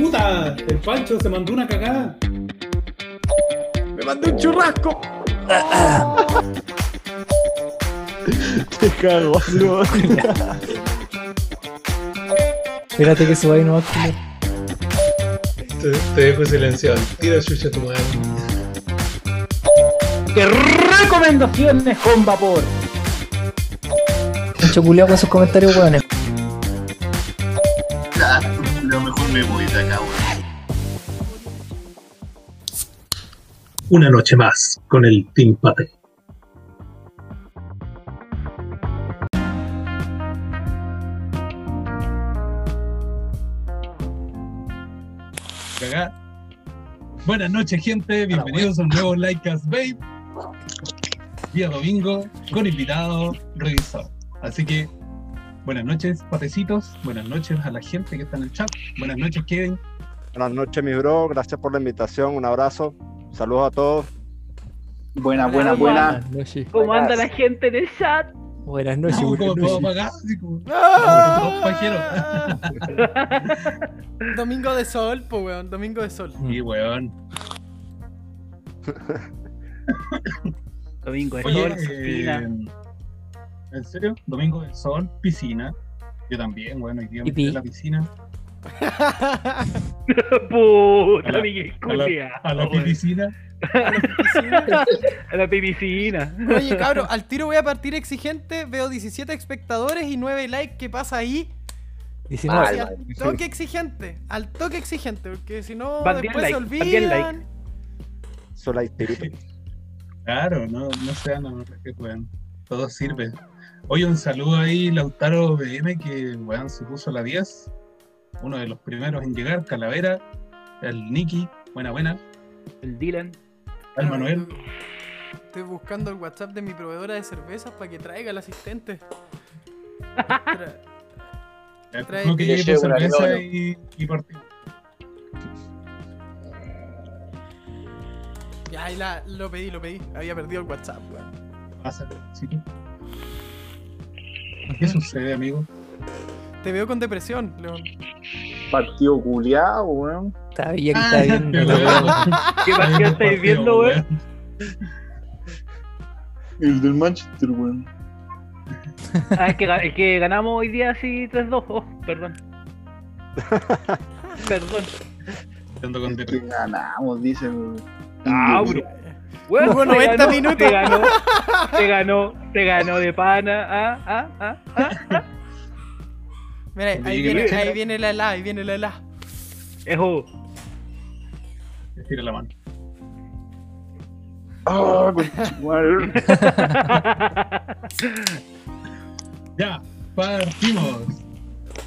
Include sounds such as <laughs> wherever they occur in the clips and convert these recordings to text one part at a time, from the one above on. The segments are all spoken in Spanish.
puta! El Pancho se mandó una cagada. ¡Me mandé un churrasco! Te cago, boludo. Espérate que suba ahí no Te, te dejo silenciado. Tira chucha tu madre. ¡Qué recomendaciones con vapor! Pancho culiao con sus comentarios weones. Una noche más con el Team Pate. Cagá. Buenas noches, gente. Bienvenidos a un nuevo Likecast Babe. Día domingo con invitado revisor. Así que, buenas noches, patecitos. Buenas noches a la gente que está en el chat. Buenas noches, Kevin. Buenas noches, mi bro. Gracias por la invitación. Un abrazo. Saludos a todos. Buena, buena, buena. Buenas noches. ¿Cómo anda la gente en el chat? Buenas noches, Como buenas noches. como- ¡Ah! <laughs> como. Domingo de sol, pues weón, domingo de sol. Y weón. <laughs> Domingo de Oye, sol, eh, piscina. ¿en serio? Domingo de sol, piscina. Yo también, bueno, hoy día me a la piscina. <laughs> Puta, a la- Miguel A la, culiao, a la weón. piscina. A la piscina. <laughs> Oye, cabro, al tiro voy a partir exigente. Veo 17 espectadores y 9 likes. ¿Qué pasa ahí? 19. Así, al toque exigente. Al toque exigente, porque si no, después se likes, van diez olvidan. Sola espíritu. <laughs> Claro, no, no sean no, que. Todo sirve. Oye, un saludo ahí, Lautaro BM, que weón se puso la 10. Uno de los primeros en llegar, Calavera, el Nicky, buena, buena. El Dylan. Al Manuel. Estoy buscando el WhatsApp de mi proveedora de cervezas para que traiga al asistente. Tra- trae- No que Le llegue tu llevo una cerveza y, y partimos. Ya, ahí la, lo pedí, lo pedí. Había perdido el WhatsApp, weón. Pásate, ¿sí? ¿Qué sucede, amigo? Te veo con depresión, León. Partido culiao, weón. Está bien, está bien. <laughs> Qué no te weón. preocupes. ¿Qué partido estáis viendo, weón? El del Manchester, weón. <laughs> Ah, es que, es que ganamos hoy día así 3-2. Oh, perdón. <laughs> Perdón. Ando con Es que depresión. ganamos, dice, weón. Ah, bro. Jugó te 90 ganó, minutos. Te ganó, te ganó, te ganó de pana. Ah, ah, ah, ah. Mira, ahí viene, ahí viene la la, ahí viene la la. Ejo. Estira la mano. Ah, conchetumare. <laughs> <laughs> Ya, partimos.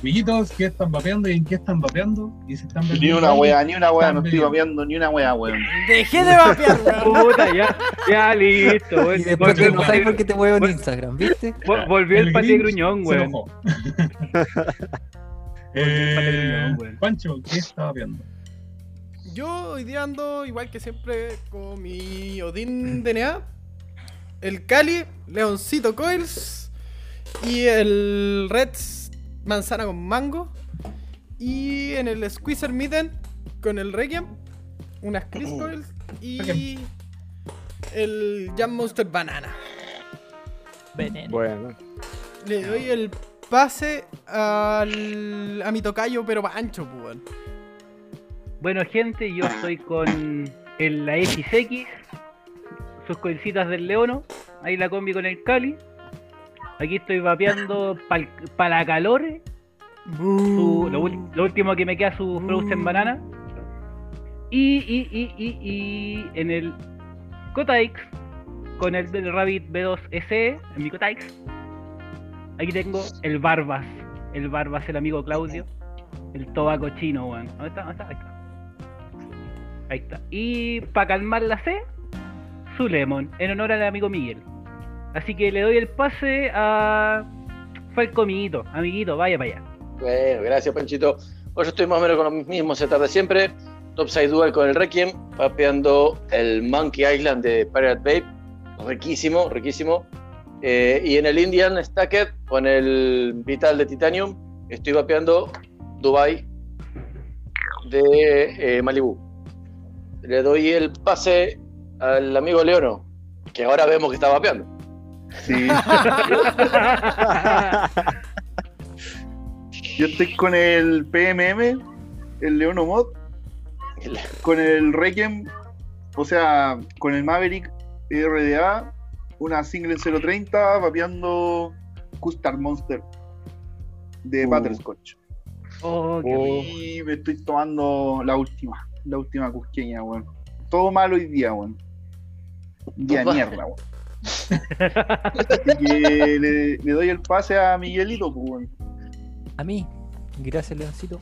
Amiguitos, ¿qué están vapeando y en qué están vapeando? Y si están Ni una wea, ni una wea, no estoy vapeando ni una wea, weón. Dejé de vapear, weón. Puta, ya, ya listo, weón. Y después te el enojáis pate- porque te muevo en. Instagram, ¿viste? vol- Volvió el pate Grinch gruñón, se weón. enojó. <laughs> el eh, pate gruñón, weón. Pancho, ¿qué está vapeando? Yo hoy día ando igual que siempre con mi Odin DNA, el Cali, Leoncito Coils y el Reds Manzana con Mango. Y en el Squeezer Mitten con el Requiem, unas Crisp Coils y el Jam Monster Banana. Bueno. Le doy el pase al, a mi tocayo, pero pancho, pues. weón. Bueno, gente, yo estoy con el, la XX, sus coincitas del Leono, ahí la combi con el Cali. Aquí estoy vapeando para la calor, su- lo, ul- lo último que me queda su Frozen Banana. Y, y, y, y, y en el Cotaix, con el Rabbit B2 SE, en mi Cotaix, aquí tengo el Barbas, el Barbas, el amigo Claudio, el tobaco chino, weón. ¿Dónde está? ¿Dónde está? Ahí está. Ahí está. Y para calmar la C, su Lemon, en honor al amigo Miguel. Así que le doy el pase a Falcomito, amiguito, vaya para allá. Bueno, gracias, Panchito. Hoy yo estoy más o menos con los mismos setup de siempre. Topside Dual con el Requiem, vapeando el Monkey Island de Pirate Babe. Riquísimo, riquísimo. Eh, y en el Indian Stacked con el Vital de Titanium, estoy vapeando Dubai de eh, Malibu. Le doy el pase al amigo Leono, que ahora vemos que está vapeando. Sí. <laughs> Yo estoy con el PMM, el Leono Mod, con el Requiem, o sea, con el Maverick RDA, una single 030, vapeando Custard Monster de Uh. Butterscotch. Oh, qué rico. Y me estoy tomando la última, la última cusqueña, weón. Todo malo hoy día, weón. Día mierda, weón. <laughs> Así que le, le doy el pase a Miguelito, pues. A mí, gracias Leoncito.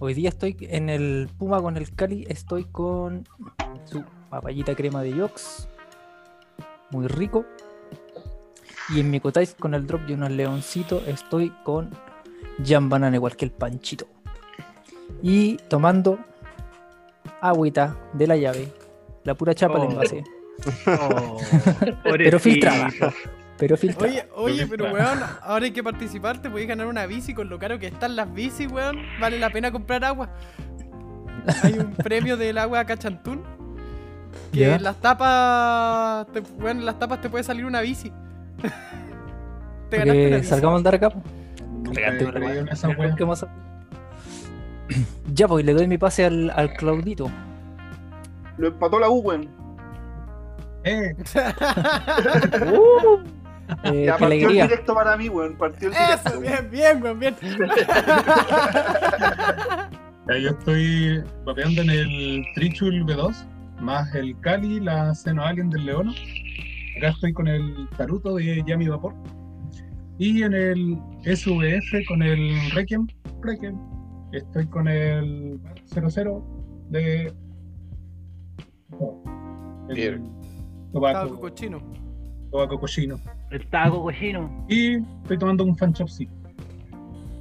Hoy día estoy en el Puma con el Cali, estoy con su papayita crema de Yox, muy rico. Y en mi cotais con el drop de unos leoncitos estoy con Jam Banana igual que el Panchito. Y tomando agüita de la llave, la pura chapa Oh. del envase, Oh, <laughs> pero filtrada. Pero filtrada. Oye, oye, pero weón, ahora hay que participar, te podéis ganar una bici con lo caro que están las bicis, weón. Vale la pena comprar agua. Hay un <laughs> premio del agua Cachantún. Que ¿Ya? en las tapas. Te, weón, en las tapas te puede salir una bici. <laughs> te ganaste una bici. salgamos a andar acá. Ya, pues le doy mi pase al, al Claudito. Lo empató la U, weón. Eh, <laughs> Eh, Ya partió el alegría. directo para mí, weón. Partió el directo. Eso, bien, bien, weón, bien. <laughs> ya yo estoy vapeando en el Trichul B2, más el Cali, la Seno Alien del Leono. Acá estoy con el Taruto de Yami Vapor. Y en el SVF con el Requiem. Requiem. Estoy con el 00 de. no, el Estaba Tobaco, cochino. tobaco cochino. El taco cochino. Y estoy tomando un fan.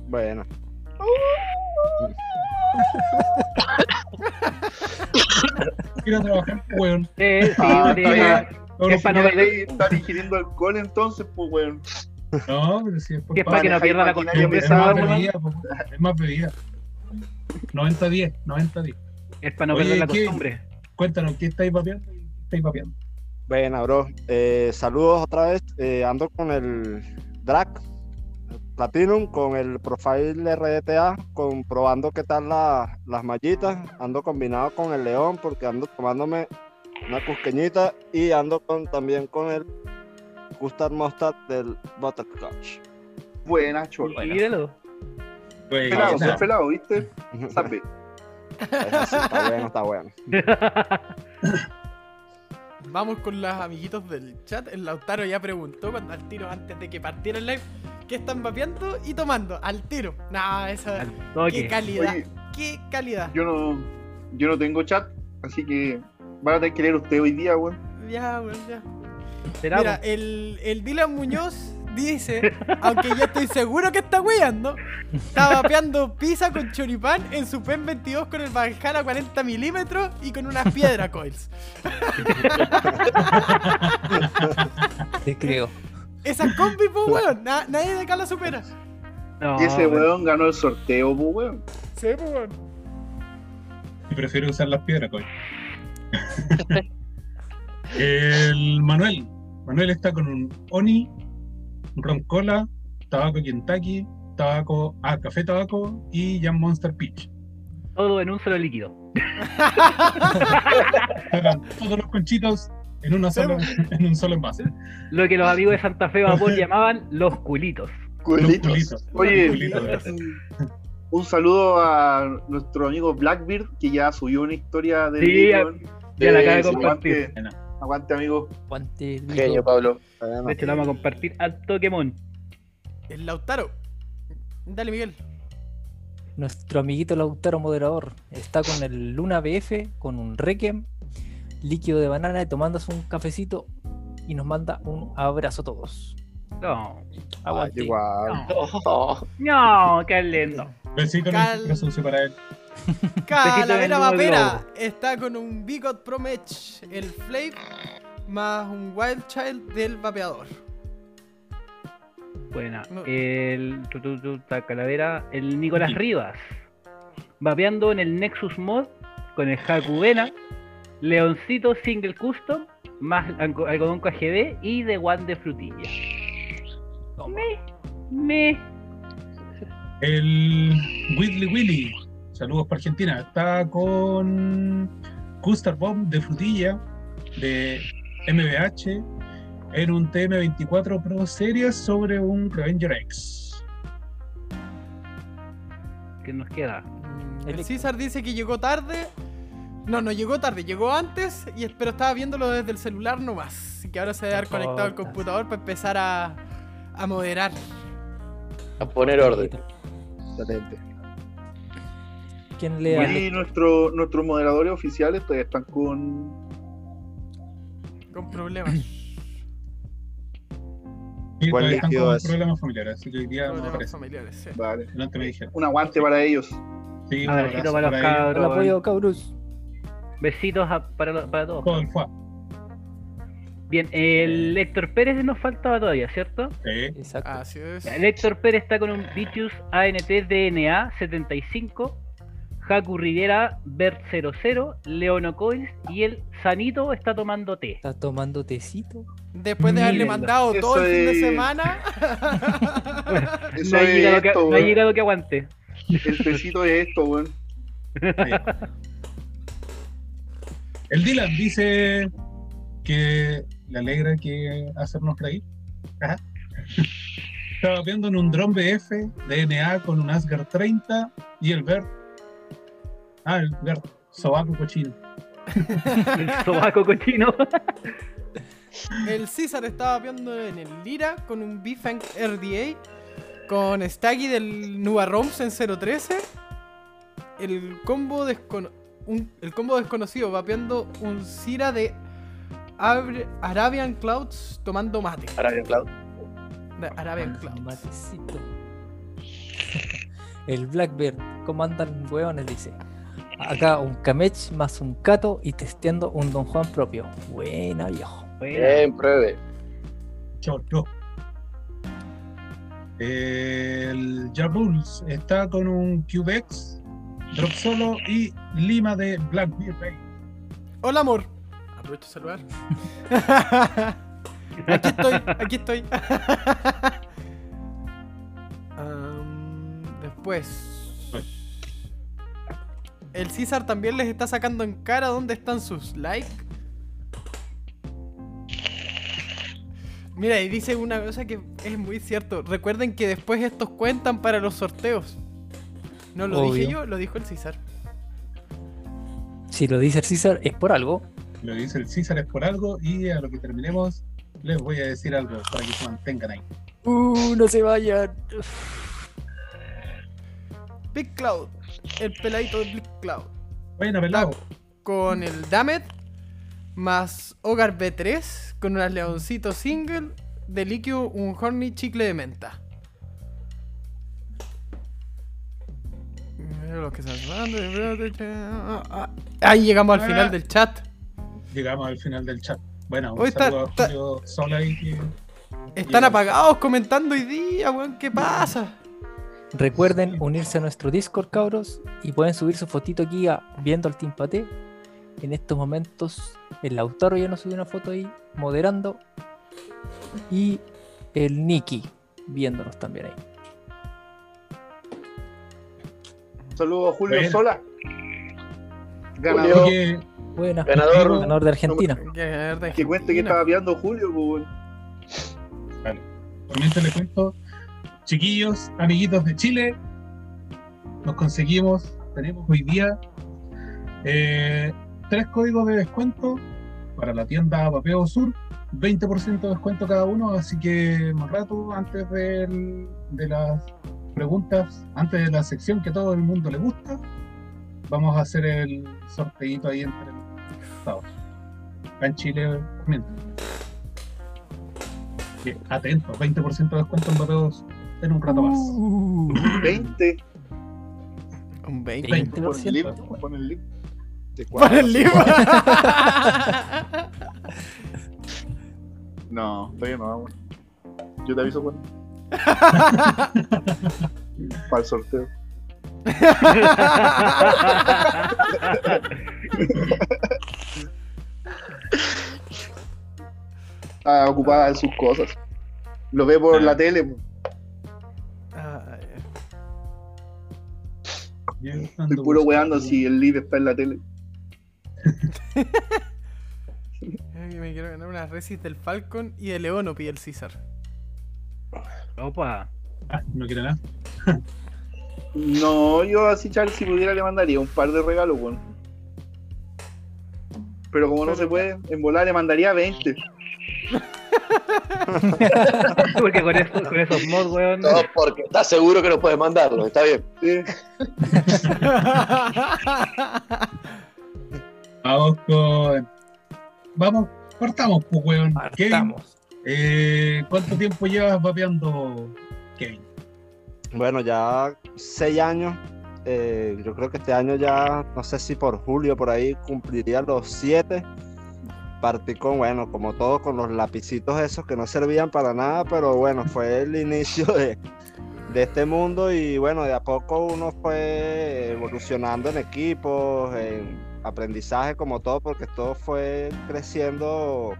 Bueno, <laughs> Quiero trabajar, weón. Eh, sí, Ah, está los Es para no perder- Están ingiriendo alcohol entonces, pues, weón. No, pero si es por es para que no pierda la maquinaria Es es más bebida. 90-10, 90-10. Es para no perder la costumbre. Cuéntanos, ¿qué estáis vapeando? ¿Qué estáis vapeando? Buena, bro. Eh, saludos otra vez. Eh, ando con el Drac Platinum, con el Profile RDTA, comprobando qué tal la- las mallitas. Ando combinado con el León porque ando tomándome una cusqueñita y ando con, también con el Custard Mustard del Butterscotch. Buena, cholo. Míralo. Pelado, soy pelado, ¿viste? <laughs> Sabe. Está bueno, está bueno. <laughs> Vamos con los amiguitos del chat. El Lautaro ya preguntó cuando al tiro antes de que partiera el live qué están vapeando y tomando. Al tiro. Nah, esa. Qué calidad. Oye, Qué calidad. yo no, yo no tengo chat, así que van a tener que leer usted hoy día, weón. Ya, weón, ya. ¿Será, Mira, el, el Dylan Muñoz dice, aunque yo estoy seguro que está weyando, está vapeando pizza con choripán en su PEN 22 con el Valhalla 40 milímetros y con unas piedra coils. Te creo. Esa combi, pues, weón, na- nadie de acá la supera. No, Y ese weón ganó el sorteo, pues, weón. Sí, pues, weón. Y prefiero usar las piedras, coño. <laughs> el Manuel. Manuel está con un Oni, un ron cola, tabaco Kentucky, tabaco, ah, café tabaco y Jam Monster Peach. Todo en un solo líquido. <laughs> Todos los conchitos en, una sola, en un solo envase. Lo que los amigos de Santa Fe Vapor <laughs> llamaban los culitos. Culitos. culitos. Oye, Culitos. un saludo a nuestro amigo Blackbeard, que ya subió una historia del Sí, libro, ya-. Ya la acaba de compartir. Aguante, amigo. Guante, Luito. Genio, Pablo. De hecho, la vamos a compartir al Pokémon. El Lautaro. Dale, Miguel. Nuestro amiguito Lautaro moderador está con el Luna BF, con un Requiem, líquido de banana, y tomándose un cafecito y nos manda un abrazo a todos. No. Aguante. igual. No, <laughs> qué lindo. Besito corazón para él. <laughs> Calavera Vapera está con un Bigot Pro Match, el Flame, más un Wild Child del vapeador. Buena. No. El tu, tu, tu, ta, calavera, el Nicolás. Rivas. Vapeando en el Nexus Mod con el Hakubena, Leoncito Single Custom, más algo- algodón KGB y The One de frutilla. Me, me. El Whitley Willy, saludos para Argentina, está con Custard Bomb de frutilla de MBH en un TM24 Pro Series sobre un Revenger X. que nos queda. El César dice que llegó tarde. No, no llegó tarde, llegó antes, y, pero estaba viéndolo desde el celular nomás. Así que ahora se debe haber conectado al computador para empezar a, a moderar. A poner orden. Excelente. ¿Quién lea? Y nuestro, nuestros moderadores oficiales todavía están con. Con problemas. Y Buen todavía están con problemas familiares, así que hoy día no problemas aparece. familiares, sí. Vale. Me dijeron. Un aguante para ellos. Sí, un abrazo para los para ellos. El cabros. apoyo, cabros. Besitos a- para, para todos. Todo el FUA. Bien, el Héctor Pérez nos faltaba todavía, ¿cierto? Sí. Exacto. Así es. El Héctor Pérez está con un Vicious ANT DNA 75, Haku Rivera Bert 00, Leono Coils y el Sanito está tomando té. ¿Estás tomando tecito? Después de haberle mandado eso todo el fin de semana. <laughs> Eso No ha, es llegado que, esto, no ha weón. llegado que aguante. El tecito es esto, weón. El Dylan dice que le alegra que hacernos reír. Ajá. Estaba viendo en un dron BF DNA con un Asgard 30 y el Bert. Ah, el Bert, sobaco cochino. El <laughs> sobaco cochino. El César estaba viendo en el Lira con un Bifang RDA. Con Staggy del Nuba Roms en 013. El combo, descono- un- el combo desconocido vapeando un Cira de Abre- Arabian Clouds tomando mate. Arabian Cloud. De Arabian Clouds. matecito. <laughs> El Blackbird, ¿cómo andan hueones? Dice. Acá un Camech más un Cato y testeando un Don Juan propio. Buena, viejo. Buena. Bien, pruebe. Chau, chau. El Jabuls está con un Cubex, Drop Solo y Lima de Blackbeard Bay. Hola, amor. Aprovecho de saludar. <laughs> aquí estoy, aquí estoy. <laughs> Después. El César también les está sacando en cara dónde están sus likes. Mira, y dice una cosa que es muy cierto. Recuerden que después estos cuentan para los sorteos. No lo dije yo, lo dijo el César. Si lo dice el César es por algo. Lo dice el César es por algo y a lo que terminemos les voy a decir algo para que se mantengan ahí. Uh, no se vayan. Big Cloud, el peladito de Big Cloud. Bueno, pelado. con el Damet más Hogar B3 con unas leoncitos single de líquido un horny chicle de menta. Mira lo que se hace. Ahí llegamos al final del chat. Llegamos al final del chat. Bueno, un Hoy está- saludo está- a Julio Sola que Están apagados comentando hoy día, weón. ¿Qué pasa? Recuerden unirse a nuestro Discord, cabros, y pueden subir su fotito aquí a viendo al Team Paté. En estos momentos, el Lautaro ya nos subió una foto ahí, moderando. Y el Nikki viéndonos también ahí. Saludos a Julio Bueno. Sola. Ganador. Así que, Buena. Ganador. Ganador de Argentina. Que, de Que cuente que estaba viendo Julio, pues, weón. por mientras les cuento, chiquillos, amiguitos de Chile, nos conseguimos, tenemos hoy día eh, tres códigos de descuento para la tienda Papeo Sur, 20% de descuento cada uno, así que más rato, antes de las preguntas, antes de la sección que a todo el mundo le gusta, vamos a hacer el sorteito ahí entre los estados. Acá en Chile, mientras. Que, Atentos, 20% de descuento en Papeos en un rato más. Uh, 20. Un 20. 20. Pon el link. 20%. Pon el link. De <laughs> Para cuadro, el libro. <laughs> No, todavía no vamos. Yo te aviso cuando. <laughs> Para el sorteo. Está ocupada en sus cosas. Lo ve por la tele. Estoy puro weando si el live está en la tele. <laughs> Me quiero ganar una resis del Falcon y de León o pide el César. Opa. Ah, no quiere nada. <laughs> No, yo así, Charles, si pudiera le mandaría un par de regalos, weón. Pero como no se puede, en volar le mandaría 20. <laughs> <laughs> Porque con, eso- con esos mods, weón. No, porque estás seguro que no puedes mandarlo, está bien. Sí. <laughs> Vamos con. Vamos, partamos, pues, weón. Partamos. eh, ¿cuánto tiempo llevas vapeando, Kevin? Bueno, ya seis años. eh, yo creo que este año ya, no sé si por julio, por ahí, cumpliría los siete. Partí con, bueno, como todo, con los lapicitos esos que no servían para nada, pero bueno, fue el inicio de, de este mundo y bueno, de a poco uno fue evolucionando en equipos, en aprendizaje como todo, porque todo fue creciendo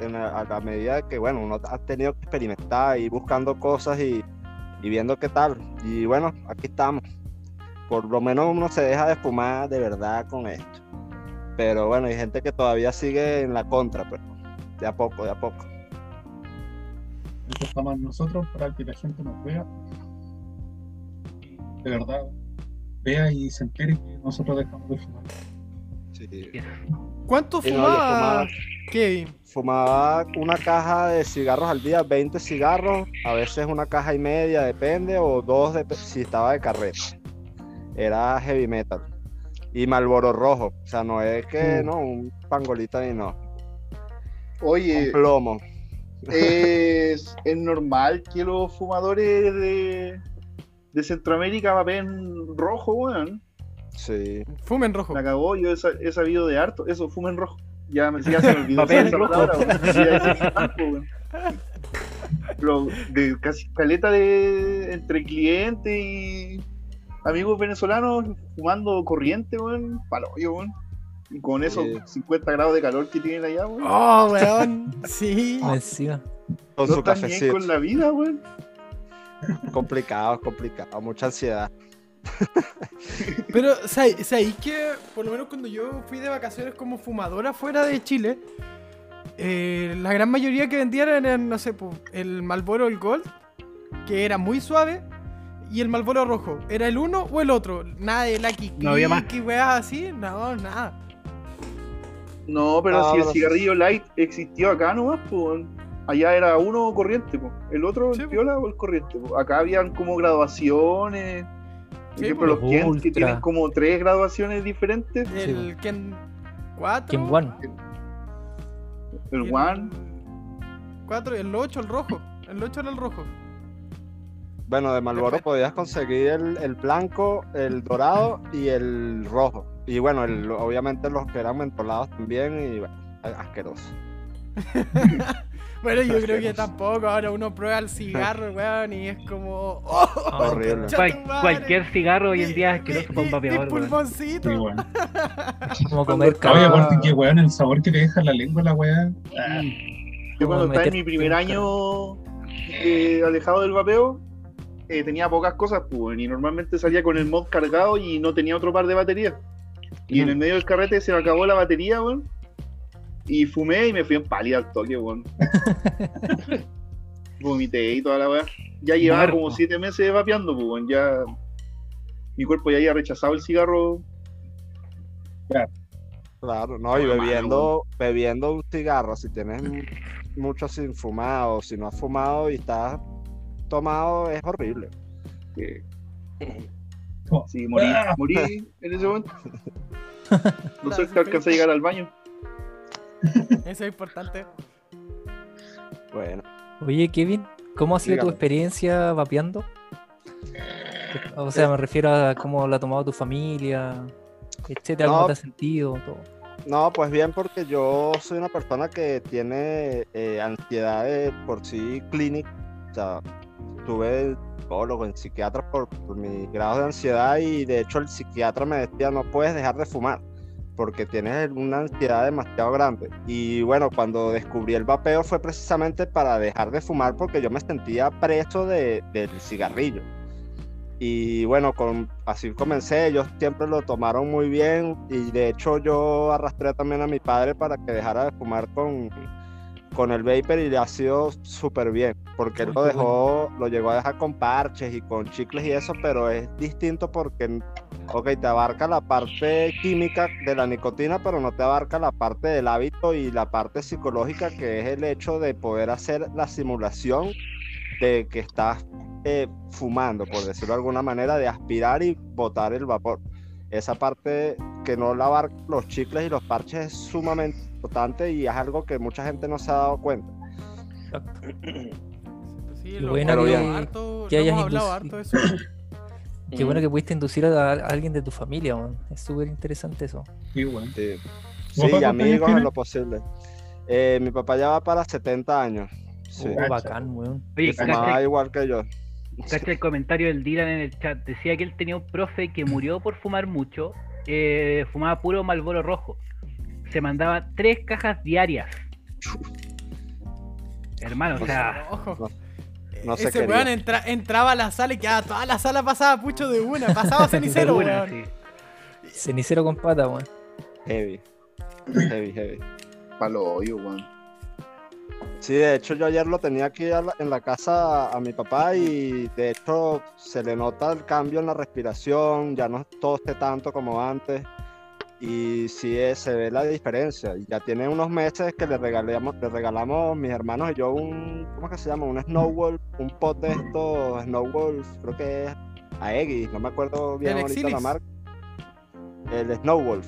en la- a la medida que, bueno, uno ha tenido que experimentar y buscando cosas y, y viendo qué tal. Y bueno, aquí estamos. Por lo menos uno se deja de fumar de verdad con esto. Pero bueno, hay gente que todavía sigue en la contra, pero de a poco, de a poco. Eso estamos nosotros para que la gente nos vea. De verdad, vea y se entere que nosotros dejamos de fumar. ¿Cuánto fumaba fumaba, Kevin? fumaba una caja de cigarros al día, 20 cigarros, a veces una caja y media, depende, o dos de- si estaba de carrera. Era heavy metal. Y Malboro rojo, o sea, no es que, Mm. no, un pangolita ni no, Oye, con plomo. es, es normal que los fumadores de, de Centroamérica vapen rojo, weón. Sí. Fumen rojo. La cagó, yo he, sa- he sabido de harto. Eso, fumen rojo. Ya, me- ya se me olvidó esa rojo. palabra, weón. Sí, ya ese es blanco, weón. Pero de casi caleta de entre cliente y amigos venezolanos fumando corriente, weón, palo, weón. Y con esos Sí. 50 grados de calor que tienen allá, weón. Oh, weón. Sí. <laughs> Encima. Con no su cafecito. con la vida, weón. Complicado, complicado, mucha ansiedad. <laughs> Pero, ¿sabes sabéis que por lo menos cuando yo fui de vacaciones como fumadora fuera de Chile, eh, la gran mayoría que vendían eran, no sé, el Malboro, el Gold, que era muy suave, y el Malboro rojo. ¿Era el uno o el otro? Nada de Lucky No había más. Y weas así, no, nada. No, pero Ah, si el pero- cigarrillo light existió acá nomás, pues. Allá era uno corriente, pues. El otro, Sí, el po. piola o el corriente. po. Acá habían como graduaciones. Por Sí, ejemplo, po. los Kent que Ultra. tienen como tres graduaciones diferentes. El Ken 4. Ken One. El One. 4 y el 8, el rojo. El 8 era el rojo. Bueno, de Malboro podías conseguir el, el blanco, el dorado y el rojo. Y bueno, el- obviamente los que eran mentolados también y bueno, asqueroso. <laughs> Bueno, yo creo que tampoco. Ahora uno prueba el cigarro, <laughs> weón, y es como. ¡Oh! Horrible. Cual- cualquier cigarro hoy en día es asqueroso para un mi- vapeador, weón. pulmoncito. Sí, weón. <laughs> Como comer Oye, aparte que weón, el sabor que te deja en la lengua la weá. Ah, Yo cuando estaba en mi primer año eh, alejado del vapeo, eh, tenía pocas cosas, pues. Y normalmente salía con el mod cargado y no tenía otro par de baterías. Y en el medio del carrete se me acabó la batería, weón. Y fumé y me fui en pálida al toque, weón. <laughs> Vomité y toda la weá. Ya llevaba como siete meses vapeando, pues, weón. Ya. Mi cuerpo ya había rechazado el cigarro. Claro, no, y Bueno, bebiendo, bebiendo un cigarro, si tienes mucho sin fumar o si no has fumado y estás tomado, es horrible. que <laughs> oh, sí, morí, Ah. morí en ese momento. <laughs> No sé si alcancé a llegar al baño. Eso es importante. Bueno, Oye, Kevin, ¿cómo ha sido tu experiencia vapeando? O sea, me refiero a cómo la ha tomado tu familia, etcétera, cómo No. te has sentido, todo. no, pues bien, porque yo soy una persona que tiene eh, ansiedad de por sí clínica. O sea, tuve psicólogo, en psiquiatra por, por mis grados de ansiedad y de hecho el psiquiatra me decía no puedes dejar de fumar porque tienes una ansiedad demasiado grande. Y bueno, cuando descubrí el vapeo fue precisamente para dejar de fumar porque yo me sentía preso de, del cigarrillo. Y bueno, con, así comencé, ellos siempre lo tomaron muy bien y de hecho yo arrastré también a mi padre para que dejara de fumar con, con el vapor y le ha sido súper bien, porque él lo dejó, lo llegó a dejar con parches y con chicles y eso, pero es distinto porque, ok, te abarca la parte química de la nicotina, pero no te abarca la parte del hábito y la parte psicológica, que es el hecho de poder hacer la simulación de que estás eh, fumando, por decirlo de alguna manera, de aspirar y botar el vapor. Esa parte que no la abarca los chicles y los parches es sumamente importante y es algo que mucha gente no se ha dado cuenta. Sí, Qué lo buena hemos que- harto, hayas harto eso. <clears throat> Qué bueno que pudiste inducir a, a alguien de tu familia, weón. Es súper interesante eso. Sí, bueno. Sí, ¿Tu Sí, amigos en lo posible. Eh, mi papá ya va para 70 años. Sí. Oh, bacán, weón. Fumaba igual que yo. Cacha el comentario del Dylan en el chat. Decía que él tenía un profe que murió por fumar mucho. eh, fumaba puro Malboro rojo. Se mandaba tres cajas diarias. Hermano, o sea, Ojo. no- no se Ese weón entra- entraba a la sala y quedaba toda la sala pasaba pucho de una, pasaba <laughs> cenicero, de una, weón. sí. Cenicero con pata, weón. Heavy. Heavy, heavy. Palo hoyo, weón. Sí, de hecho yo ayer lo tenía aquí la- en la casa a, a mi papá y de hecho se le nota el cambio en la respiración, ya no toste tanto como antes y sí eh, se ve la diferencia. Ya tiene unos meses que le regalamos, le regalamos mis hermanos y yo un, ¿cómo es que se llama? Un Snowwolf, un pot de estos Snowwolf, creo que es Aegis, no me acuerdo bien ahorita la Exilis. marca. El Snowwolf.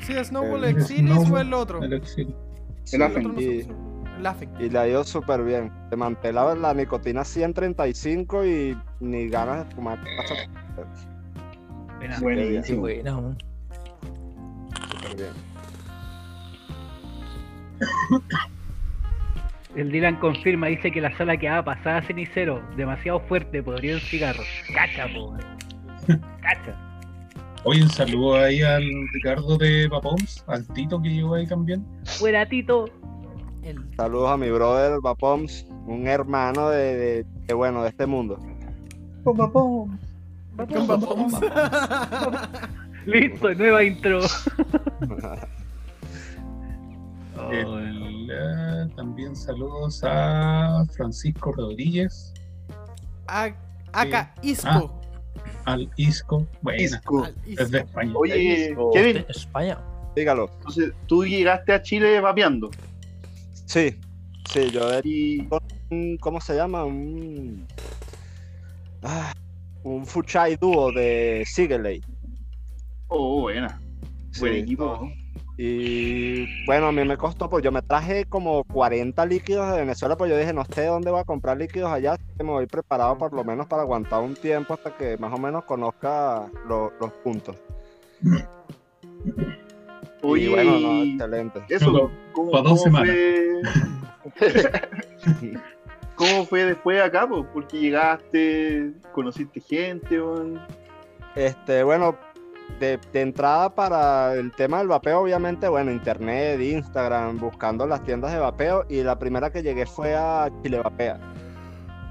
Sí, Snowball El- Exilis o Snowball, el otro. El exilio. Sí, El Afen. otro no sé y- Y le ha ido súper bien. Te mantela la nicotina 135 y ni ganas de fumar. Qué Buenísimo. weón. súper bien. El Dylan confirma, dice que la sala quedaba pasada a cenicero, demasiado fuerte, podría un cigarro. Cacha, po. Cacha. Oye, un saludo ahí al Ricardo de Papoms, al Tito que llegó ahí también. Fuera Tito. El- Saludos a mi brother Vapoms, un hermano de, de- de, bueno, de este mundo. con Vapoms. <laughs> Listo, nueva intro. <laughs> Eh, también saludos a Francisco Rodríguez, A- Acá, Isco. al Isco, buena, Isco. Al es de Isco. España. Oye, Isco. Kevin, De España. Dígalo. entonces tú llegaste a Chile vapeando. Sí, sí, yo un- ¿cómo se llama? Un, ah, un Fuchai dúo de Sigeley. Oh, buena. Buen Sí. equipo. Y bueno, a mí me costó, pues yo me traje como 40 líquidos de Venezuela, pues yo dije, no sé dónde voy a comprar líquidos allá, me voy preparado por lo menos para aguantar un tiempo hasta que más o menos conozca lo- los puntos. Oye, y bueno, no, excelente. eso, ¿cómo, cómo fue? <laughs> ¿Cómo fue después acá? po? Porque llegaste, conociste gente. Este, bueno, de, de entrada para el tema del vapeo, obviamente, bueno, internet, Instagram, buscando las tiendas de vapeo y la primera que llegué fue a Chile Vapea.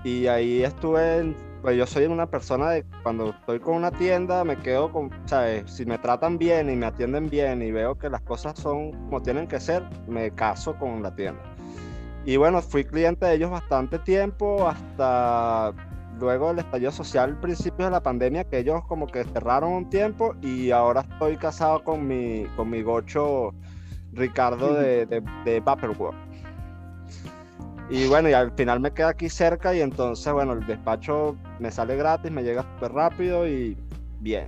Y ahí estuve, en- pues yo soy una persona de cuando estoy con una tienda, me quedo con, ¿sabes? Si me tratan bien y me atienden bien y veo que las cosas son como tienen que ser, me caso con la tienda. Y bueno, fui cliente de ellos bastante tiempo hasta luego del estallido social, principios de la pandemia, que ellos como que cerraron un tiempo y ahora estoy casado con mi, con mi gocho Ricardo de, de, de Vaporware. Y bueno, y al final me queda aquí cerca y entonces, bueno, el despacho me sale gratis, me llega súper rápido y bien.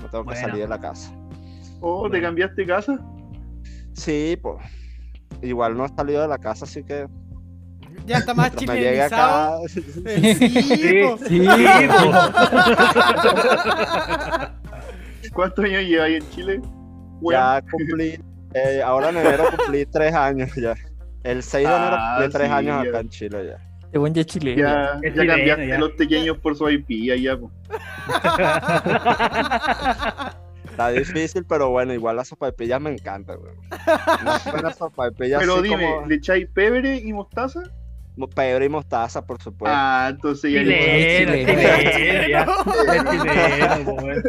No tengo que salir de la casa. Oh, ¿te cambiaste de casa? Sí, pues. Igual no he salido de la casa, así que Ya está más mientras me llegue chilenizado. acá. <laughs> Eh, Sí, po. Sí, <laughs> ¿Cuántos años llevas ahí en Chile? Ya cumplí, eh, ahora en enero cumplí tres años ya. El 6 de enero Ah, cumplí tres sí, años ya. acá en Chile ya. Buen ya es chileno. Ya, Es ya chileno, cambiaste ya. los pequeños por su IP, po. <laughs> Está difícil, pero bueno, igual las sopaipillas me encantan, güey. Una buena sopaipilla Pero dime, como ¿le echáis pebre y mostaza? Pebre y mostaza, por supuesto. Ah, entonces ya Chileno, chileno. <laughs>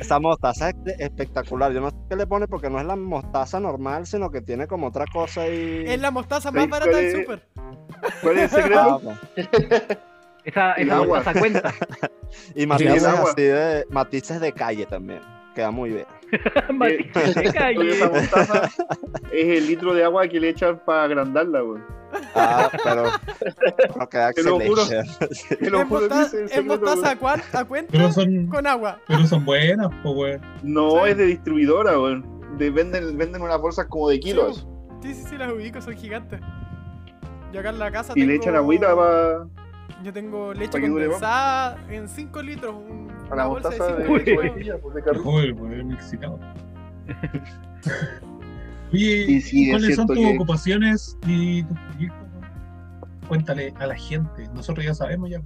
Esa mostaza es espectacular. Yo no sé qué le pone porque no es la mostaza normal, sino que tiene como otra cosa ahí. Es la mostaza más ¿Sabes barata del es? super. ¿Cuál es el Ah, secreto? Esa, El esa agua. mostaza cuenta. <laughs> Y matices así de matices de calle también. Queda muy bien. <laughs> Esa mostaza es el litro de agua que le echan para agrandarla, weón. Ah, pero, pero queda Te lo juro. <laughs> Te lo Es juro, es mostaza a, cuenta son, con agua. pero son buenas, pues, weón. No, es de distribuidora, weón. De, venden, venden unas bolsas como de kilos. Sí, sí, sí, las ubico, son gigantes. Yo acá en la casa Y le echan agüita para Yo tengo leche que dure condensada en 5 litros. un- a la bolsa de de 5 litros. pues, de. Joder, weón, me excitado. <laughs> Oye, Sí, sí, es ¿cuáles son tus que- ocupaciones y tus proyectos? Cuéntale a la gente. Nosotros ya sabemos ya.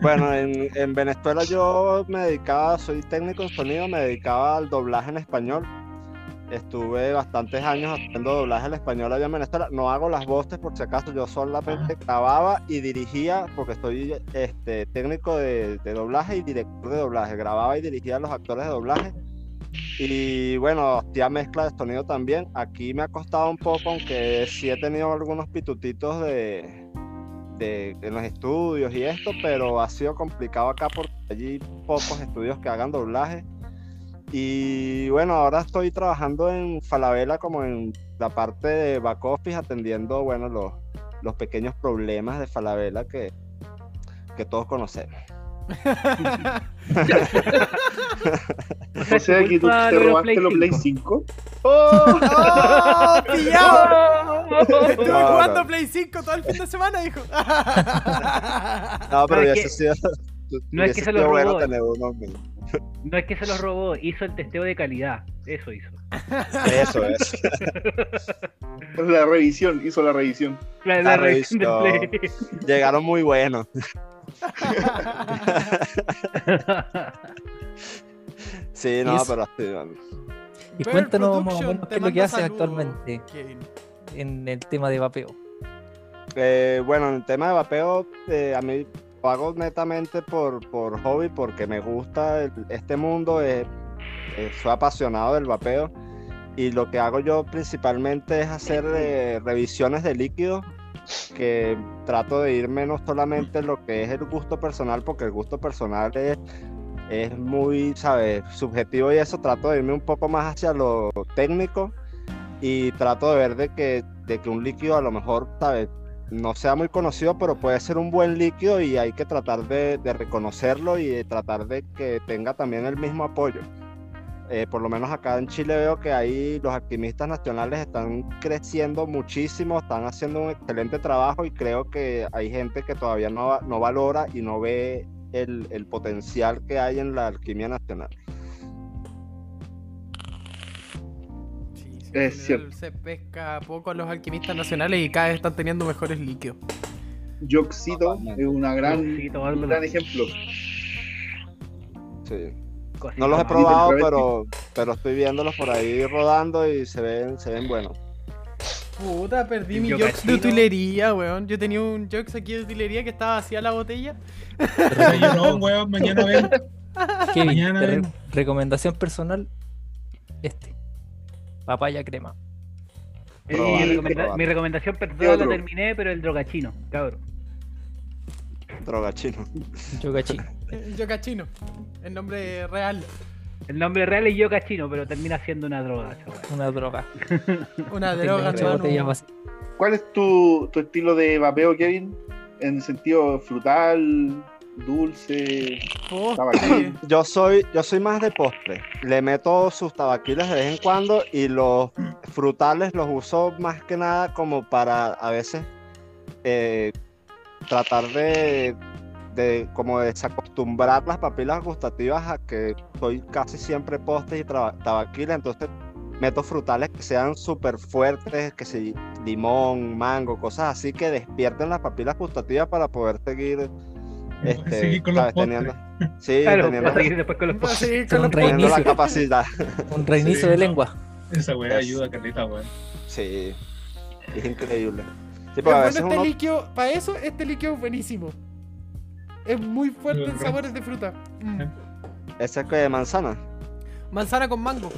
Bueno, en, <laughs> en Venezuela yo me dedicaba, soy técnico en sonido, me dedicaba al doblaje en español. Estuve bastantes años haciendo doblaje al español allá en Venezuela. No hago las voces por si acaso, yo solamente grababa y dirigía, porque soy este, técnico de, de doblaje y director de doblaje. Grababa y dirigía a los actores de doblaje. Y bueno, hacía mezcla de sonido también. Aquí me ha costado un poco, aunque sí he tenido algunos pitutitos de, de- en los estudios y esto, pero ha sido complicado acá porque allí pocos estudios que hagan doblaje. Y bueno, ahora estoy trabajando en Falabella como en la parte de back office, atendiendo, bueno, los, los pequeños problemas de Falabella que, que todos conocemos. O sea que tú te robaste los Play 5. 5. ¡Oh! ¡Oh, pillado! <laughs> Estuve No, jugando no. Play 5 todo el fin de semana, hijo. <laughs> No, pero es hubiese que- sido, no es que se lo sido bueno No es que se los robó, hizo el testeo de calidad. Eso hizo. Eso es. <laughs> La revisión, hizo la revisión. La, La revisión del. Play. Llegaron muy buenos. <laughs> Sí, no, pero así, bueno. Y cuéntanos más o Production menos te qué es lo que haces actualmente Kevin. en el tema de vapeo. Eh, bueno, en el tema de vapeo, eh, a mí lo hago netamente por, por hobby, porque me gusta el- este mundo, eh, eh, soy apasionado del vapeo y lo que hago yo principalmente es hacer eh, revisiones de líquidos, que trato de irme no solamente en lo que es el gusto personal, porque el gusto personal es, es muy, ¿sabes?, subjetivo y eso, trato de irme un poco más hacia lo técnico y trato de ver de que, de que un líquido a lo mejor, ¿sabes?, no sea muy conocido, pero puede ser un buen líquido y hay que tratar de, reconocerlo y tratar de que tenga también el mismo apoyo. Eh, por lo menos acá en Chile veo que ahí los alquimistas nacionales están creciendo muchísimo, están haciendo un excelente trabajo y creo que hay gente que todavía no, no valora y no ve el, el potencial que hay en la alquimia nacional. Es cierto. Se pesca poco a los alquimistas nacionales y cada vez están teniendo mejores líquidos. Yoxito es una gran, Yoxito, un gran ejemplo. Sí. No los he probado, pero, pero estoy viéndolos por ahí rodando y se ven, se ven buenos. Puta, perdí mi Jox de utilería, weón. Yo tenía un Jox aquí de utilería que estaba vacía la botella. Pero yo no, weón, mañana <laughs> ven. Kevin, Mañana de re- ven. recomendación personal, este. Papaya crema. Mi, recomenda- probable. mi recomendación ¿Qué personal la terminé, pero el drogachino, cabrón. Droga chino. Yo cachí. Yo cachino. El nombre real. El nombre real es yo cachino, pero termina siendo una droga, weá. Una droga. <laughs> Una droga, vacía. ¿Cuál es tu, tu estilo de vapeo, Kevin? En sentido frutal, dulce. <clears throat> Yo soy, yo soy más de postre. Le meto sus tabaquiles de vez en cuando y los frutales los uso más que nada como para a veces eh, tratar de, de como desacostumbrar las papilas gustativas a que soy casi siempre postres y tabaquiles. Entonces meto frutales que sean súper fuertes, que si limón, mango, cosas así que despierten las papilas gustativas para poder seguir, este, seguir con los teniendo, sí, Claro, teniendo, para seguir después con los postres. seguir Son con los reinicio. teniendo la capacidad. <laughs> Un reinicio Sí, de no. lengua. Esa weá Es- ayuda, Carlita, weón. Sí, es increíble. Sí, Es pues a bueno este uno- líquido, para eso este líquido es buenísimo. Es muy fuerte en Red. sabores de fruta. Mm. ese es que de manzana. Manzana con mango,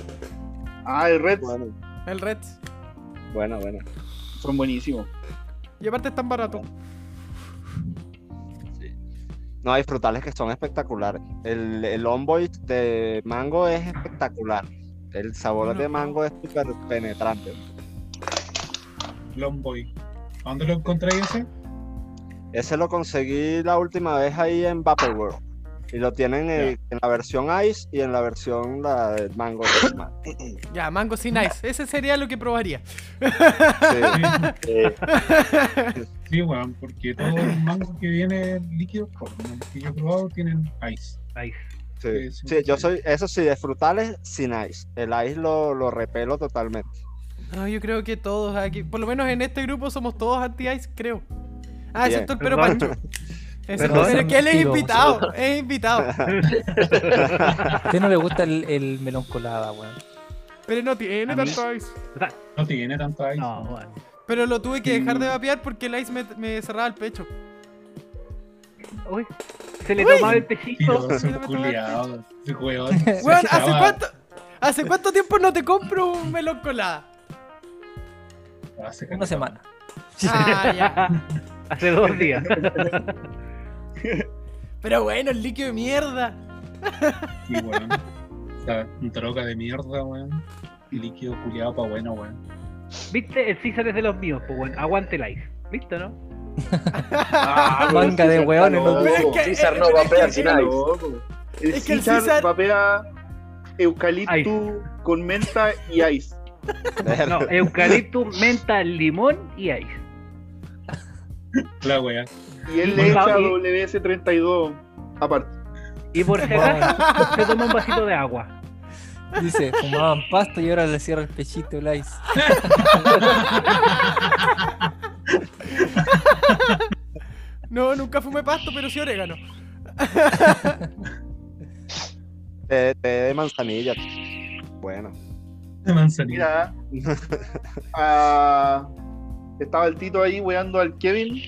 Ah, el Red. Bueno, el Reds. bueno, bueno. Son buenísimos. Y aparte es tan barato. No, hay frutales que son espectaculares. El, el Onboy de mango es espectacular. El sabor Bueno. de mango es súper penetrante. Longboy. ¿A dónde lo encontré ese? Ese lo conseguí la última vez ahí en Vaporworld. Y lo tienen en, en la versión Ice y en la versión la de mango. normal. <coughs> Ya, mango sin ice. Ese sería lo que probaría. Sí, <laughs> Sí, sí. porque todos los mangos que vienen líquidos, que yo he probado, tienen ice. Ahí. Sí, Sí, sí, yo soy, eso sí, de frutales sin ice. El ice lo, lo repelo totalmente. No, yo creo que todos aquí, por lo menos en este grupo somos todos anti-ice, creo. Ah, excepto el pero. Pancho. <laughs> Pero es que él es invitado, es invitado. <laughs> ¿A usted no le gusta el, el melón colada, weón? Pero no tiene A mí- tanto ice. No tiene tanto ice. no, bueno. Pero lo tuve que dejar de vapear porque el ice me, me cerraba el pecho. Uy, se le Uy. tomaba el pechito. Weón. <laughs> Weón, ¿hace cuánto, ¿hace cuánto tiempo no te compro un melón colada? hace Una semana. Ah, ya. <laughs> Hace dos días. <laughs> Pero bueno, el líquido de mierda. Sí, weón. O sea, droga de mierda, weón. Y líquido culiado pa' bueno, weón. ¿Viste? El César es de los míos, pues bueno, aguante el ice. ¿Viste, no? Ah, <laughs> Manga de está no Pero es que- César no vapea sin ice. El Es que el César César- vapea eucalipto con menta y ice. No, eucalipto, menta, limón y ice. La wea. Y él le echa y- WS32 aparte. Y por <laughs> si acaso, se toma un vasito de agua. Dice, fumaban pasto y ahora le cierra el pechito el ice. <laughs> No, nunca fumé pasto, pero sí orégano. Té, <laughs> té de manzanilla. Bueno. De manzanilla. Mira, ah, estaba el Tito ahí weando al Kevin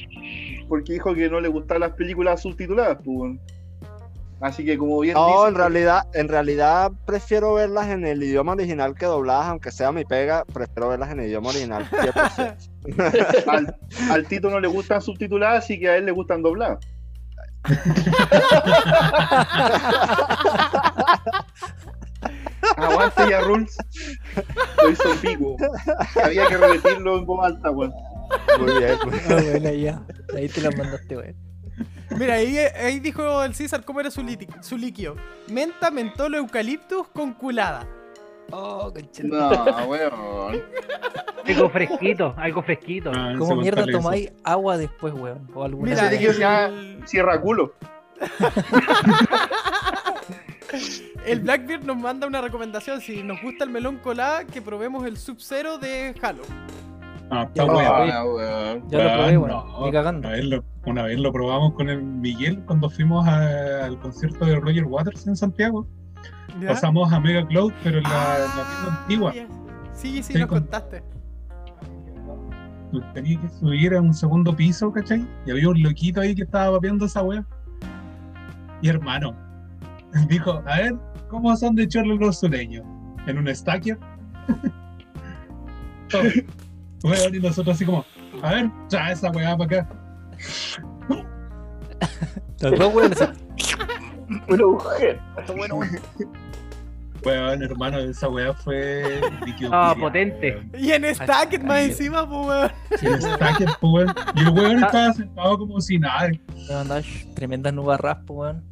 porque dijo que no le gustaban las películas subtituladas. pues. Así que como bien No, dice, en realidad, en realidad prefiero verlas en el idioma original que dobladas, aunque sea mi pega, prefiero verlas en el idioma original. 100%. <laughs> al, al Tito no le gustan subtituladas, así que a él le gustan dobladas. <laughs> Aguante ya, Rules. Lo hizo en pico. Había que repetirlo en voz alta, weón. Muy bien, muy bien. Ah, bueno, ya. Ahí te la mandaste, weón. Mira, ahí, ahí dijo el César cómo era su, liti- su líquido. Menta, mentolo, eucaliptus con culada. Oh. No, weón. Algo fresquito, algo fresquito. Ah, ¿Cómo mierda weón tomáis agua después, weón? O alguna Mira, Ese líquido se llama el, Cierra culo. <laughs> <laughs> el Blackbeard nos manda una recomendación. Si nos gusta el melón colada, que probemos el Sub-Zero de Halo. Ah, está Ya. Ya lo probé, no. Ni cagando. Una vez, lo, una vez lo probamos con el Miguel cuando fuimos a- al concierto de Roger Waters en Santiago. ¿Ya? Pasamos a Mega Cloud, pero en la, en la tienda Ah, antigua. Sí, sí, Sí, nos con- contaste. Tenía que subir a un segundo piso, ¿cachai? Y había un loquito ahí que estaba vapeando esa wea. Y hermano, <laughs> dijo, a ver, ¿cómo son de chorro los sureños? ¿En un stacker? <laughs> Weón, y nosotros así como, a ver, trae esa weá para acá. <laughs> Los dos, weón. así, Una mujer. "Está bueno, weón". Hermano, esa weá fue. Ah, potente. weón. Y en Stacket más ay, encima, pues, weón. Y el stacker, pues, weón. Y el weón estaba sentado como si nada. Tremendas nubes raspo, weón.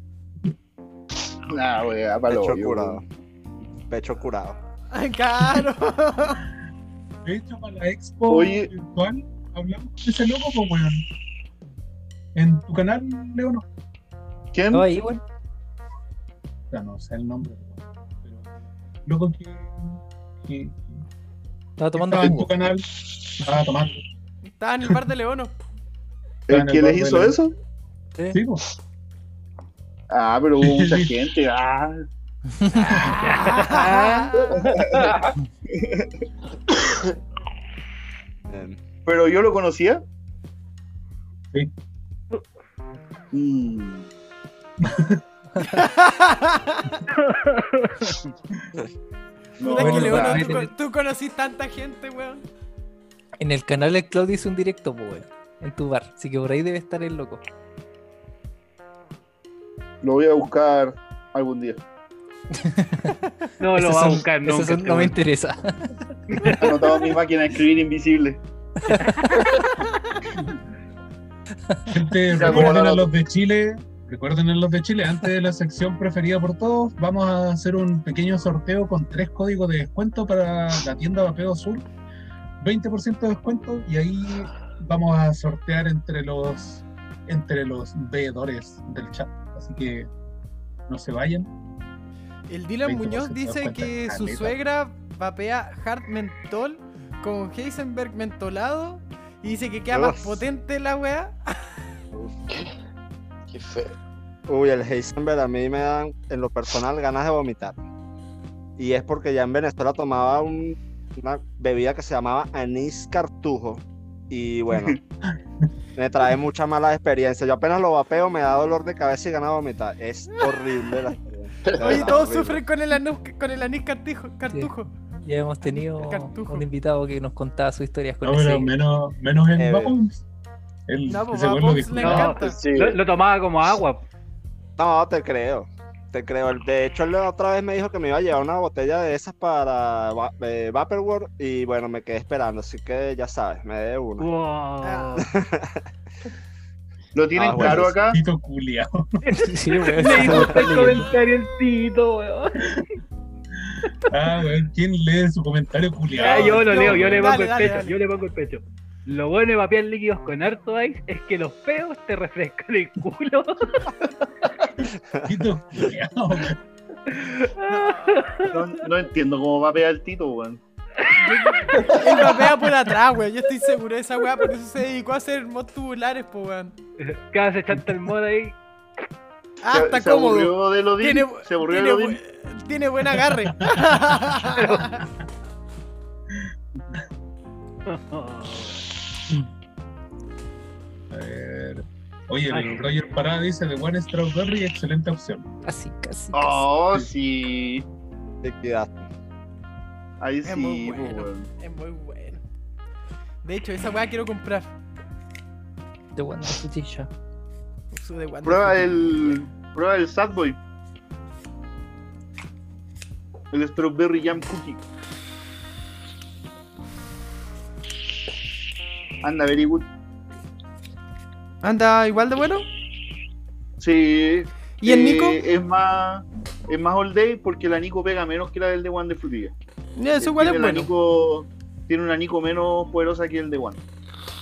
Nah, weón, palo. Pecho curado. Pecho curado. Ay, claro. <laughs> De hecho, para la expo Oye. virtual hablamos de ese loco, pues, weón. En tu canal, Leo, no. ¿Quién? Estaba ahí, weón. O sea, no sé el nombre, weón, pero loco que ¿Qué- Estaba tomando estaba en tu canal? Estaba tomando. Estaba en el bar de Leono. ¿El el que les hizo eso? Sí. Sí, pues. Ah, pero hubo mucha <laughs> gente. Ah. Pero yo lo conocía. Sí. Mm. <laughs> No, Bueno, tú, con- tú conocí tanta gente, weón. En el canal el Claudio hizo un directo, weón, en tu bar. Así que por ahí debe estar el loco. Lo voy a buscar algún día. <laughs> No lo va a buscar nunca. son- este no me interesa. <laughs> Anotado en mi máquina de escribir invisible. Gente, <laughs> recuerden a los de Chile, recuerden a los de Chile, antes de la sección preferida por todos, vamos a hacer un pequeño sorteo con tres códigos de descuento para la tienda Vapeo Sur. 20% de descuento y ahí vamos a sortear entre los entre los veedores del chat. Así que no se vayan. El Dylan 20% Muñoz dice que su suegra vapea hard mentol con Heisenberg mentolado y dice que queda más potente la weá. Qué feo. Uy, el Heisenberg a mí me dan, en lo personal, ganas de vomitar. Y es porque ya en Venezuela tomaba un- una bebida que se llamaba anís cartujo. Y <laughs> bueno, me trae muchas malas experiencias. Yo apenas lo vapeo, me da dolor de cabeza y ganas de vomitar. Es horrible la Oye, todos sufren con el, anu- con el anís cartujo. cartujo. Ya hemos tenido un invitado que nos contaba sus historias con No, pero menos, menos en Eh. El, No, pues lo No, encanta. Sí. Lo, lo tomaba como agua. No, te creo. Te creo. De hecho, él otra vez me dijo que me iba a llevar una botella de esas para eh, Vaporware y bueno, me quedé esperando. Así que ya sabes, me dé una. Wow. Ah. <laughs> ¿Lo tienen Ah, bueno, claro acá? Tito culiao. Sí, está el comentario el tito, weón. <laughs> Ah, weón, ¿quién lee su comentario Ya, culiao? yo lo leo, yo le pongo el dale, pecho, dale. yo le pongo el pecho. Lo bueno de vapear líquidos con harto ice es que los peos te refrescan el culo. <laughs> Tito. No, no entiendo cómo va a pegar el Tito, weón. Él vapea por atrás, weón. Yo estoy seguro de esa weá, por eso se dedicó a hacer mods tubulares, po, weón. Cada se chanta el modo ahí. Ah, Se- está se cómodo. aburrió de Odín, Tiene, se aburrió de tiene, Odín. bu- tiene buen agarre. <laughs> <laughs> A ver. Oye, Ay. el Roger Parada dice de One Strawberry, excelente opción. Casi, casi. casi. Oh, sí. Liquidad. Ahí Es sí, muy pues, bueno. Es muy bueno. De hecho, esa weá quiero comprar. De de Wonder Prueba el. Prueba el Sadboy. El Strawberry Jam Cookie. Anda, very good. ¿Anda igual de bueno? Sí. ¿Y el eh, Nico? Es más. Es más all day porque la Nico pega menos que la del de One de Frutilla. Eso igual es Tiene bueno. Nico- tiene una Nico menos poderosa que el de One.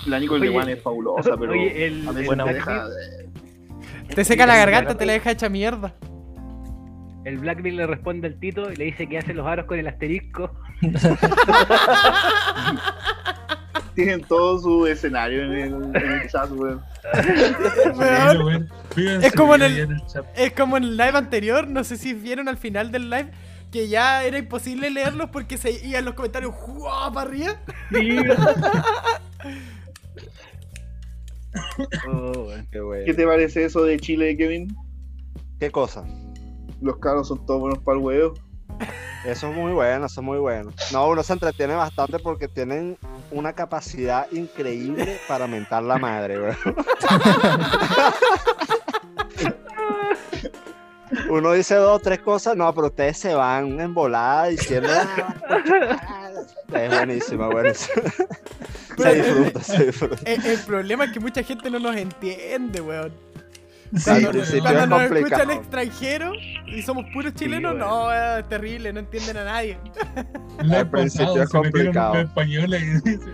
La Nico del de One es fabulosa, <laughs> pero oye, el- a veces me Black deja. Te seca la garganta, te la deja hecha mierda. El Blackbeard le responde al Tito y le dice que hace los aros con el asterisco. <laughs> <laughs> Tienen todo su escenario en el, en el chat, weón. <laughs> Es como en el- chat. Es como en el live anterior, no sé si vieron al final del live, que ya era imposible leerlos porque se iban los comentarios ¡juá! para arriba. Sí. <laughs> Oh, weón. Qué bueno. ¿Qué te parece eso de Chile, Kevin? ¿Qué cosa? Los caros son todos buenos para el huevo. Eso es muy bueno, eso es muy bueno. No, uno se entretiene bastante porque tienen una capacidad increíble para mentar la madre, bro. Uno dice dos o tres cosas, no, pero ustedes se van en volada diciendo. "Ah, <laughs> Es buenísimo, buenísimo. <laughs> Se disfruta, se disfruta. El, el problema es que mucha gente no nos entiende, weón. Sí, Cuando, principio cuando es nos escucha complicado. el extranjero y somos puros chilenos, no, es terrible, no entienden a nadie. Al principio es complicado. los españoles y <laughs> dice,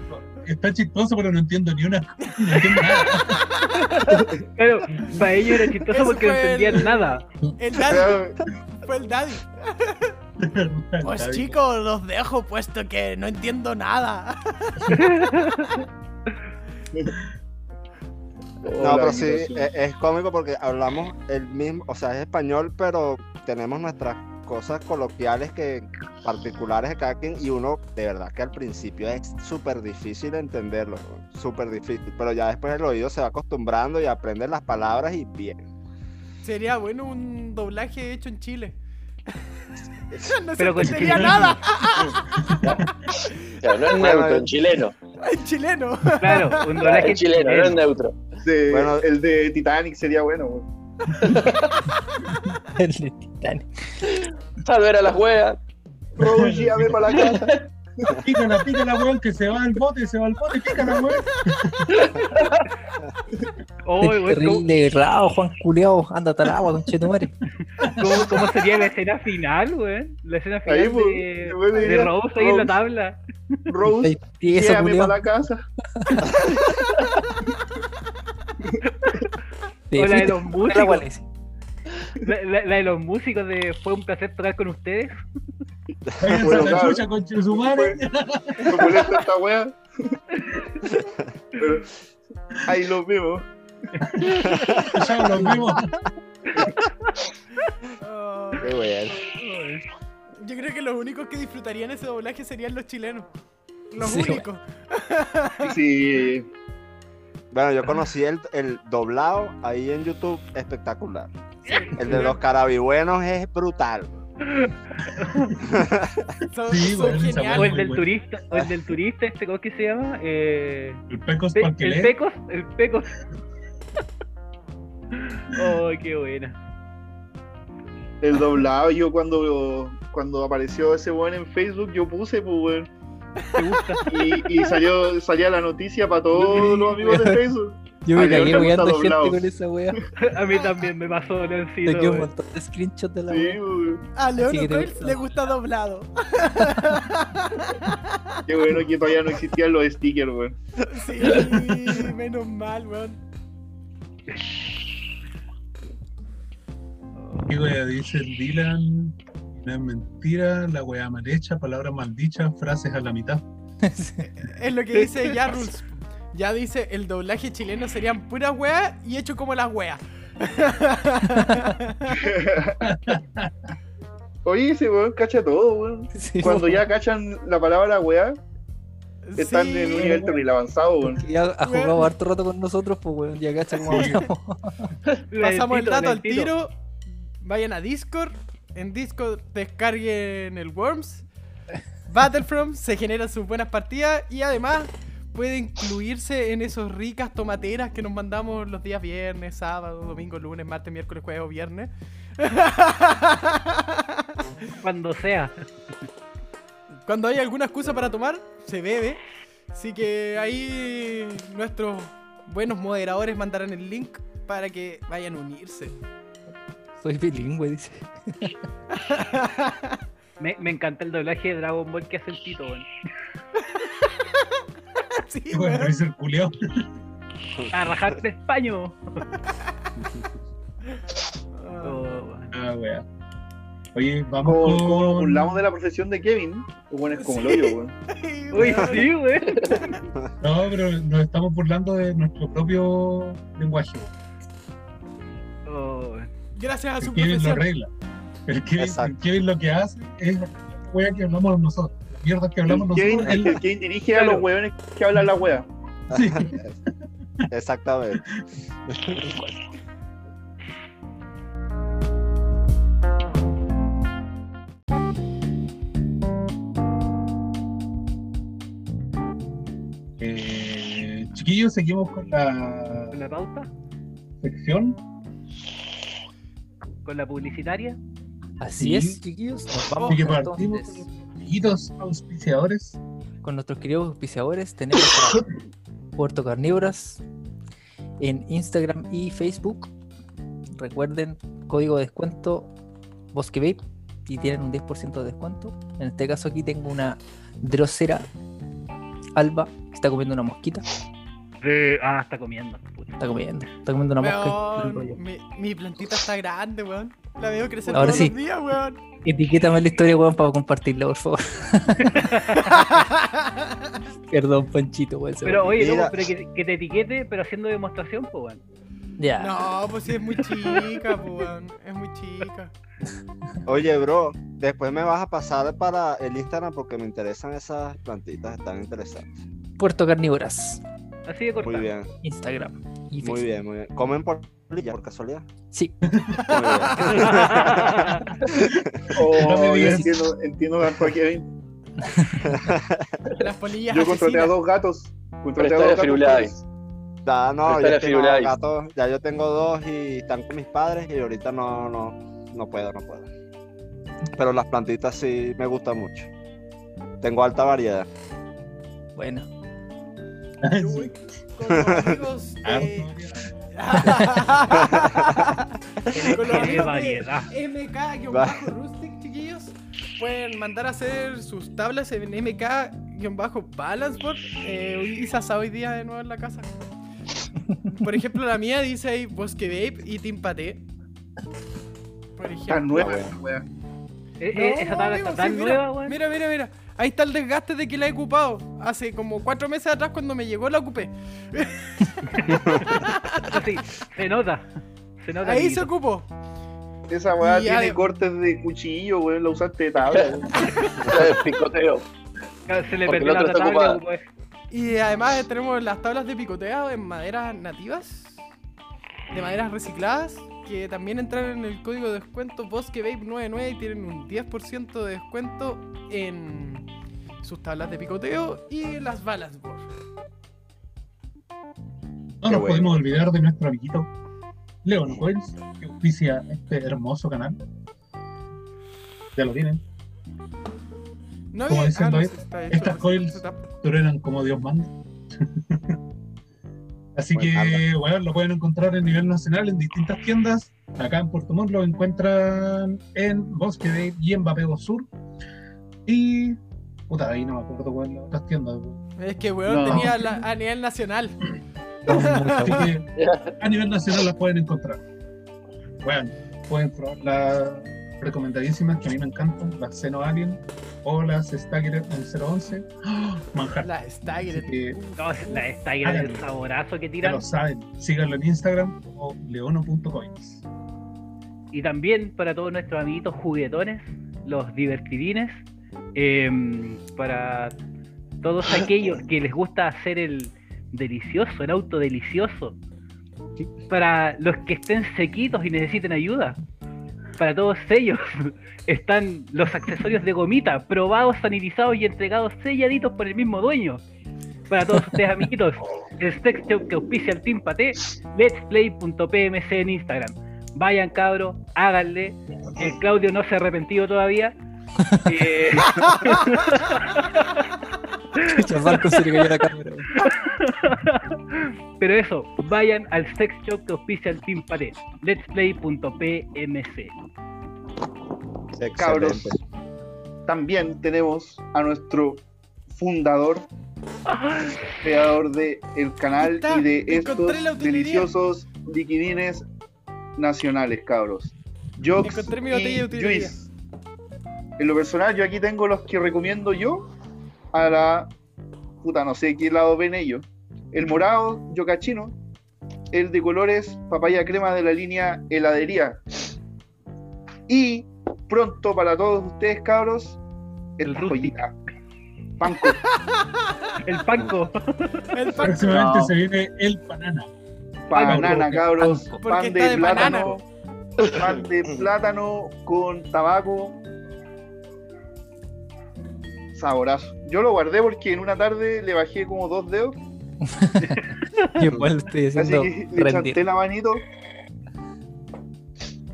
está chistoso, pero no entiendo ni una. No entiendo nada. <laughs> Claro, para ellos era chistoso Eso porque no el- entendían nada. El daddy, fue el daddy. <laughs> Pues chicos, los dejo puesto que no entiendo nada. No, pero sí, es, es cómico porque hablamos el mismo, o sea, es español, pero tenemos nuestras cosas coloquiales que particulares de cada quien y uno de verdad que al principio es súper difícil entenderlo, súper difícil, pero ya después el oído se va acostumbrando y aprende las palabras y bien. Sería bueno un doblaje hecho en Chile. <laughs> no Pero se chileno. nada Claro, no es neutro, en chileno. en chileno. Claro, un Claro, doblaje en chileno, no es neutro. De- Bueno. el de Titanic sería bueno, weón. <laughs> El de Titanic. Salver a las weas. Rose, llévame para la casa. Pícala, pícala, weón, que se va al bote, se va al bote, pícala, weón. Oh, weón, ¿cómo, Terrible rao, Juan Culeado, ándate al agua, conchetumare. cómo- cómo sería la escena final, weón? La escena final Ahí, pues, de, weón, de Rose ahí en la tabla. Rose, llévame para la casa. O la de los músicos. La, la- la de los músicos de fue un placer tocar con ustedes. Bueno, la claro. chucha con molesta esta wea. Pero ahí lo vemos. Ya los vimos. Qué bueno. yo creo que los únicos que disfrutarían ese doblaje serían los chilenos. Los Sí, únicos. Sí. Bueno, yo conocí el, el doblado ahí en YouTube, espectacular. El de los carabibuenos es brutal. <laughs> Son, Sí, son bueno, esa O el del bueno. turista, o el del turista, este, ¿cómo que se llama? Eh, El Pecos Pe- el. Pecos, el Pecos. <laughs> Oh, qué buena. El doblado, yo cuando, cuando apareció ese weón en Facebook, yo puse, pues weón. ¿Te gusta? Y, y salió, salía la noticia para todos los amigos de Facebook. Yo me le weando gente doblado. con esa wea. <laughs> A mí también me pasó, Leoncito. Saqué un weón. montón de screenshots de la Sí, wea. A León te Coils gusta. le gusta doblado. <laughs> Qué bueno que todavía no existían los stickers, weón. <laughs> Sí, menos mal, weón. ¿Qué wea dice el Dylan? No es mentira, la wea mal hecha, palabras maldichas, frases a la mitad. Es lo que dice ya Rules. Ya dice, el doblaje chileno serían puras weas y hecho como las weas. <laughs> Oye, ese weón cacha todo, weón. <laughs> Sí, Cuando weón. ya cachan la palabra weá, están Sí, en un nivel terrible avanzado, weón. Ya ha jugado harto rato con nosotros, pues weón, ya cacha cómo hablamos. <laughs> Pasamos el dato al tiro. Vayan a Discord. En Discord descarguen el Worms. Battlefront, se generan sus buenas partidas y además puede incluirse en esos ricas tomateras que nos mandamos los días viernes, sábado, domingo, lunes, martes, miércoles, jueves o viernes. <laughs> Cuando sea. Cuando hay alguna excusa para tomar, se bebe. Así que ahí nuestros buenos moderadores mandarán el link para que vayan a unirse. Soy bilingüe, dice. <laughs> Me, me encanta el doblaje de Dragon Ball que hace el Tito. <laughs> <laughs> Sí, dice el culiao. A rajarte españo. <laughs> Ah. Oh, weón. Ah, wea. Oye, vamos Como, con... como burlamos de la profesión de Kevin, pues bueno, es como Sí. el hoyo, weón. <laughs> Uy, sí, weón. No, pero nos estamos burlando de nuestro propio lenguaje. Oh. Gracias a su Kevin lo arregla. El Kevin, el Kevin lo que hace es la wea que hablamos nosotros. Mierda que hablamos El Kevin, nosotros. el, él- Kevin dirige a Claro. los weones que hablan la wea. sí. <laughs> Exactamente. Eh, chiquillos, seguimos con la ¿Con la pauta? sección. ¿Con la publicitaria? Así Sí. es, chiquillos. Nos vamos Así que partimos entonces amiguitos auspiciadores. con nuestros queridos auspiciadores. Tenemos a <coughs> Puerto Carnívoras en Instagram y Facebook. Recuerden, código de descuento Bosque Vape y tienen un 10% de descuento. En este caso aquí tengo una drosera alba que está comiendo una mosquita. Ah, está comiendo. puta. Está comiendo. Está comiendo una mosca. mi plantita está grande, weón. La veo crecer Ahora todos sí. los días, weón. Etiquétame la historia, weón, para compartirla, por favor. <laughs> Perdón, Panchito, weón. Pero oye, loco, pero que, que te etiquete, pero haciendo demostración, pues bueno. Ya. No, pues sí, es muy chica, pues, weón. Es muy chica. Oye, bro, después me vas a pasar para el Instagram porque me interesan esas plantitas, están interesantes. Puerto Carnívoras. Así de cortado. Muy bien, Instagram. Y muy bien, muy bien. ¿Comen por por casualidad? Sí. <laughs> Oh, No me digas. entiendo, entiendo a Kevin. Las polillas Yo contraté a dos gatos. Contraté a dos gatos. Da, no, Préstale yo tengo gatos, ya yo tengo dos y están con mis padres y ahorita no, no, no puedo, no puedo. Pero las plantitas sí me gustan mucho. Tengo alta variedad. Bueno. Uy, con los amigos <laughs> de... Tiene variedad. MK-Rustic, chiquillos, pueden mandar a hacer sus tablas en MK-Balanceboard. Eh, Isa hoy día de nuevo en la casa. Por ejemplo, la mía dice ahí Bosque Vape y Team Paté. Por ejemplo. Está nueva esa wea. Eh, No, eh, esa tabla amigo, está tan nueva, weón. Mira, mira, mira. Ahí está el desgaste de que la he ocupado. Hace como cuatro meses atrás cuando me llegó la ocupé. <laughs> Así, se nota. Se nota. Ahí se ocupó. Esa weá tiene cortes de cuchillo, weón. La usaste de tabla, weón. Picoteo. Se le perdió la tabla. pues. Y además tenemos las tablas de picoteo en maderas nativas, de maderas recicladas, que también entran en el código de descuento Bosque Vape 99 y tienen un 10% de descuento en sus tablas de picoteo y las balas. por. No Qué nos bueno. podemos olvidar de nuestro amiguito Leon Coils, que auspicia este hermoso canal. Ya lo tienen. No Como había- dicen, no, hecho, estas coils- eran como Dios manda. <laughs> Así que, bueno, lo pueden encontrar en nivel nacional en distintas tiendas. Acá en Puerto Montt lo encuentran en Bosque de y en Vapeo Sur. Y. Puta, ahí no me acuerdo cuáles las otras tiendas. Es que weón No. tenía la- a nivel nacional. Así que <laughs> a nivel nacional las pueden encontrar. Bueno, pueden probar las recomendadísimas que a mí me encantan: las Xeno Alien o las Stagger en 011. ¡Ah! <gasps> Manjar. La Stagger. Así que No, la está ahí el saborazo que ya tiran. lo saben, síganlo en Instagram o leono.coins. Y también para todos nuestros amiguitos juguetones, los divertidines, em, para todos <gasps> aquellos que les gusta hacer el delicioso, el auto delicioso, para los que estén sequitos y necesiten ayuda, para todos ellos <laughs> están los accesorios de gomita, probados, sanitizados y entregados selladitos por el mismo dueño. Para todos ustedes <laughs> amiguitos, el sex shop que auspicia el Team Paté, letsplay.pmc en Instagram. Vayan cabros, háganle. El Claudio no se ha arrepentido todavía. <laughs> Eh, <laughs> Chaval, se le cayó la cámara. weón. <laughs> pero eso, vayan al sex shop que auspicia el Team Paté, letsplay.pmc. Cabros. También tenemos a nuestro fundador, creador de el canal Está, y de estos deliciosos liquidines nacionales, cabros. Jox Encontré mi botella de y. Juice. En lo personal, yo aquí tengo los que recomiendo yo a la puta, no sé qué lado ven ellos. El morado, yocachino. El de colores, papaya crema de la línea heladería. Y pronto para todos ustedes, cabros, El joyita. Panco. El panco. <laughs> El pan- Próximamente No. se viene el banana. Banana, Panco. cabros. Panco. Pan de plátano. Pan de plátano con tabaco. Saborazo. Yo lo guardé porque en una tarde le bajé como dos dedos. Yo <laughs> igual estoy Así que le chanté la manito.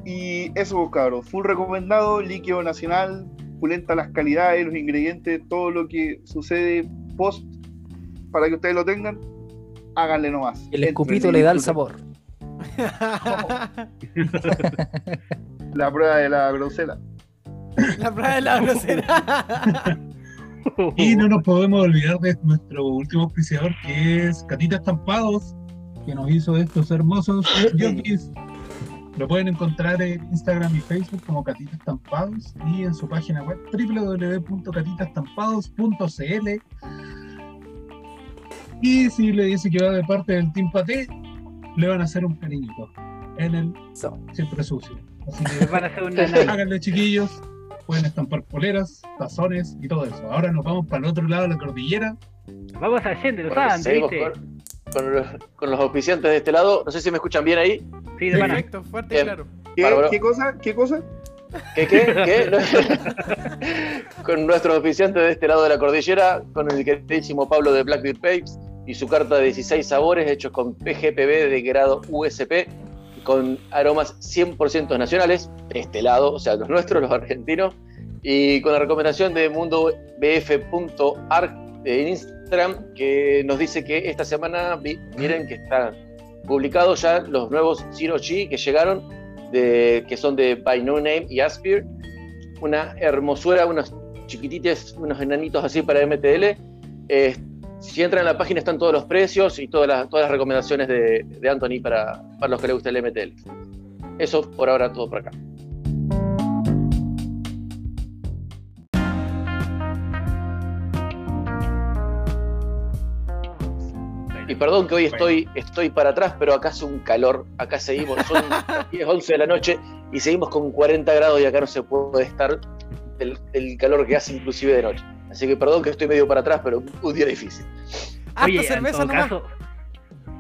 Y eso, cabros. Full recomendado. Líquido nacional. Pulenta las calidades, los ingredientes, todo lo que sucede post. Para que ustedes lo tengan. Háganle nomás. El escupito y le da el sabor. La prueba de la grosela. La prueba de la grosera. <laughs> Y no nos <laughs> podemos olvidar de nuestro último auspiciador, que es Catita Estampados, que nos hizo estos hermosos <laughs> yogis. Lo pueden encontrar en Instagram y Facebook como Catita Estampados y en su página web www.catitaestampados.cl. Y si le dice que va de parte del Team Paté, le van a hacer un cariñito en el siempre sucio. Así que van a hacer háganle chiquillos, pueden estampar poleras, tazones y todo eso. Ahora nos vamos para el otro lado de la cordillera. Vamos a Allende, lo Bueno, saben, ¿viste? con, con los, con los auspiciantes de este lado. No sé si me escuchan bien ahí. Sí, de pana. Perfecto, fuerte y claro. ¿Qué, Bárbaro. ¿Qué cosa? ¿Qué cosa? ¿Qué, qué, qué? <laughs> con nuestros auspiciantes de este lado de la cordillera, con el queridísimo Pablo de Blackbeard Papes y su carta de 16 sabores hechos con PGPB de grado USP, con aromas 100% nacionales, de este lado, o sea, los nuestros, los argentinos, y con la recomendación de mundobf.arc en Instagram, que nos dice que esta semana, miren que están publicados ya los nuevos Zero G que llegaron, de, que son de By No Name y Aspire, una hermosura, unos chiquititos, unos enanitos así para MTL. Eh, si entran en la página están todos los precios y todas las, recomendaciones de, Anthony para, los que les gusta el MTL. Eso por ahora todo por acá. Y perdón que hoy estoy, estoy para atrás, pero acá hace un calor, acá seguimos, son 10, 11 de la noche y seguimos con 40 grados y acá no se puede estar el calor que hace inclusive de noche. Así que perdón que estoy medio para atrás, pero un día difícil. Oye, en cerveza todo nomás. caso,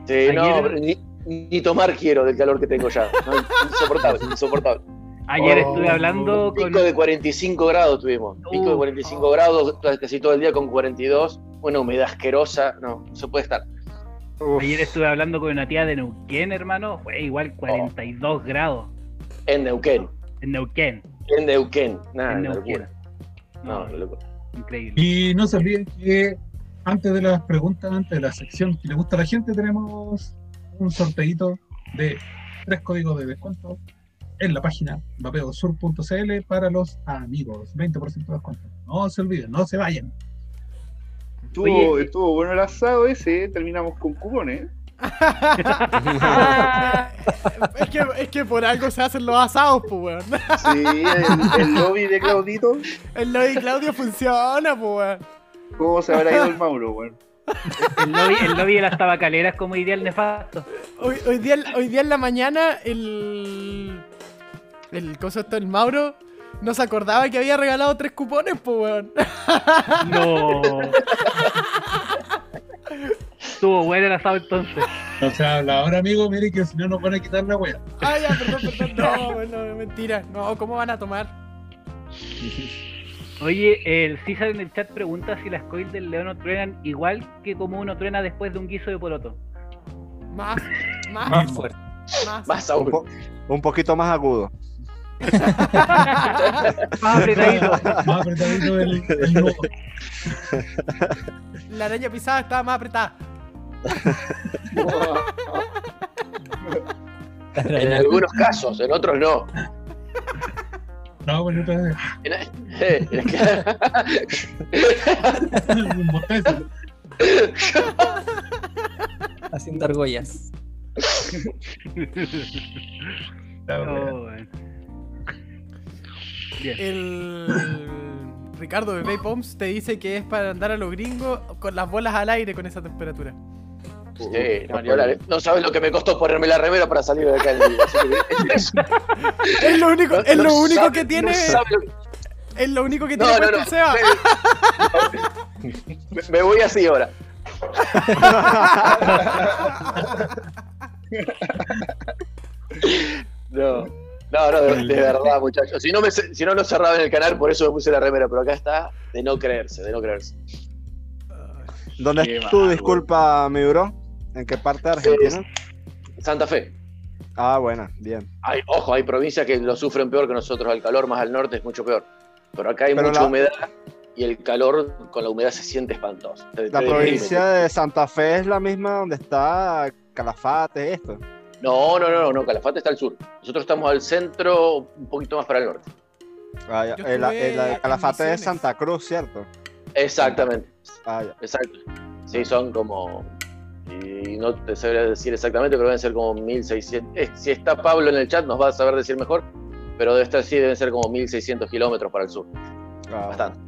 Sí, no, Ayer- ni, ni tomar quiero del calor que tengo ya. No, <laughs> insoportable, insoportable. ayer Oh, estuve hablando con. Pico de 45 grados tuvimos. Pico de Uh. 45 grados, casi todo el día con 42. Una humedad asquerosa. No, no se puede estar. Uf, Ayer estuve hablando con una tía de Neuquén, hermano. Fue igual 42 grados En Neuquén. en Neuquén. En Neuquén. Nada, en Neuquén. No, No, locura. Increíble. Y no se olviden que antes de las preguntas, antes de la sección que le gusta a la gente, tenemos un sorteito de tres códigos de descuento en la página vapeosur.cl para los amigos. 20% de descuento. No se olviden, no se vayan. Estuvo, Oye. estuvo bueno el asado ese, terminamos con cupones. <laughs> es, que, es que por algo se hacen los asados, pues, weón. Sí, el, el lobby de Claudito. El Lobby Claudio funciona, pues, weón. ¿Cómo se habrá ido el Mauro, weón? El lobby, el lobby de las tabacaleras como ideal nefasto. Hoy, hoy, día, hoy día en la mañana, el. El coso esto, el Mauro, no se acordaba que había regalado tres cupones, pues, weón. No. Estuvo bueno el asado entonces. No se habla ahora, amigo, mire que si no nos van a quitar la wea. Ah, ya, <laughs> perdón, perdón. No, bueno, mentira. No, ¿cómo van a tomar? Oye, el César en el chat pregunta si las coils del león truenan igual que como uno truena después de un guiso de poroto. Más, más, Más fuerte. más. Más un, po- un poquito más agudo. <laughs> Más apretadito. Más apretadito el, el. La araña pisada estaba más apretada. <laughs> En algunos casos, en otros no. No, bueno, otra vez. En- eh. Haciendo argollas. Oh, bueno. Bien. El Ricardo de Vape Homes te dice que es para andar a los gringos con las bolas al aire con esa temperatura. Sí, no, ni hablar. No sabes lo que me costó ponerme la remera para salir de acá el día. Es- <laughs> Es lo único, es no lo único sabe- que tiene. no sabe lo que- Es lo único que No, tiene no, puesto no. el Seba. Me, me voy así ahora. <laughs> No, no, no, de, de verdad, muchachos. Si no, me, si no lo cerraba en el canal, por eso me puse la remera, pero acá está de no creerse, de no creerse. ¿Dónde es tu disculpa, mi bro? ¿En qué parte de Argentina? Santa Fe. Ah, buena, bien. Hay, ojo, hay provincias que lo sufren peor que nosotros. El calor más al norte es mucho peor. Pero acá hay Pero mucha la- humedad y el calor con la humedad se siente espantoso. Te- La te provincia deprime. de Santa Fe es la misma donde está Calafate, esto. No, no, no, no, no, Calafate está al sur. Nosotros estamos al centro, un poquito más para el norte. Ah, El, el en Calafate es. Santa Cruz, ¿cierto? Exactamente, Ah, ya. exacto. Sí, son como. Y no te sabría decir exactamente, pero deben ser como 1600. eh, si está Pablo en el chat, nos va a saber decir mejor. Pero debe estar, sí, deben ser como 1600 kilómetros para el sur. Ah, Bastante.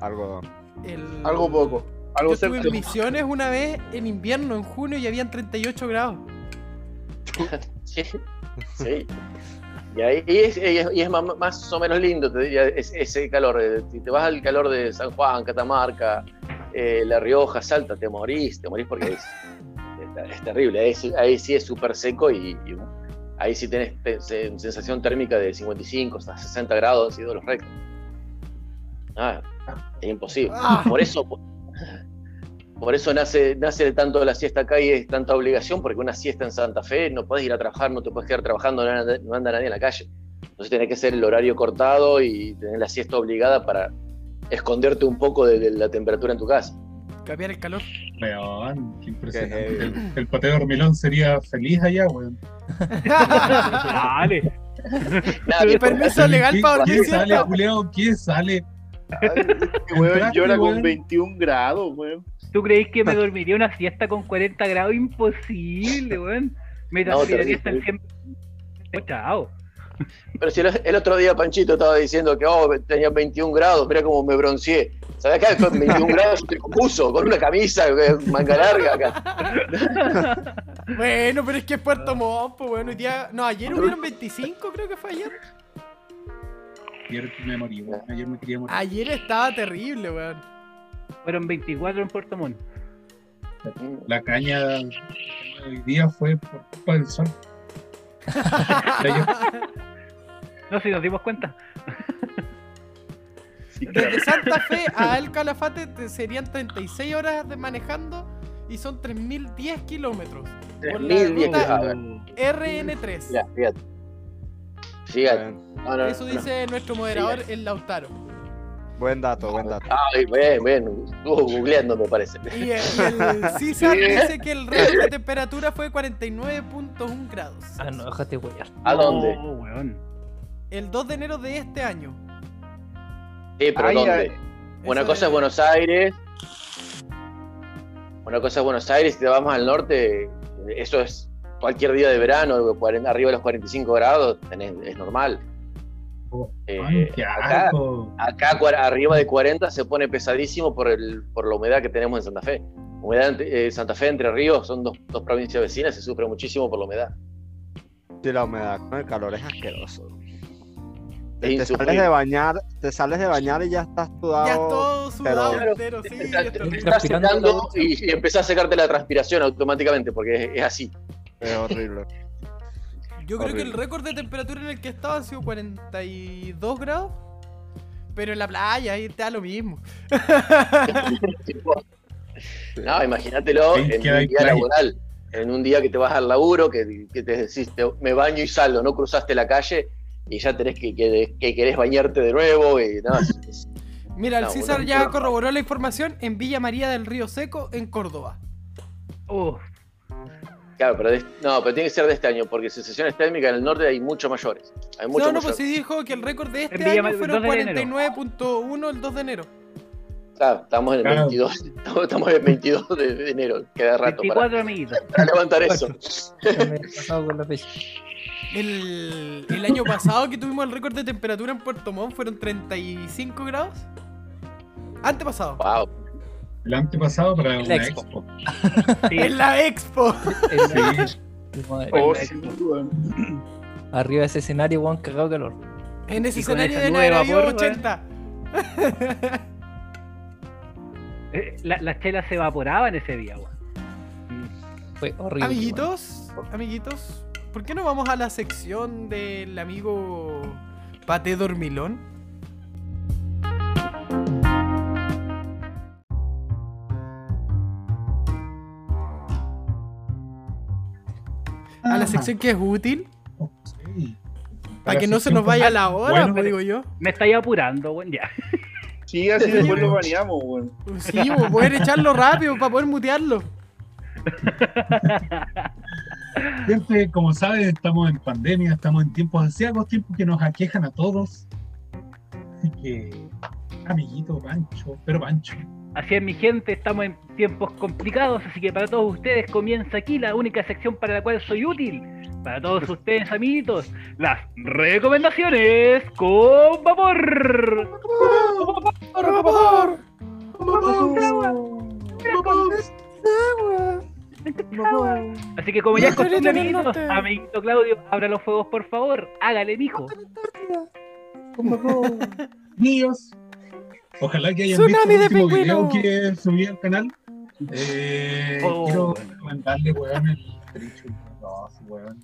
algo. El- Algo poco. Algo Yo cerca. en Misiones una vez en invierno, en junio, y habían 38 grados. <laughs> Sí, sí. Y ahí y es, y es- y es más, más o menos lindo, te diría, es- ese calor. eh, Si te vas al calor de San Juan, Catamarca, eh, La Rioja, Salta, te morís, te morís porque es, es- terrible. Ahí, sí- ahí sí es súper seco y, y ahí sí tenés te- se- sensación térmica de 55 hasta 60 grados, ha sido los récords. Ah, es imposible. Ah. Por eso, por eso nace, nace tanto la siesta acá y es tanta obligación, porque una siesta en Santa Fe no puedes ir a trabajar, no te puedes quedar trabajando, no anda, no anda nadie en la calle. Entonces tenés que hacer el horario cortado y tener la siesta obligada para esconderte un poco de, de la temperatura en tu casa. Cambiar el calor. Weón, qué impresionante. El, el pateo dormilón sería feliz allá, weón. Dale. Viejo, Permiso legal ¿Qué- para ¿Qué dormir sale, siesta. culiao? ¿Qué sale? Weón, llora con weón. 21 grados, weón. ¿Tú creéis que me dormiría una siesta con 40 grados? Imposible, weón. Me No, transpiraría hasta el 100. Chao. Pero si el, el otro día Panchito estaba diciendo que oh, tenía 21 grados, mira cómo me bronceé. ¿Sabes acá con 21 <laughs> grados te compuso con una camisa, eh, manga larga acá? <laughs> Bueno, pero es que es Puerto Montt, pues bueno, hoy día. No, ayer hubieron 25, creo que fue ayer. Ayer me morí, weón. Ayer me quería morir. Ayer estaba terrible, weón. Fueron 24 en Puerto Montt. La caña hoy día fue por culpa del sol. <laughs> No sé si nos dimos cuenta. Sí, claro. Desde Santa Fe a <laughs> El Calafate te- serían 36 horas de manejando y son 3010 kilómetros. Por la 3010 ruta a ver, RN3. mira, fíjate. Fíjate. Eso no. dice nuestro moderador, el Lautaro. Buen dato, buen dato. Ay, bien, bien. Estuvo googleando, me parece. Y, el <laughs> César dice que el récord de temperatura fue 49.1 grados. Ah, no, déjate wear. ¿A dónde? Weón. El 2 de enero de este año. Sí, pero Ay, ¿dónde? ay. Una Eso cosa es Buenos Aires. Una cosa es Buenos Aires, si te vas más al norte, eso es cualquier día de verano, 40 arriba de los 45 grados, tenés- es normal. Eh, acá-. Acá arriba de 40 se pone pesadísimo por, el, por la humedad que tenemos en Santa Fe. Humedad eh, Santa Fe, Entre Ríos, son dos, dos provincias vecinas, se sufre muchísimo por la humedad. Sí, la humedad con el calor es asqueroso. Es Te, te sales de bañar, te sales de bañar y ya estás sudado. Ya todo sudado pero- entero, sí. Estás secando y, y empezás a secarte la transpiración automáticamente, porque es, es así. Es horrible. Yo creo que el récord de temperatura en el que estaba ha sido 42 grados. Pero en la playa, ahí te da lo mismo. <laughs> No, imagínatelo en un día laboral, en un día que te vas al laburo, que, que te decís, te- me baño y salgo, no cruzaste la calle y ya tenés que, que, que querés bañarte de nuevo. Y, no, es- es- <laughs> Mira, el César ya corroboró la información en Villa María del Río Seco, en Córdoba. Uf, claro, pero de- no, pero tiene que ser de este año, porque sensaciones térmicas en el norte hay mucho mayores. Hay mucho no, no, pues sí dijo que el récord de este año fueron 2 de enero. 49.1 el 2 de enero. Claro, estamos en el Claro. 22, <laughs> estamos, estamos en el 22 de, de enero, queda rato para, 24 amiguitos. <laughs> para levantar eso. Ya me he pasado con la fecha. El, el año pasado que tuvimos el récord de temperatura en Puerto Montt fueron 35 grados. Antepasado. Wow, El antepasado para una expo. expo. <laughs> Sí, En la expo. Sí, <laughs> Oh, sí. Arriba de ese escenario, weón, cagado de calor. En ese escenario de había vapor, 80. eh, la- las chelas se evaporaban ese día, weón. Fue horrible. Amiguitos, amiguitos, ¿por qué no vamos a la sección del amigo Pate Dormilón? A la sección que es útil, sí. para que no se nos vaya la hora, Bueno, pues digo yo. Me estáis apurando, weón, ya. Sí, así después lo <laughs> baneamos, weón. Sí, pues, poder echarlo rápido para poder mutearlo. <laughs> Gente, como saben, estamos en pandemia, estamos en tiempos ansiagos, tiempos que nos aquejan a todos. Así que, amiguito Pancho, pero Pancho, Así es, mi gente, estamos en tiempos complicados, así que para todos ustedes comienza aquí la única sección para la cual soy útil. Para todos <laughs> ustedes, amiguitos, las recomendaciones con vapor. Así que como ya es costumbre, amiguitos, amiguito Claudio, abra los fuegos, por favor. Hágale, mijo. Niños, ojalá que hayan Tsunami visto el de último video que subí al canal. Eh, Oh, quiero bueno. recomendarle, weón, el Trichu 2, weón.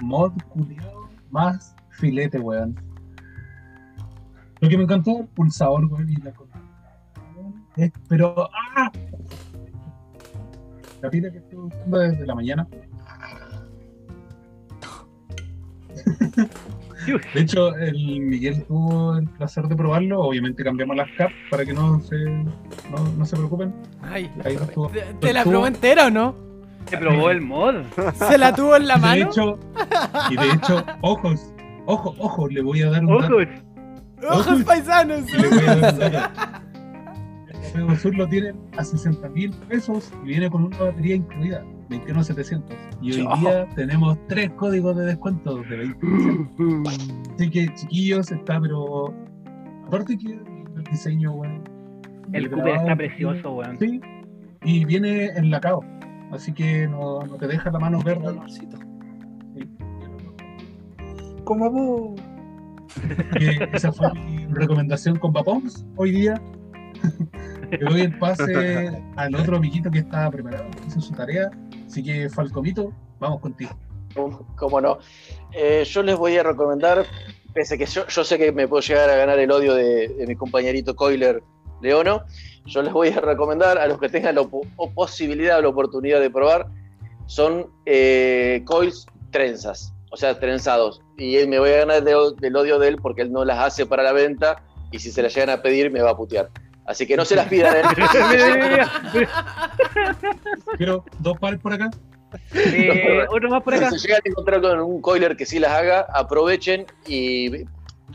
Mod culiado más filete, weón. Lo que me encantó, el pulsador, weón, y la cosa. Es- pero, ¡ah! La pila que estuve usando desde la mañana. <laughs> <laughs> De hecho, el Miguel tuvo el placer de probarlo. Obviamente cambiamos las caps para que no se, no, no se preocupen. Ay, Ahí estuvo. ¿te, te la probó entera o no? ¿Se probó el mod? ¿Se la tuvo en la Y de mano? hecho, y de hecho, ojos, ojo, ojo, le voy a dar un dato. Ojos. ¡Ojos paisanos! Le voy a dar un dato. El Fuego Sur lo tienen a 60 mil pesos y viene con una batería incluida, 21,700. Y hoy día tenemos tres códigos de descuento de 20%. Así que, chiquillos, está, pero. Aparte que el diseño, weón. El Cooper está precioso, weón. Sí, y viene enlacado. Así que no, no te deja la mano verde. Dolorcito. Como vos. esa fue mi recomendación con Papons hoy día. Le doy el pase al otro amiguito que estaba preparado, hizo su tarea. Así que, Falcomito, vamos contigo. ¿Cómo- ¿Cómo no? Eh, yo les voy a recomendar, pese a que yo, yo sé que me puedo llegar a ganar el odio de, de mi compañerito Coiler Leono, yo les voy a recomendar a los que tengan la posibilidad o la oportunidad de probar, son eh, coils trenzas, o sea, trenzados. Y él- me voy a ganar del odio de él porque él no las hace para la venta y si se las llegan a pedir me va a putear. Así que no se las pidan. ¿eh? <laughs> Quiero dos pares por acá. Eh, otro más por acá. Si se llegan a encontrar con un coiler que sí las haga, aprovechen y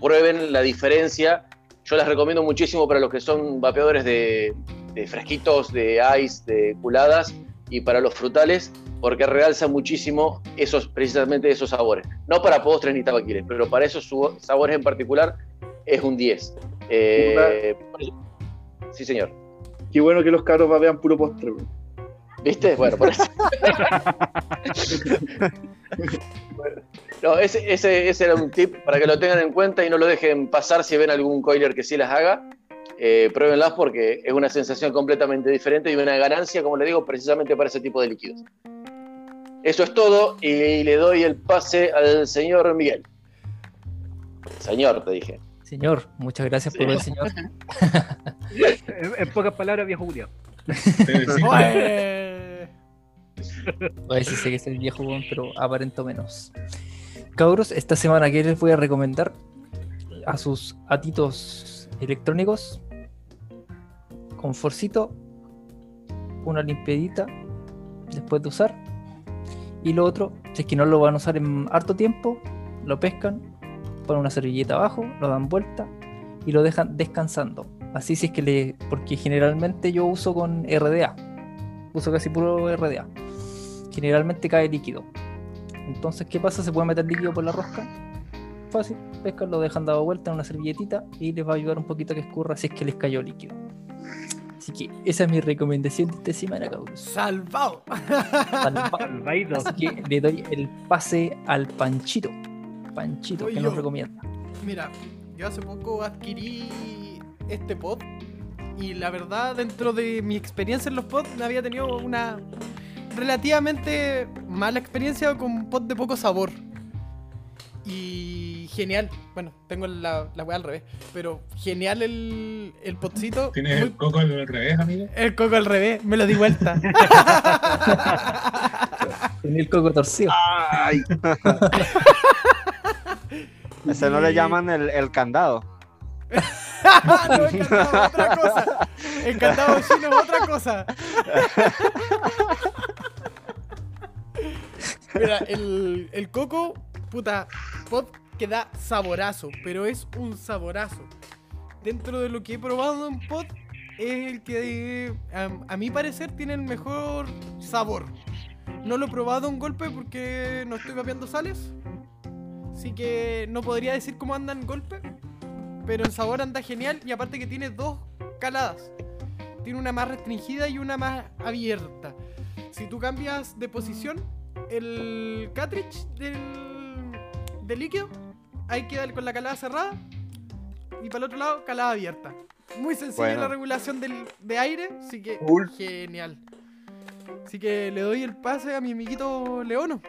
prueben la diferencia. Yo las recomiendo muchísimo para los que son vapeadores de, de fresquitos, de ice, de culadas y para los frutales, porque realza muchísimo esos, precisamente esos sabores. No para postres ni tabaquiles, pero para esos sabores en particular es un 10. Eh, sí, señor. Qué bueno que los cabros vean puro postre. ¿Viste? Bueno, por eso. <laughs> No, ese, ese, ese era un tip para que lo tengan en cuenta y no lo dejen pasar si ven algún coiler que sí las haga. Eh, pruébenlas porque es una sensación completamente diferente y una ganancia, como le digo, precisamente para ese tipo de líquidos. Eso es todo y le doy el pase al señor Miguel. Señor, te dije. Señor, muchas gracias por el señor. En, en pocas palabras, viejo Julio. A ver si sé que es el viejo, pero aparento menos. Cabros, esta semana que les voy a recomendar a sus atitos electrónicos conforcito, una limpiadita después de usar. Y lo otro, si es que no lo van a usar en harto tiempo, lo pescan, ponen una servilleta abajo, lo dan vuelta y lo dejan descansando. Así si es que le. Porque generalmente yo uso con RDA. Uso casi puro RDA. Generalmente cae líquido. Entonces, ¿qué pasa? Se puede meter líquido por la rosca. Fácil, pescan, lo dejan dado vuelta en una servilletita y les va a ayudar un poquito a que escurra si es que les cayó líquido. Así que esa es mi recomendación de esta semana, cabros. Salvado. Salva- Salvadito. Así que le doy el pase al Panchito. Panchito, que nos recomienda? Mira, yo hace poco adquirí este pod y la verdad dentro de mi experiencia en los pods había tenido una relativamente mala experiencia con pod de poco sabor. Y genial, bueno, tengo la, la weá al revés, pero genial el, el podcito. ¿Tienes muy- el coco al revés, amigo? el coco al revés, me lo di vuelta. <laughs> Tenía el coco torcido. Ay, <laughs> Ese no le llaman el, el candado. no, encantado es otra cosa. Encantado chino es otra cosa. Mira, el, el coco, puta, pod que da saborazo, pero es un saborazo. Dentro de lo que he probado en pod, es el que, a, a mi parecer, tiene el mejor sabor. No lo he probado un golpe porque no estoy vapeando sales. Así que no podría decir cómo anda en golpe. Pero en sabor anda genial y aparte que tiene dos caladas. Tiene una más restringida y una más abierta. Si tú cambias de posición el cartridge del, del líquido, ahí queda con la calada cerrada. Y para el otro lado, calada abierta. Muy sencilla Bueno. la regulación del, de aire, así que genial. Así que le doy el pase a mi amiguito Leono.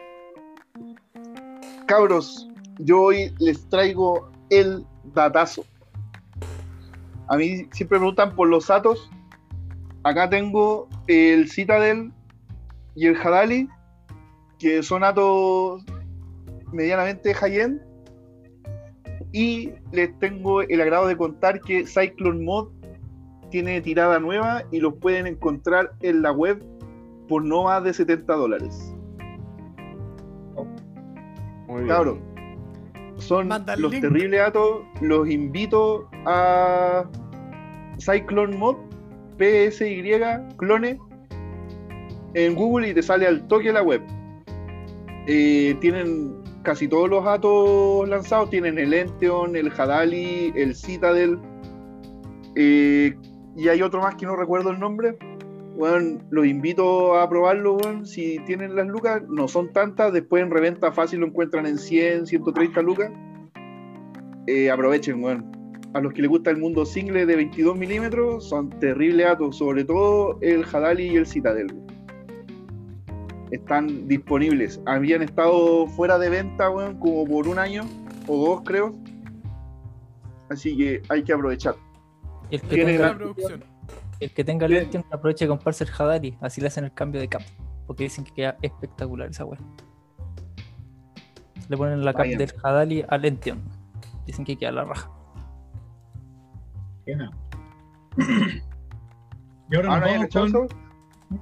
Cabros, yo hoy les traigo el datazo. A mí siempre me preguntan por los datos. Acá tengo el Citadel y el Hadali, que son datos medianamente high-end. Y les tengo el agrado de contar que Cyclone Mod tiene tirada nueva y los pueden encontrar en la web por no más de 70 dólares. Muy bien. Son los link. terribles datos. Los invito a Cyclone Mod, PSY, clone, en Google y te sale al toque la web. Eh, tienen casi todos los datos lanzados. Tienen el Enteon, el Hadali, el Citadel. eh, y hay otro más que no recuerdo el nombre. Bueno, los invito a probarlo. Si tienen las lucas, no son tantas. Después en reventa fácil lo encuentran en 100, 130 lucas. Eh, aprovechen, weón. A los que les gusta el mundo single de 22 milímetros, son terribles datos. Sobre todo el Hadali y el Citadel. Están disponibles. Habían estado fuera de venta, weón, como por un año o dos, creo. Así que hay que aprovechar. Y el que Tiene La producción. El que tenga el Bien. Aproveche de comprarse el Hadari, así le hacen el cambio de cap. Porque dicen que queda espectacular esa wea. Le ponen la cap del Hadali al Lentium. Dicen que queda la raja. Pena. <coughs> Y ahora Ah, nos ¿no hay vamos con...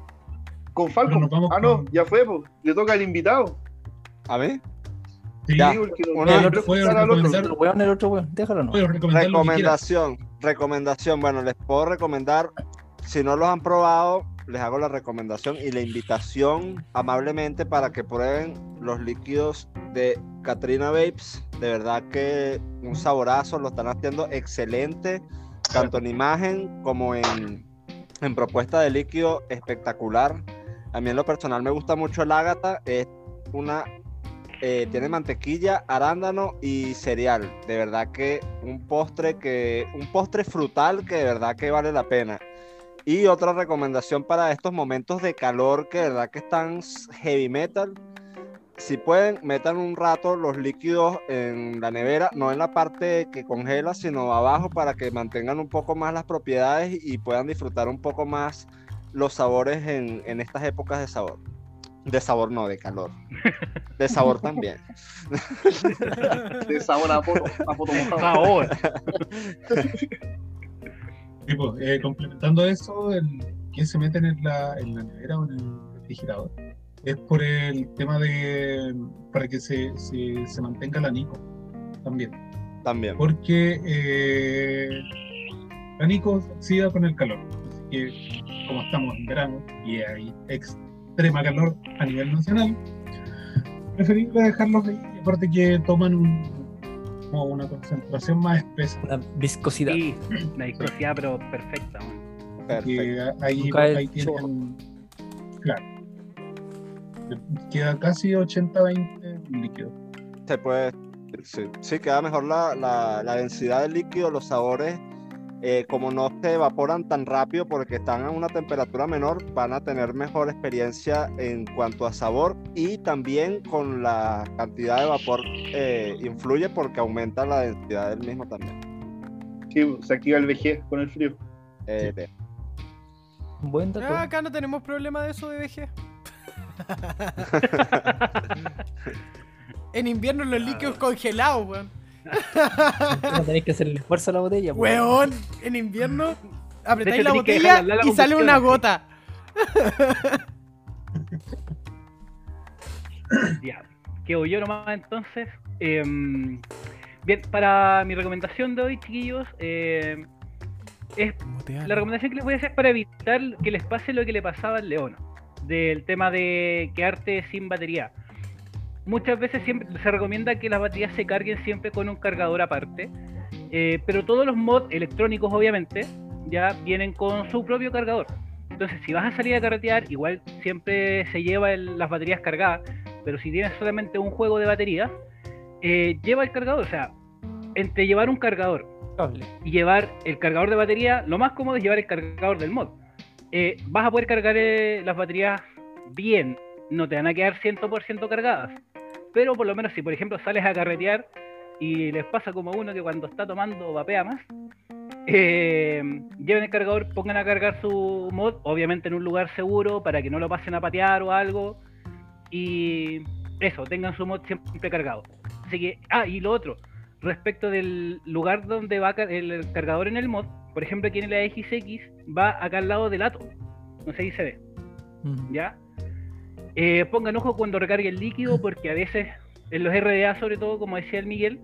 Con Falcon. Nos vamos Ah, no, con- ya fue, pues. Le toca al invitado. ¿A mí? Sí, Ya. Porque recomendar- El weón, el otro weón, déjalo no. Recomendación, recomendación. Bueno, les puedo recomendar, si no los han probado, les hago la recomendación y la invitación amablemente para que prueben los líquidos de Katrina Vapes. De verdad que un saborazo, lo están haciendo excelente, tanto en imagen como en, en propuesta de líquido, espectacular. A mí en lo personal me gusta mucho el Ágata, es una eh, tiene mantequilla, arándano y cereal. De verdad que un postre que un postre frutal que de verdad que vale la pena. Y otra recomendación para estos momentos de calor que de verdad que están heavy metal. Si pueden, metan un rato los líquidos en la nevera, no en la parte que congela, sino abajo para que mantengan un poco más las propiedades y puedan disfrutar un poco más los sabores en estas épocas de sabor. De sabor no, de calor. De sabor también. <laughs> De sabor a poto, a poto favor. Sí, pues, eh, complementando eso, el que se meten en la, en la nevera o en el refrigerador es por el tema de para que se, se, se mantenga la Nico también. También. Porque eh, la Nico se oxida con el calor. Así que, como estamos en verano y hay extrema calor a nivel nacional, preferible dejarlos ahí. Aparte que toman un- como una concentración más espesa. La viscosidad. Sí, la viscosidad, pero perfecta. Perfecto. ahí, tienen. Claro. Queda casi 80-20 líquido. Se puede. Sí, sí, queda mejor la, la- la densidad del líquido, los sabores. Eh, como no se evaporan tan rápido porque están a una temperatura menor, van a tener mejor experiencia en cuanto a sabor y también con la cantidad de vapor eh, influye porque aumenta la densidad del mismo también. Sí, se activa el vejez con el frío. Eh, Un buen dato. Ah, acá no tenemos problema de eso de VG. <laughs> en invierno los líquidos congelados, weón. <laughs> No tenéis que hacerle fuerza a la botella. Weón, en invierno apretáis la botella la y sale una gota. <laughs> Ya, quedo yo nomás entonces. Em, bien, para mi recomendación de hoy, chiquillos, em, es la recomendación que les voy a hacer es para evitar que les pase lo que le pasaba al León, del tema de quedarte sin batería. Muchas veces siempre se recomienda que las baterías se carguen siempre con un cargador aparte, eh, pero todos los mods electrónicos obviamente ya vienen con su propio cargador. Entonces si vas a salir a carretear, igual siempre se lleva el- las baterías cargadas, pero si tienes solamente un juego de baterías, eh, lleva el cargador, o sea, entre llevar un cargador y llevar el cargador de batería, lo más cómodo es llevar el cargador del mod. Eh, vas a poder cargar las baterías bien, no te van a quedar 100% cargadas, pero por lo menos si por ejemplo sales a carretear y les pasa como a uno que cuando está tomando vapea más, eh, lleven el cargador, pongan a cargar su mod, obviamente en un lugar seguro para que no lo pasen a patear o algo, y eso, tengan su mod siempre cargado. Así que, ah, y lo otro, respecto del lugar donde va el cargador en el mod, por ejemplo aquí en la XX va acá al lado del ato, no sé si se ve. ¿ya? Eh, pongan ojo cuando recargue el líquido porque a veces en los RDA sobre todo, como decía el Miguel,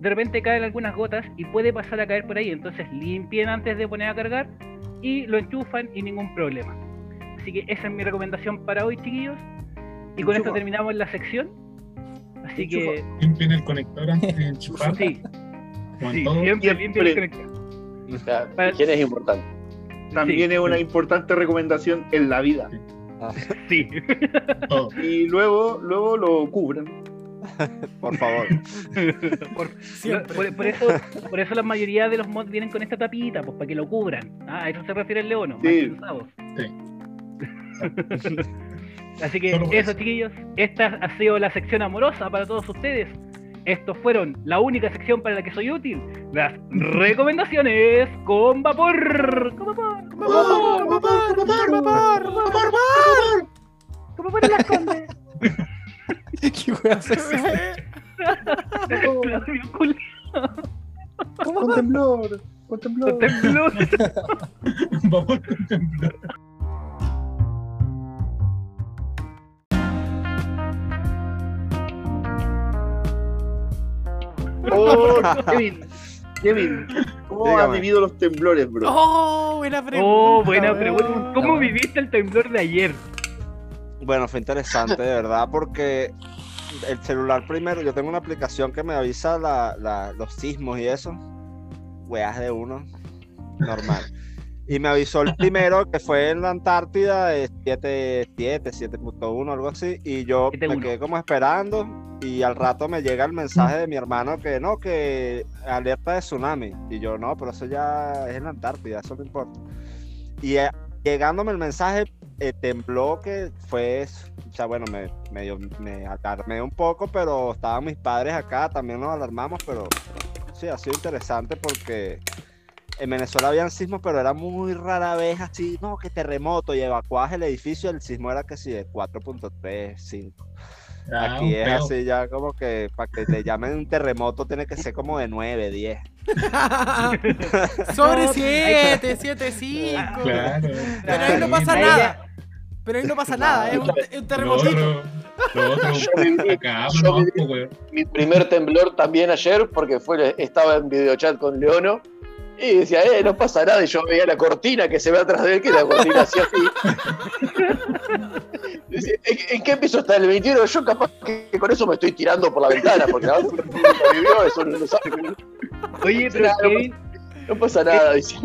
de repente caen algunas gotas y puede pasar a caer por ahí, entonces limpien antes de poner a cargar y lo enchufan y ningún problema. Así que esa es mi recomendación para hoy, chiquillos. Y con esto Enchufa. terminamos la sección. Así que, Limpien el conector antes de enchufar. sí, sí, siempre Siempre. limpien el conector. O sea, Para- higiene es importante. También es una importante recomendación en la vida. Sí. <laughs> todo. Y luego, luego lo cubran. <laughs> Por favor. <laughs> por, Siempre. por- por eso, por eso la mayoría de los mods vienen con esta tapita, pues para que lo cubran. Ah, a eso se refiere el leono, más Sí. Sí. Así que eso. chiquillos, esta ha sido la sección amorosa para todos ustedes. Estos fueron la única sección para la que soy útil, las <laughs> recomendaciones con vapor. Con vapor, con vapor, ¡Vapor, vapor, vapor, vapor, vapor! con vapor en las condes. <laughs> ¿Qué wea es eso? Claudio Culi- Con temblor. Con temblor. tembló. <laughs> Vapor con temblor. Oh, <laughs> Kevin. Kevin, ¿cómo has vivido los temblores, bro? ¡Oh, buena pregunta! Oh, buena pregunta. ¿Cómo viviste el temblor de ayer? Bueno, fue interesante, de verdad, porque el celular primero, yo tengo una aplicación que me avisa la- la- los sismos y eso. Weas de uno, normal. Y me avisó el primero que fue en la Antártida, de 7.7, 7.1, algo así. Y yo me 7.1. quedé como esperando. Y al rato me llega el mensaje de mi hermano que no, que alerta de tsunami. Y yo, no, pero eso ya es en la Antártida, eso no importa. Y eh, llegándome el mensaje, eh, tembló que fue, o sea, bueno, me, medio- me alarmé un poco, pero estaban mis padres acá, también nos alarmamos, pero sí, ha sido interesante porque en Venezuela habían sismos, pero era muy rara vez así, no, que terremoto y evacuabas el edificio, el sismo era que sí, de 4.3, 5. Ah, Aquí es peo. así ya como que para que le llamen un terremoto tiene que ser como de 9, 10. <laughs> Sobre No, 7, 7, 5. Claro. Pero ahí no pasa nada. Pero ahí no pasa nada, es un, un terremotito. lo otro, Yo viví- acá, yo no, viví- weón. Mi primer temblor también ayer, porque fue, estaba en videochat con Leono. Y decía, eh, no pasa nada. Y yo veía la cortina que se ve atrás de él, que la cortina hacía así. <laughs> Decía, ¿En, en qué piso está el 21? Yo capaz que con eso me estoy tirando por la ventana, porque la vivió, eso no lo sabe. Oye, pero Kevin, No pasa nada, dice.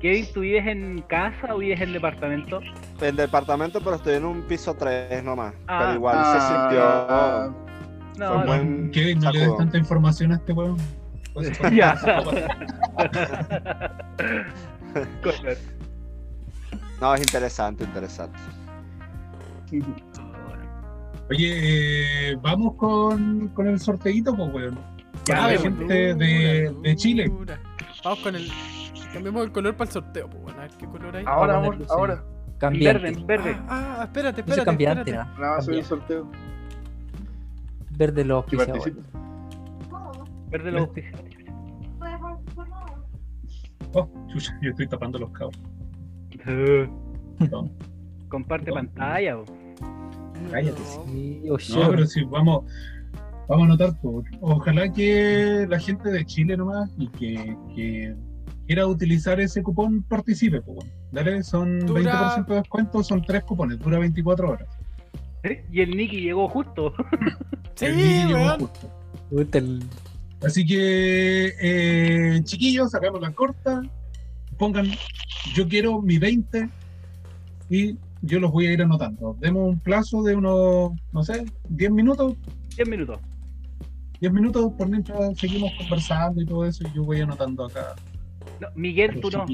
Kevin, ¿tú vives en casa o vives en departamento? En departamento, pero estoy en un piso 3 nomás. Ah. pero igual Ah, se sintió. No, Kevin, no le des tanta información a este weón. Pues, <laughs> Ya. <laughs> No, es interesante, interesante. Oye, eh, vamos con, con el sorteito, pues, weón. Ya, pues, gente de, de Chile. Vamos con el. Cambiemos el color para el sorteo, pues bueno, a ver qué color hay. Ahora, amor, sí. ahora. Cambiante. Verde, verde. Ah, ah, espérate, Dice espérate. cambiante, espérate. ¿no? Nada más soy un sorteo. Verde los Que auspiciadores. Verde los auspiciadores. Oh, chucha, yo estoy tapando los cabos. <laughs> No, Comparte pantalla. bo. cállate. Sí, oh, No, pero si vamos, vamos a anotar, pues, ojalá que la gente de Chile nomás y que, que quiera utilizar ese cupón, participe. Pues. Dale, son Dura- 20% de descuento, son tres cupones, dura 24 horas. Y el Nicky llegó justo. Sí, El Nicky llegó weón. Así que, eh, chiquillos, sacamos la corta. Pongan, yo quiero mi 20 y yo los voy a ir anotando. Demos un plazo de unos, no sé, 10 minutos. 10 minutos. 10 minutos por mientras seguimos conversando y todo eso. Y yo voy anotando acá. No, Miguel, tú no.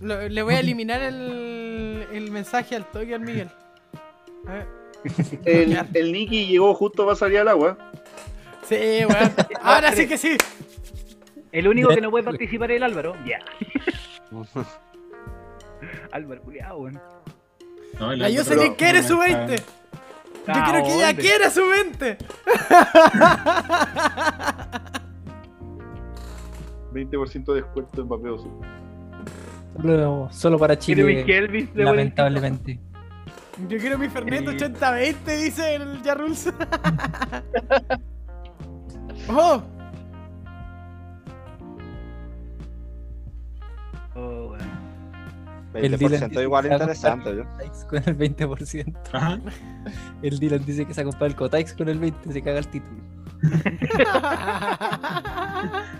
Lo- le voy a eliminar el, el mensaje al toque al Miguel. A ver. El, el Nicky llegó justo para salir al agua. Sí, weón. <laughs> Ahora sí que sí. El único que no puede participar es el Álvaro. Ya. <laughs> Álvaro, culiado, weón. No, el Ya, yo sé que quiere su me 20. está- Yo quiero que ella ¿dónde? quiera su 20. 20% <laughs> de descuento en papel. solo, solo para Quiere mi Chile, Kelvis de lamentablemente. Yo quiero mi Fernet Eh. 8020, dice el Jarruls. ¡Oh! Oh, weón. El Dylan 20% dice igual interesante, yo. el Con el 20%. Ajá. <laughs> El Dylan dice que se ha comprado el Cotaix con el 20%, se caga el título. <laughs>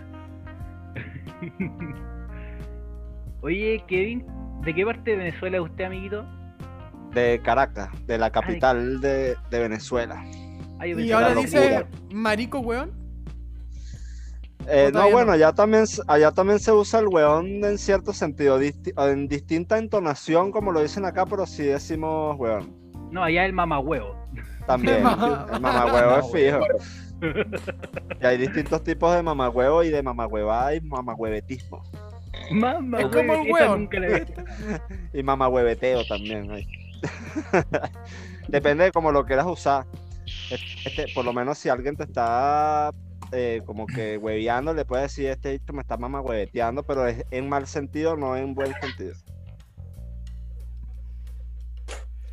Oye, Kevin, ¿de qué parte de Venezuela es usted, amiguito? De Caracas, de la capital de, de Venezuela. Ay, yo y ahora dice marico, weón. Eh, ¿O no, bueno, no? allá también, allá también se usa el weón en cierto sentido, disti- en distinta entonación como lo dicen acá, pero sí decimos weón. No, allá el mamahuevo. También, <laughs> el mamagüevo es fijo. Y hay distintos tipos de mamagüevo y de mamagüevada y mamagüevetismo. Mamá, Es como el huevo. <laughs> Y mamagüeveteo también. <laughs> Depende de cómo lo quieras usar. Este, por lo menos si alguien te está eh, como que hueveando, le puedes decir, este dicho me está mamagüeveteando, pero es en mal sentido, no en buen sentido.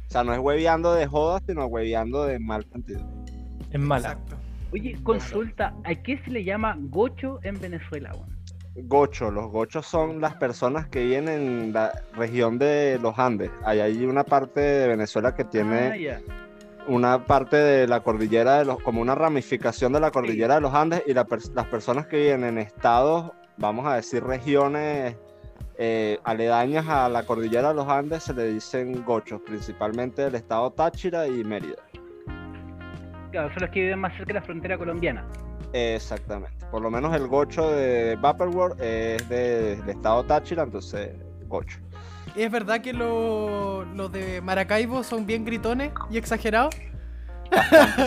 O sea, no es hueveando de joda, sino hueveando de mal sentido. Es mala. Exacto. Oye, consulta, ¿a qué se le llama gocho en Venezuela? Gocho, los gochos son las personas que viven en la región de los Andes. Ahí hay una parte de Venezuela que tiene Ah. Una parte de la cordillera de los, como una ramificación de la cordillera de los Andes y la las personas que viven en estados, vamos a decir regiones eh, aledañas a la cordillera de los Andes se le dicen gochos, principalmente del estado Táchira y Mérida. Claro, son los que viven más cerca de la frontera colombiana. Exactamente. Por lo menos el gocho de Vaporware es de- del estado Táchira, entonces gocho. ¿Y es verdad que lo- los de Maracaibo son bien gritones y exagerados?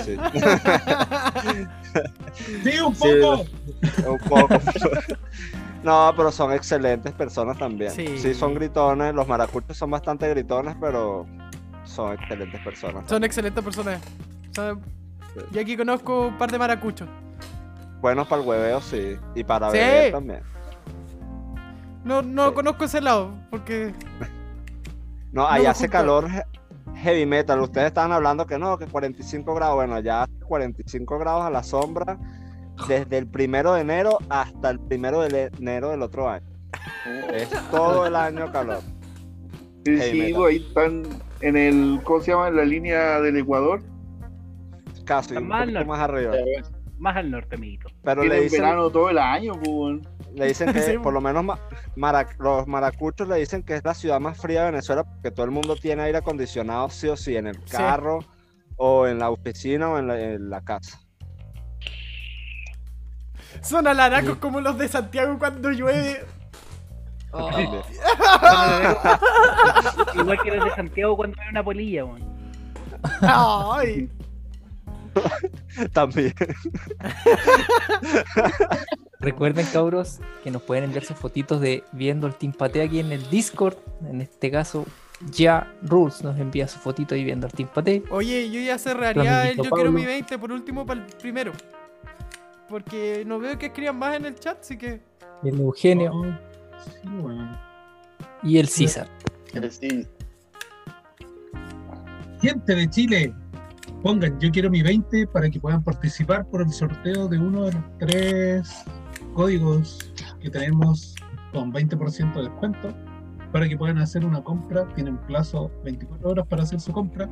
Sí. <laughs> Sí, un Sí, poco. Un poco. No, pero son excelentes personas también. Sí. Sí. son gritones. Los maracuchos son bastante gritones, pero son excelentes personas. Son excelentes personas. O sea, Sí. yo aquí conozco un par de maracuchos. Buenos para el hueveo, sí. Y para Sí. beber también. No, no Sí. conozco ese lado, porque No, allá hace junto. calor he- heavy metal. Ustedes estaban hablando que no, que 45 grados. Bueno, allá hace 45 grados a la sombra desde el primero de enero hasta el primero de enero del otro año. Es <laughs> todo el año calor. Sí, Heavy sí, metal. ahí están en el, ¿cómo se llama? En la línea del Ecuador. Casi, un más arriba. Más al norte, amiguito. Pero le dicen, verano todo el año, pues. weón. le dicen que <laughs> Sí. por lo menos los maracuchos le dicen que es la ciudad más fría de Venezuela porque todo el mundo tiene aire acondicionado sí o sí en el Sí. carro o en la oficina o en la, en la casa. son alaracos como los de Santiago cuando llueve. <laughs> También. Igual que los de Santiago cuando hay una polilla, weón. Ay, <laughs> También. <laughs> Recuerden, cabros, que nos pueden enviar sus fotitos de viendo el Team Pate aquí en el Discord. En este caso, ya Rules nos envía su fotito ahí viendo el Team Pate. Oye, yo ya cerraría el yo quiero mi Pablo. 20 por último para el primero. Porque no veo que escriban más en el chat, así que. El Eugenio Oh, sí, y el César. Sí. Gente de Chile, pongan yo quiero mi 20 para que puedan participar por el sorteo de uno de los tres códigos que tenemos con 20% de descuento para que puedan hacer una compra. Tienen plazo 24 horas para hacer su compra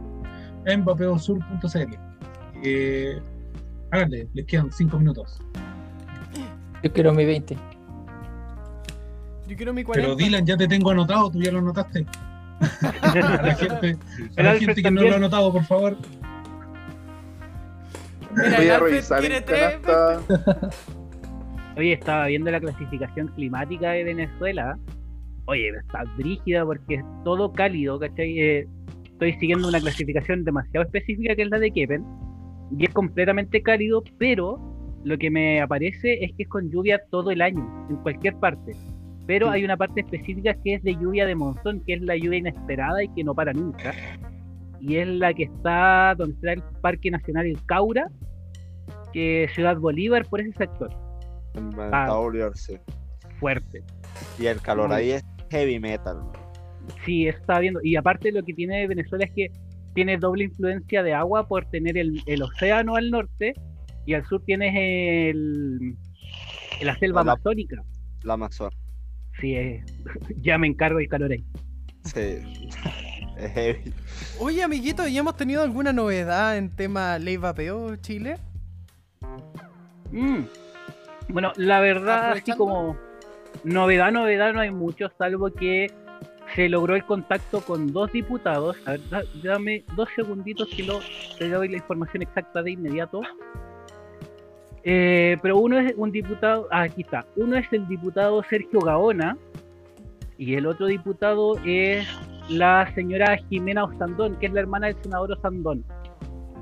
en vapeosur.cl. Eh, háganle, les quedan 5 minutos. Yo quiero mi 20. Yo quiero mi 40. Pero Dylan, ya te tengo anotado, tú ya lo anotaste. <laughs> a la gente, a El la Alfred gente que no lo ha anotado, por favor. Mira, Voy a revisar quiere en tres. canasta. <laughs> Oye, estaba viendo la clasificación climática de Venezuela. Oye, está brígida porque es todo cálido, ¿cachai? Eh, estoy siguiendo una clasificación demasiado específica que es la de Kepen. Y es completamente cálido, pero lo que me aparece es que es con lluvia todo el año, en cualquier parte. Pero hay una parte específica que es de lluvia de monzón, que es la lluvia inesperada y que no para nunca. Y es la que está donde está el Parque Nacional El Caura, que es Ciudad Bolívar, por ese sector. Ah. Bolívar, sí. Fuerte. Y el calor ahí es heavy metal. Sí, eso estaba viendo. Y aparte lo que tiene Venezuela es que tiene doble influencia de agua por tener el, el océano al norte y al sur tienes el, la selva La- amazónica. La Amazon. Sí, eh, <laughs> ya me encargo el calor ahí. Sí. <laughs> Oye, amiguito, ¿y hemos tenido alguna novedad en tema ley vapeo Chile? Mm. Bueno, la verdad, así como novedad, novedad no hay mucho, salvo que se logró el contacto con dos diputados. A ver, da- dame dos segunditos que lo, te doy la información exacta de inmediato. Eh, pero uno es un diputado, ah, aquí está, uno es el diputado Sergio Gaona y el otro diputado es la señora Jimena Ostandón, que es la hermana del senador Ostandón.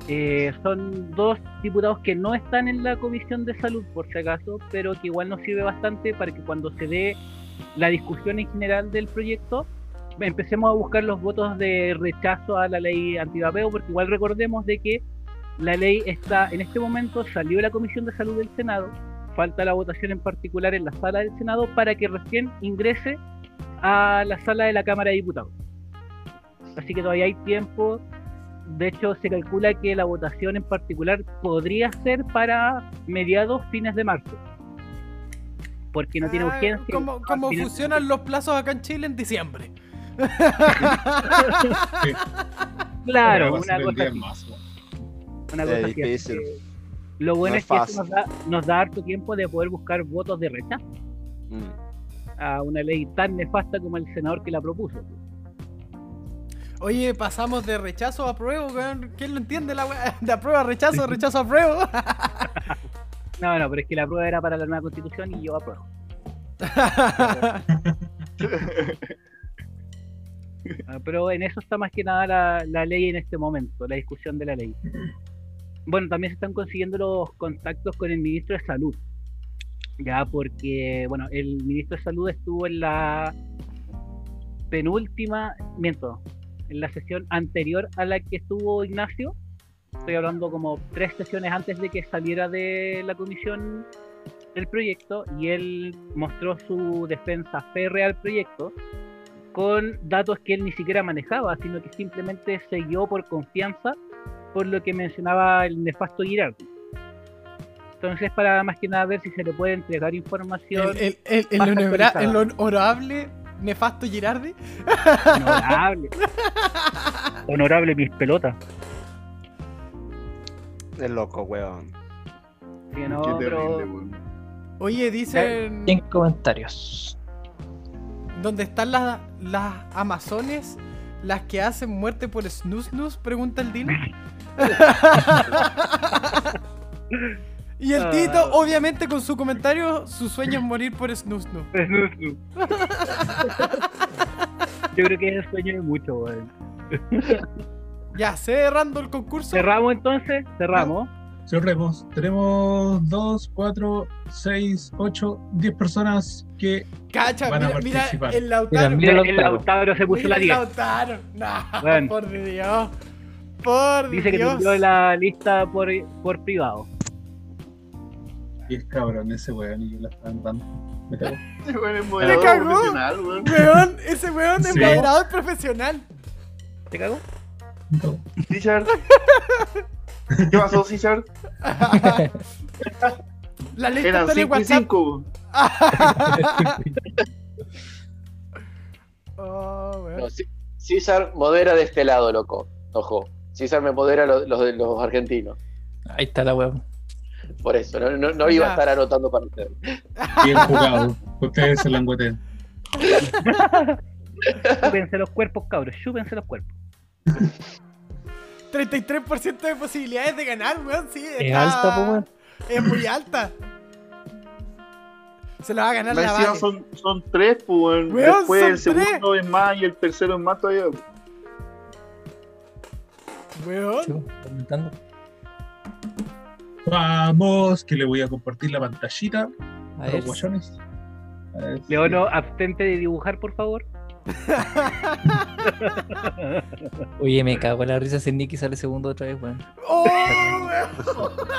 Eh, son dos diputados que no están en la Comisión de Salud, por si acaso, pero que igual nos sirve bastante para que cuando se dé la discusión en general del proyecto, empecemos a buscar los votos de rechazo a la ley antivapeo, porque igual recordemos de que la ley está, en este momento salió la Comisión de Salud del Senado, falta la votación en particular en la sala del Senado para que recién ingrese a la sala de la Cámara de Diputados. Así que todavía hay tiempo. De hecho, se calcula que la votación en particular podría ser para mediados, fines de marzo. Porque no tiene Ah, urgencia. ¿Cómo, cómo funcionan los plazos acá en Chile en diciembre? <laughs> Claro, una cosa así. Una cosa así, Lo bueno No es es que eso nos da, nos da harto tiempo de poder buscar votos de rechazo Mm. a una ley tan nefasta como el senador que la propuso. Oye, pasamos de rechazo a apruebo, weón. ¿Quién lo entiende la weá? <laughs> De apruebo a rechazo, rechazo a apruebo. <laughs> No, no, pero es que la prueba era para la nueva constitución y yo apruebo. <laughs> Ah, Pero en eso está más que nada la, la ley en este momento, la discusión de la ley. Bueno, también se están consiguiendo los contactos con el ministro de Salud. Ya, porque, bueno, el ministro de Salud estuvo en la penúltima, miento, en la sesión anterior a la que estuvo Ignacio. Estoy hablando como tres sesiones antes de que saliera de la comisión el proyecto y él mostró su defensa férrea al proyecto con datos que él ni siquiera manejaba, sino que simplemente se guió por confianza por lo que mencionaba el nefasto Girardi. Entonces, para más que nada ver si se le puede entregar información El, el, el, el honorable nefasto Girardi. honorable. <laughs> honorable mis pelotas. Es loco, weón. Sí, no, Qué pero terrible, weón. Oye, dicen. En comentarios. ¿Dónde están las, las amazones? Las que hacen muerte por snus snus, pregunta el Dino. <laughs> y el Tito, Ah. obviamente, con su comentario, su sueño es morir por snus snus. <laughs> Yo creo que es el sueño de mucho, weón. <laughs> Ya, cerrando el concurso. Cerramos entonces, cerramos. Cerremos. Tenemos 2, 4, 6, 8, 10 personas que Cacha, Van a mira, mira participar. el Lautaro. Mira, Mira, el el Lautaro. Lautaro se puso Mira la el 10. Lautaro. No, Bueno. por Dios. Por Dice que te envió la lista por, por privado. Y es cabrón ese weón y yo la estaban dando. Me cagó. <laughs> Ese weón cagó? weón. Ese weón es profesional. ¿Te cagó? No. <laughs> ¿Qué pasó, Richard? <laughs> la lista Eran está en WhatsApp. Oh, César modera de este lado, loco. Ojo. César me modera los, los, los argentinos. Ahí está la weón. Por eso, no, no- no iba a estar anotando para ustedes. Bien jugado. Ustedes se languetean. Chúpense los cuerpos, cabros, chúpense los cuerpos. 33% de posibilidades de ganar, weón, sí. Es está- alta, pues weón. Es muy alta. Se la va a ganar la Vale. son, son tres, pues, weón. Weón, Después el tres. segundo es más y el tercero es más todavía. Weón. Vamos, que le voy a compartir la pantallita A a ver. los guayones. Si- Leono, abstente de dibujar, por favor. <laughs> Oye, me cago en la risa si Nicky sale segundo otra vez, weón. ¡Oh, weón!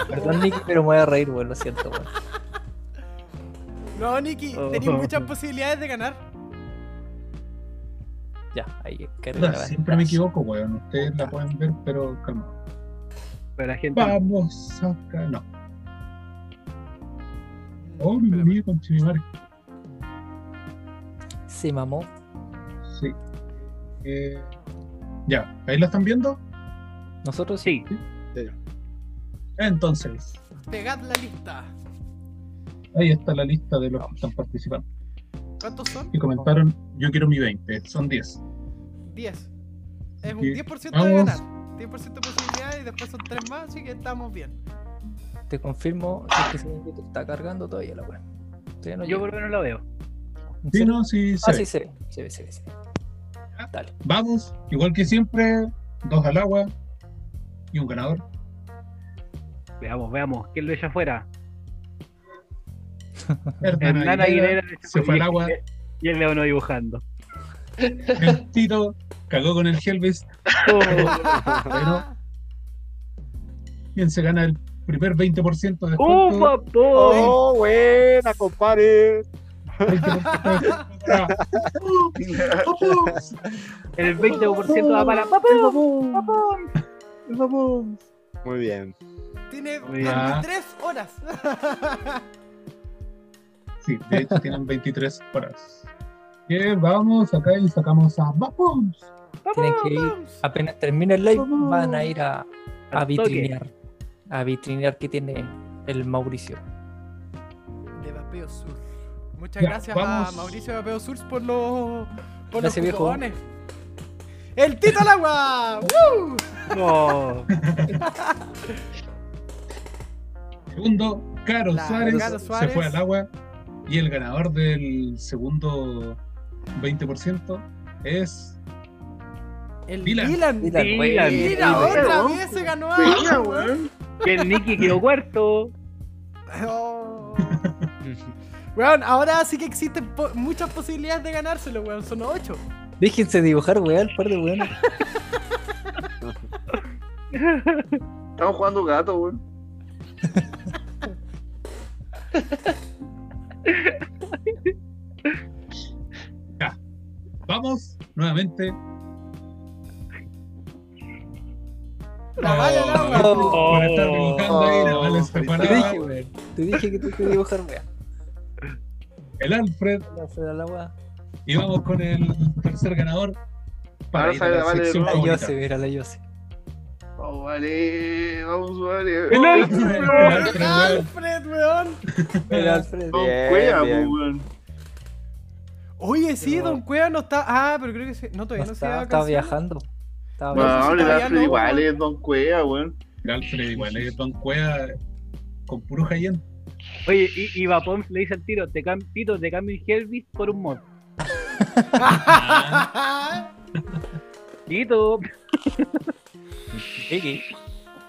Perdón, Nicky, pero me voy a reír, weón. Lo siento, weón. No, Nicky, Oh. tenéis muchas posibilidades de ganar. Ya, ahí que Puta, Siempre me equivoco, weón. Ustedes la pueden ver, pero calma. Pero la gente. Vamos acá. No. Oh, me Espérame. comí con Chimimare. Se mamó. Sí. Eh, ya, ¿ahí la están viendo? Nosotros sí. Sí. Entonces, Pegad la lista. ahí está la lista de los que están participando. ¿Cuántos son? Y comentaron, yo quiero mi 20, son 10. 10. Es un Sí. 10% de Vamos. ganar. 10% de posibilidades y después son 3 más, así que estamos bien. Te confirmo si es que se está cargando todavía la no Yo por lo menos lo veo. ¿En Sí, no, sí, se Ah, ve. sí, se ve. Se ve, se ve, se ve. Dale. Vamos, igual que siempre, dos al agua y un ganador. Veamos, veamos. ¿Quién lo echa afuera? <laughs> Hernán Aguilera Aguilera se fue al Y- agua. Y el Leono dibujando. El Tito cagó con el Helvis. <laughs> Oh, Bueno, quien se gana el primer 20% de ¡Oh, descuento. papá! Oh, buena, compadre. 20% de descuento para- ¡Vamos! El 20% va para papá. Muy bien. Tiene Muy bien. 23 horas. Sí, de hecho tienen 23 horas. Bien, vamos acá y sacamos a ¡Vamos! Tienen que ir, apenas termine el live, van a ir a, a vitrinear. A vitrinear que tiene el Mauricio. De Vapeo Sur. Muchas Ya, gracias vamos. a Mauricio de Vapeo Sur por los, por Gracias, los cupones. ¡El Tito al agua! ¡Woo! No. <laughs> Segundo, Caro La- Suárez, Caro se fue al agua. Y el ganador del segundo 20% es El Dylan. Dylan. Dylan, otra vez se ganó. Que el Nicky quedó cuarto. Oh. Weón, ahora sí que existen po- muchas posibilidades de ganárselo, weón. Son 8. Déjense dibujar, weón, par de weón. Estamos jugando gato, weón. Vamos nuevamente. La vale al agua. Oh. Por estar dibujando ahí, la Vale se al Te dije, weón. Te dije que tú que dibujar, weón. El Alfred. La Fred al agua. Y vamos con el tercer ganador. Para Ahora ir a sale la Vale. La. Yose, mira la Yose. Vamos, vale. Vamos, vale. El El Alfred. Alfred, weón. Alfred, weón. El Alfred. Don Bien, Cueva, bien. weón. Oye, sí, Don Cueva no está. Ah, pero creo que sí. No, todavía No no, se estaba, va estaba viajando. Estaba Bueno, el todavía Alfred igual weón. es Don Cueva, weón. El Alfred igual es Don Cueva con puro Jayen. Oye, y, y Vapons le dice al tiro, te cam Tito, te cambio el Helvis por un mod. <laughs> Tito. <laughs>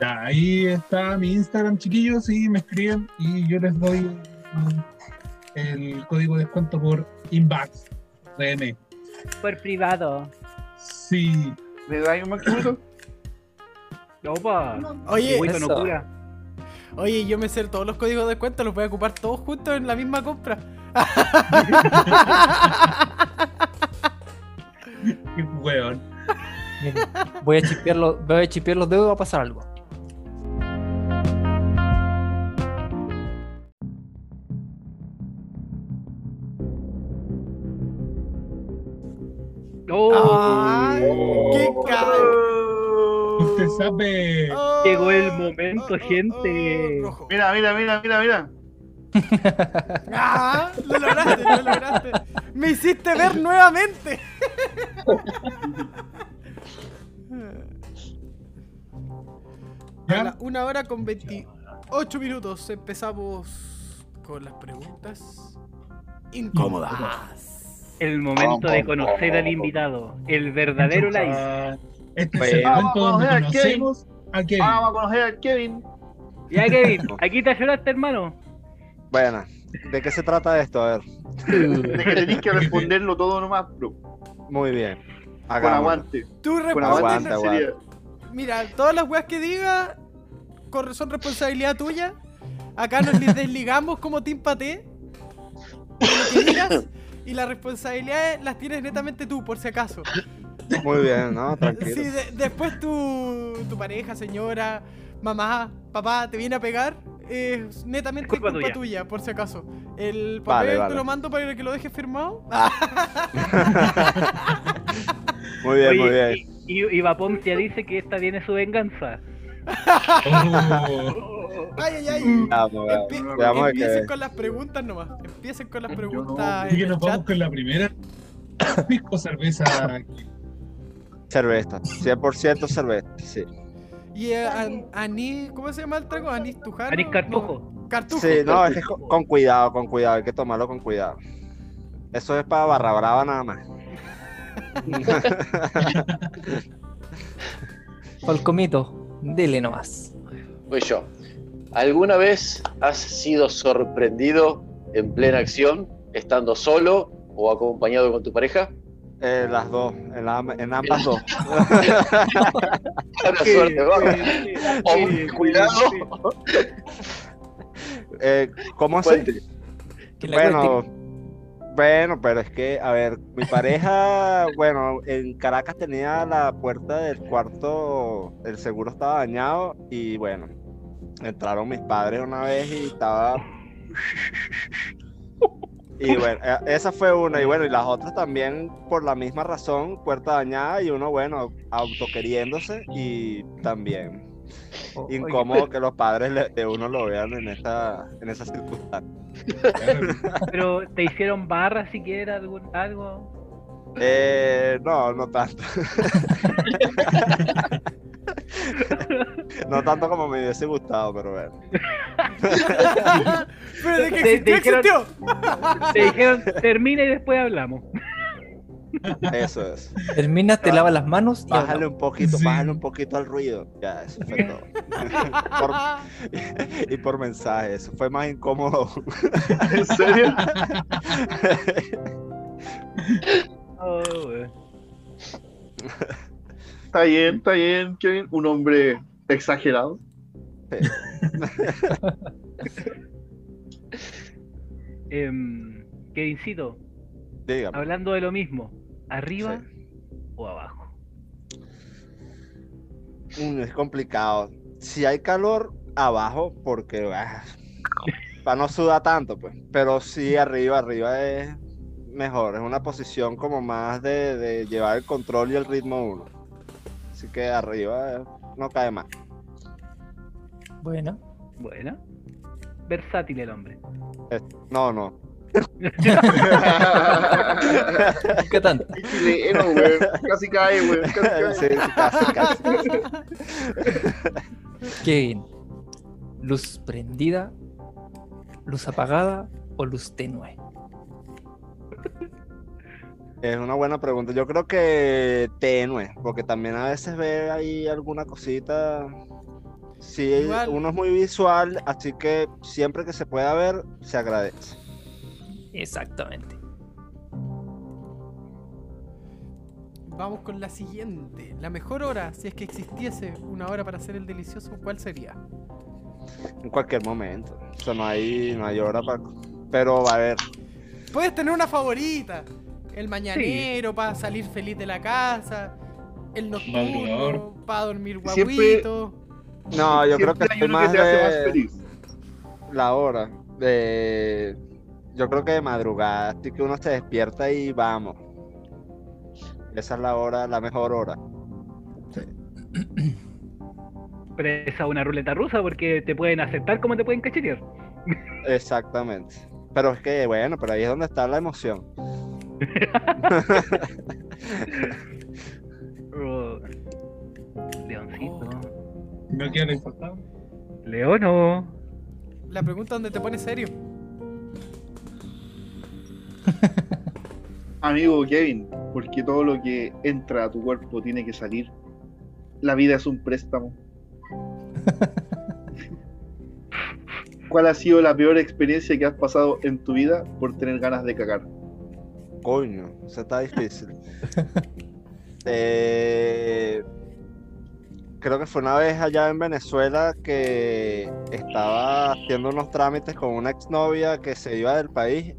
Ya, ahí está mi Instagram, chiquillos, y me escriben y yo les doy mm, el código de descuento por Inbox DM. Por privado. Sí, ¿Le da un maximito? Opa. Oye, locura. oye, yo me sé todos los códigos de descuento, los voy a ocupar todos juntos en la misma compra. qué <laughs> weón. voy a chipear los, voy a chipear los dedos y va a pasar algo. Usted sabe. Llegó el momento, gente. rojo. Mira, mira, mira, mira, mira. <laughs> ¡Ah! Lo lograste, lo lograste. Me hiciste ver nuevamente. A <laughs> ¿Ya? la una hora con 28 minutos empezamos con las preguntas incómodas. El momento de conocer al invitado. El verdadero live. Este es Bueno. el momento Vamos donde conocemos a Kevin. Vamos a conocer a Kevin. Ya, Kevin, <laughs> aquí te ayudaste, hermano. Bueno, ¿de qué se trata esto? A ver. De que tenéis que responderlo todo nomás, bro. Muy bien. Con Hagámoslo. aguante. Tú Con respondes. aguante. Mira, todas las weas que diga corre- son responsabilidad tuya. Acá nos li- <laughs> desligamos como Team Paté. lo que digas, y las responsabilidades las tienes netamente tú, por si acaso. Muy bien, ¿no? Tranquilo. Si de- después tu, tu pareja, señora, mamá, papá te viene a pegar, es netamente Culpa culpa, tuya. tuya. por si acaso. El papel vale. te lo mando para que lo dejes firmado. <laughs> Muy bien, muy bien. y, y, y Vapomcia dice que esta viene su venganza. Oh, <laughs> Ay, ay, ay. Empie- Veamos de empiecen con las preguntas nomás. Empiecen con las Yo no. preguntas. Así en que nos chat. vamos con la primera. <coughs> Pisco cerveza. Cerveza. 100% cerveza, sí. Y eh, an- anís, ¿cómo se llama el trago? Anís tujano. Anís cartujo. No, cartujo. Sí, no, es que con, con cuidado, con cuidado, hay que tomarlo con cuidado. Eso es para barra brava nada más. <laughs> Falcomito, dele nomás. Voy yo. ¿Alguna vez has sido sorprendido en plena acción, estando solo o acompañado con tu pareja? Eh, las dos, en, la- en ambas dos. <laughs> Buena suerte, vamos. Cuidado. Eh, ¿Cómo la Bueno, bueno, pero es que, a ver, mi pareja, <laughs> bueno, en Caracas tenía la puerta del cuarto, el seguro estaba dañado y bueno, entraron mis padres una vez y estaba... Y bueno, eh, esa fue una, y bueno, y las otras también por la misma razón, puerta dañada y uno, bueno, autoqueriéndose y también incómodo que los padres de uno lo vean en esa, en esa circunstancia. <laughs> Pero te hicieron barra siquiera, algún, algo. Eh, no, no tanto. <laughs> no tanto como me hubiese gustado, pero bueno. <laughs> Pero de que Te- existió, te dijeron- existió. Te dijeron, termina y después hablamos. Eso es. Terminas, te lavas las manos y Bájale un poquito, Sí. bájale un poquito al ruido. Ya, eso fue todo. <laughs> Por- <laughs> y por mensaje, eso fue más incómodo. <laughs> ¿En serio? Oh. Está bien, está bien, Kevin. Un hombre exagerado. Em, Kevincito, Dígame. hablando de lo mismo, ¿arriba o abajo? Mm, es complicado. Si hay calor, abajo, porque para no sudar tanto, pues. Pero sí, arriba, arriba es mejor. Es una posición como más de, de llevar el control y el ritmo uno. Así que arriba eh, no cae más. Bueno, Bueno, versátil el hombre. No, no. ¿Qué tanto? Es chileno, weón. Casi cae, weón. Casi cae. Sí, sí, casi, casi. Kevin, ¿luz prendida, luz apagada o luz tenue? Es una buena pregunta. Yo creo que tenue, porque también a veces ve ahí alguna cosita. Sí, Igual. uno es muy visual, así que siempre que se pueda ver, se agradece. Exactamente. Vamos con la siguiente. La mejor hora, si es que existiese una hora para hacer el delicioso, ¿cuál sería? En cualquier momento. O sea, no hay, no hay hora para. Pero a ver, Puedes tener una favorita. El mañanero para salir feliz de la casa. El nocturno para dormir Siempre- guaguito. no, yo creo que que más te hace más de feliz. la hora. De. Yo creo que de madrugada, así que uno se despierta y vamos. esa es la hora, la mejor hora. <clears throat> Pero esa es una ruleta rusa porque te pueden aceptar como te pueden cachetear. <laughs> Exactamente. Pero es que, bueno, pero ahí es donde está la emoción. <laughs> Oh. Leoncito. No quiero importar. Leono. La pregunta donde te pones serio. <laughs> Amigo Kevin, porque todo lo que entra a tu cuerpo tiene que salir. La vida es un préstamo. <laughs> ¿Cuál ha sido la peor experiencia que has pasado en tu vida por tener ganas de cagar? Coño, eso está difícil. <laughs> Eh, creo que fue una vez allá en Venezuela que estaba haciendo unos trámites con una exnovia que se iba del país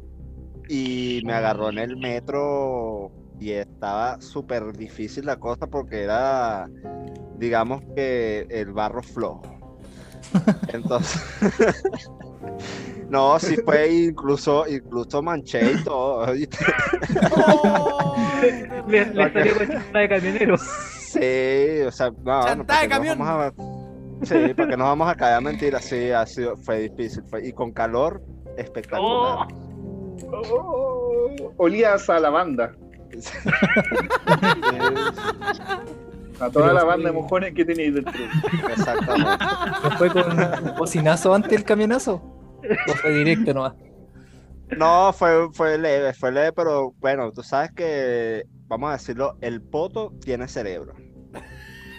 y me agarró en el metro y estaba súper difícil la cosa porque era, digamos que el barro flojo. <laughs> Entonces, <laughs> no, sí fue incluso, incluso manché y todo. <laughs> ¡Oh! Le, le salió con chanta de camionero. Sí, o sea, no, ¿para de camión. vamos a- Sí, porque nos vamos a caer a mentiras, sí, ha sido, fue difícil. fue- Y con calor, espectacular. Oh, olías a lavanda. Sí. <laughs> A toda Pero la banda de mojones que tenéis dentro. Exactamente. ¿No fue con un bocinazo antes del camionazo? ¿O fue directo nomás? No, fue, fue leve, fue leve, pero bueno, tú sabes que, vamos a decirlo, el poto tiene cerebro.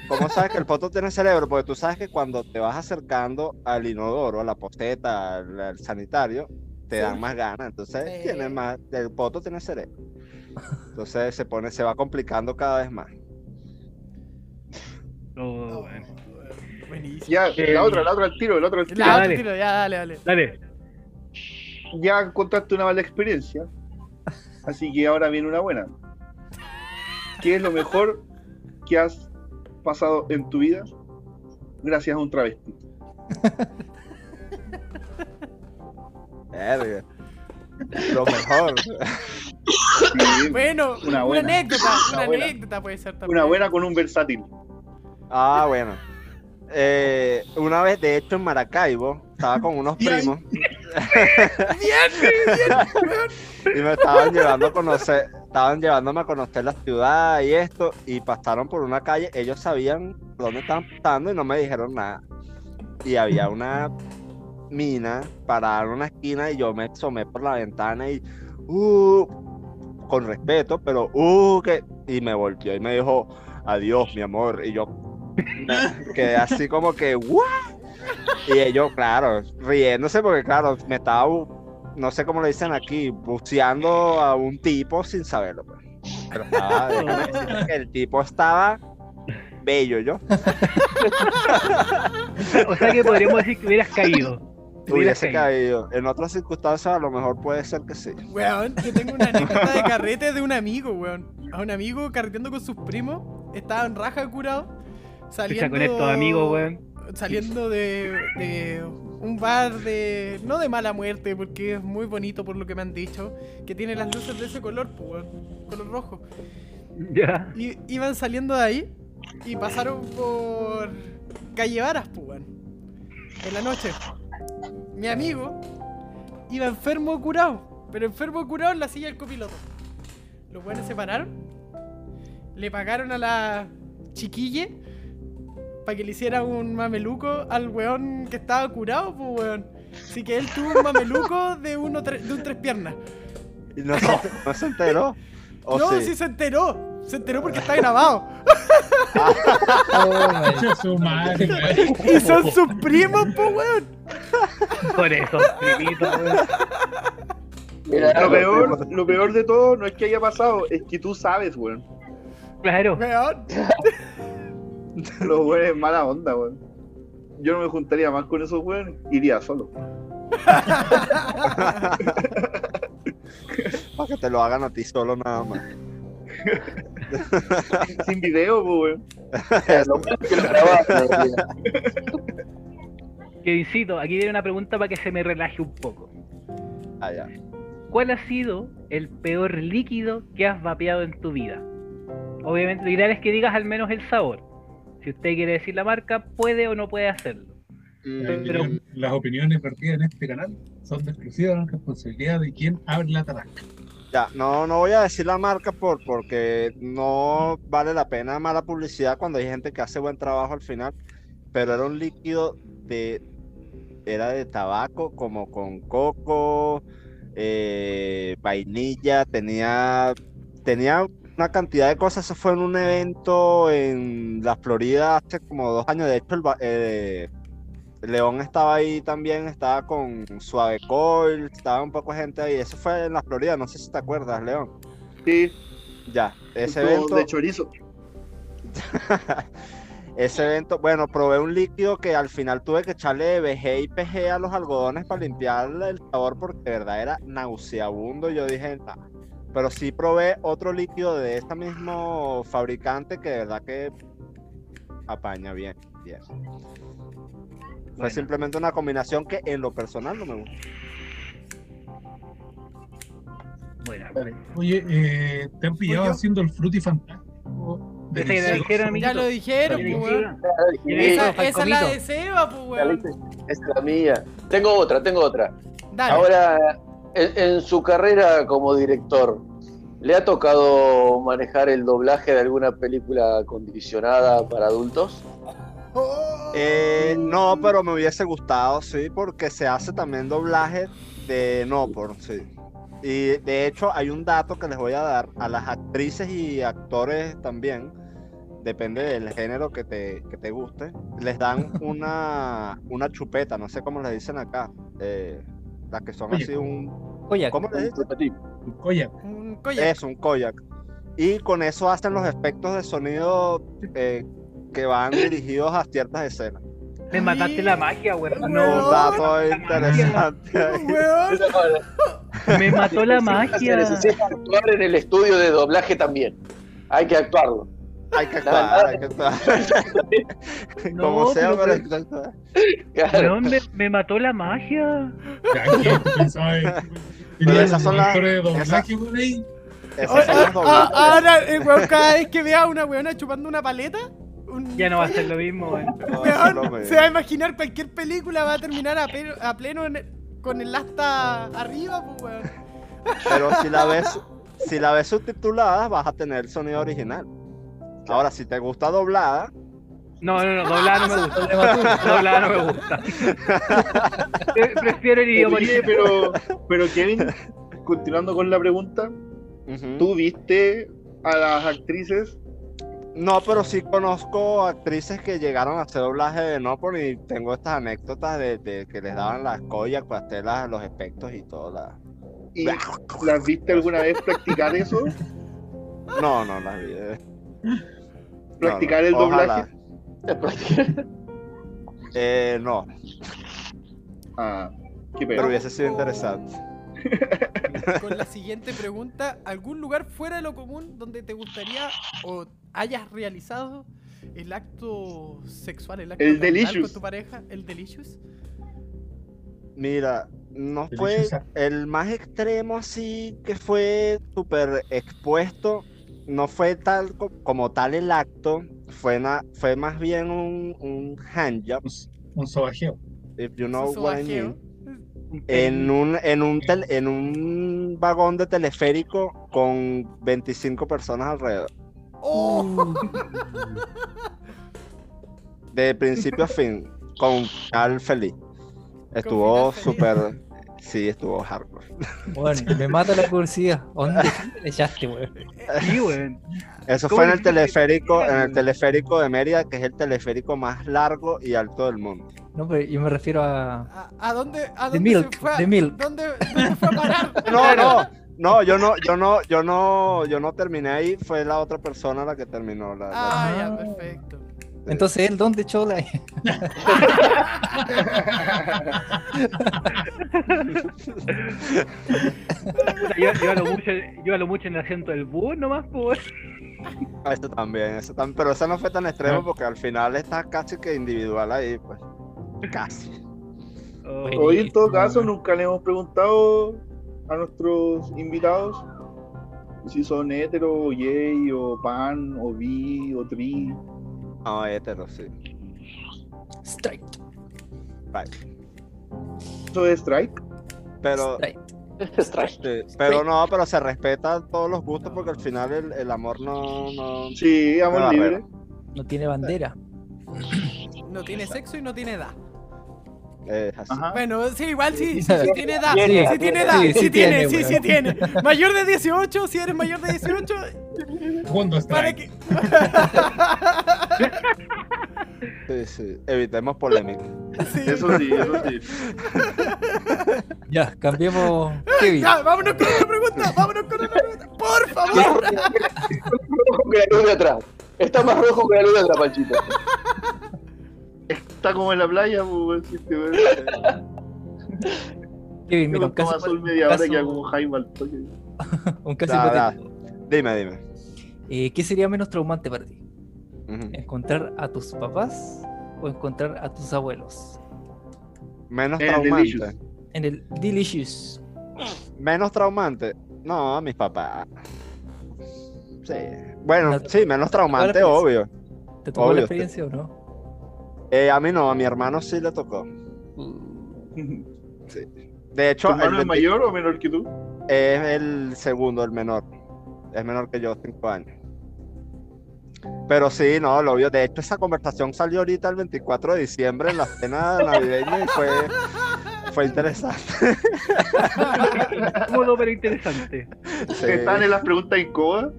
¿Cómo sabes que el poto tiene cerebro? Porque tú sabes que cuando te vas acercando al inodoro, a la posteta, al, al sanitario, te Sí. dan más ganas. Entonces, Sí. tiene más, el poto tiene cerebro. Entonces se pone, se va complicando cada vez más. Oh, bueno. Buenísimo. Ya, la otra, la otra al tiro, el otro al tiro. La otra dale. tiro, ya, dale, dale. Dale. Ya contaste una mala experiencia. Así que ahora viene una buena. ¿Qué es lo mejor que has pasado en tu vida gracias a un travesti? <laughs> Verga. Lo mejor. Sí, Bueno, Una una, buena. anécdota, Una una, anécdota puede ser también. una buena con un versátil. Ah, bueno. Eh, una vez, de hecho, en Maracaibo, estaba con unos Bien. primos <laughs> Bien, y me estaban llevando a conocer, estaban llevándome a conocer la ciudad y esto, y pasaron por una calle, ellos sabían dónde estaban pasando y no me dijeron nada. Y había una mina parada en una esquina y yo me asomé por la ventana y, uh, con respeto, pero, uh, que, y me volteó y me dijo, adiós, mi amor, y yo me <laughs> quedé así como que, ¿what? Y ellos, claro, riéndose porque, claro, me estaba, no sé cómo le dicen aquí, buceando a un tipo sin saberlo. pues. Pero estaba, <laughs> que el tipo estaba bello, yo. <laughs> O sea que podríamos decir que hubieras caído. Hubiese caído. En otras circunstancias, a lo mejor puede ser que sí. Weón, yo tengo una anécdota de carrete de un amigo, weón. A un amigo carreteando con sus primos, estaban raja curado, saliendo... con estos amigos, weón. Saliendo de, de un bar de... No de mala muerte, porque es muy bonito por lo que me han dicho, que tiene las luces de ese color, pues, weón, color rojo. Ya. Y iban saliendo de ahí y pasaron por calle Varas, pues, weón. En la noche. Mi amigo iba enfermo curado, pero enfermo curado en la silla del copiloto. Los buenos se pararon, le pagaron a la chiquille para que le hiciera un mameluco al weón que estaba curado, pues, weón. Así que él tuvo un mameluco de, uno, de un tres piernas. Y no, se, no se enteró. ¿O no, sí? sí se enteró. Se enteró porque está grabado. <laughs> Oh, su madre. Y son sus primos, pues, weón. Por eso, primito, weón. Mira, Lo peor, lo peor de todo no es que haya pasado, es que tú sabes, weón. Claro. Weón. <laughs> Los weones mala onda, weón. Yo no me juntaría más con esos weones, iría solo. <laughs> Para que te lo hagan a ti solo nada más. Sin video, pues, <laughs> Kevincito, aquí viene una pregunta para que se me relaje un poco. Ah, ya. ¿Cuál ha sido el peor líquido que has vapeado en tu vida? Obviamente, lo ideal es que digas al menos el sabor. Si usted quiere decir la marca, puede o no puede hacerlo. Mm, Las Pero- opiniones- Las opiniones vertidas en este canal son de exclusiva responsabilidad de quien abre la tarasca. Ya, no, no voy a decir la marca por, porque no vale la pena mala publicidad cuando hay gente que hace buen trabajo al final, pero era un líquido de, era de tabaco, como con coco, eh, vainilla, tenía, tenía una cantidad de cosas. Eso fue en un evento en la Florida hace como dos años. De hecho, el, eh, León estaba ahí también, estaba con Suave Coil, estaba un poco de gente ahí. Eso fue en la Florida, no sé si te acuerdas, León. Sí, Ya, ese todo evento. de chorizo. <laughs> Ese evento, bueno, probé un líquido que al final tuve que echarle BG y PG a los algodones para limpiar el sabor porque de verdad era nauseabundo. Yo dije, "Nah". pero sí probé otro líquido de este mismo fabricante que de verdad que apaña bien. bien. Fue Bueno. simplemente una combinación que en lo personal no me gusta. Bueno, Oye, eh, ¿te han pillado haciendo el fruity fantástico? Dijeron. Ya lo dijeron, Ya lo pues, weón. Esa, es la de Seba, pues, weón. Esa es la mía. Tengo otra, tengo otra. Dale. Ahora, en, en su carrera como director, ¿le ha tocado manejar el doblaje de alguna película condicionada para adultos? Oh. Eh, no, pero me hubiese gustado, sí, porque se hace también doblaje de no por sí. Y de hecho hay un dato que les voy a dar a las actrices y actores también, depende del género que te, que te guste, les dan <laughs> una, una chupeta, no sé cómo les dicen acá, eh, las que son Oye, así un... Oye, ¿Cómo les dicen? Un koyak. Un collar. Es un koyak. Y con eso hacen los efectos de sonido eh, que van dirigidos a ciertas escenas. Me mataste la magia, weón. Un No, dato interesante. me mató la magia. necesita actuar en el estudio de doblaje también. Hay que actuarlo. Hay que actuar, hay que actuar. <laughs> No, Como sea, pero- pero hay que actuar. Claro. Me, me mató la magia. Pero esas son las- esas-. Esas son las ah, ah, Ahora, weón, cada vez que vea a una weona chupando una paleta, un- Ya no va a ser lo <laughs> mismo, weón. Se va a imaginar cualquier película, va a terminar a, pe- a pleno en el- con el asta arriba, pues, weón. Pero si la ves, <laughs> si la ves subtitulada, vas a tener el sonido original. Ahora, si te gusta doblada, No, no, no, doblada no me gusta. Doblada no me gusta. <laughs> Prefiero el idioma Oye, original. pero, pero Kevin, continuando con la pregunta, ujú. ¿tú viste a las actrices? No, pero sí conozco actrices que llegaron a hacer doblaje de Nopor y tengo estas anécdotas de, de que les daban las collas para hacer las- los efectos y todo. La... ¿Y las viste alguna vez practicar eso? <laughs> No, no las vi. eh. ¿Practicar el Ojalá. doblaje? <laughs> Eh, no, Ah, qué pero hubiese sido interesante. Con la siguiente pregunta, ¿algún lugar fuera de lo común donde te gustaría o hayas realizado el acto sexual, el acto El delicious. con tu pareja, el delicious? Mira, no fue el más extremo así que fue súper expuesto. No fue tal co- como tal el acto, fue, na- fue más bien un, un handjob, Un sobajeo. if you know what I mean. En un, en, un tel- en un vagón de teleférico con 25 personas alrededor. ¡Oh! <laughs> De principio a fin, con al feliz. Estuvo súper. Sí, estuvo hardcore. bueno, me mata la curiosidad. ¿Dónde <laughs> le echaste, weón? Sí, weón. Eso ¿Cómo fue en el teleférico, en el teleférico de Mérida, que es el teleférico más largo y alto del mundo. No, pero yo me refiero a. ¿A, a dónde, a The dónde Milk, se fue? a- The Milk. ¿Dónde, dónde fue a parar? <laughs> No, no, no, yo no, yo no, yo no, yo no terminé ahí, fue la otra persona la que terminó la. la- Ah, ya, perfecto. Entonces, ¿él dónde echó la.? Puta, Yo, yo, hablo mucho, yo hablo mucho en el acento del búho nomás, pues. Ah, Eso también, eso también, pero eso no fue tan extremo porque al final está casi que individual ahí, pues. Casi. Oh, Hoy en todo caso nunca le hemos preguntado a nuestros invitados Si son hetero, o gay, o pan, o bi, o tri. No, hetero, sí. Straight. Right. Eso es strike. Pero, Straight. Strike. sí, pero no, pero se respetan todos los gustos porque al final el, el amor no, no, Sí, amor no libre. No tiene bandera. No tiene sexo y no tiene edad. Así. Ajá. Bueno, sí, igual sí, sí, sí tiene edad. Sí tiene edad, sí, sí, sí tiene, tiene, sí, sí tiene. Mayor de 18, si eres mayor de 18, Segundo para strike. que... Sí, sí. Evitemos polémica. Sí. Eso sí, eso sí. Ya, cambiemos. Kevin. Ya, vámonos con una pregunta, vámonos con una pregunta. Por favor. rojo que la luz de atrás. Está más rojo que la luz de atrás, Panchito. Está como en la playa, pues, sí. <laughs> Kevin, mira, un caso, sol media hora caso- como Jaime al toque. <laughs> un caso. Dime, dime. Eh, ¿Qué sería menos traumante para ti? ¿Encontrar a tus papás o encontrar a tus abuelos? Menos traumante. En el Delicious. Menos traumante. No, a mis papás. Sí. Bueno, La- sí, menos traumante, obvio. ¿Te tocó Obvio, la experiencia o no? Eh, a mí no, a mi hermano sí le tocó. Uh, De hecho, ¿Tu el hermano es 20 mayor o menor que tú? es el segundo, el menor. Es menor que yo, cinco años. Pero sí, no, lo obvio. De hecho, esa conversación salió ahorita el 24 de diciembre en la cena navideña y fue, fue interesante. Cómodo pero interesante. Sí. ¿Están en las preguntas incómodas?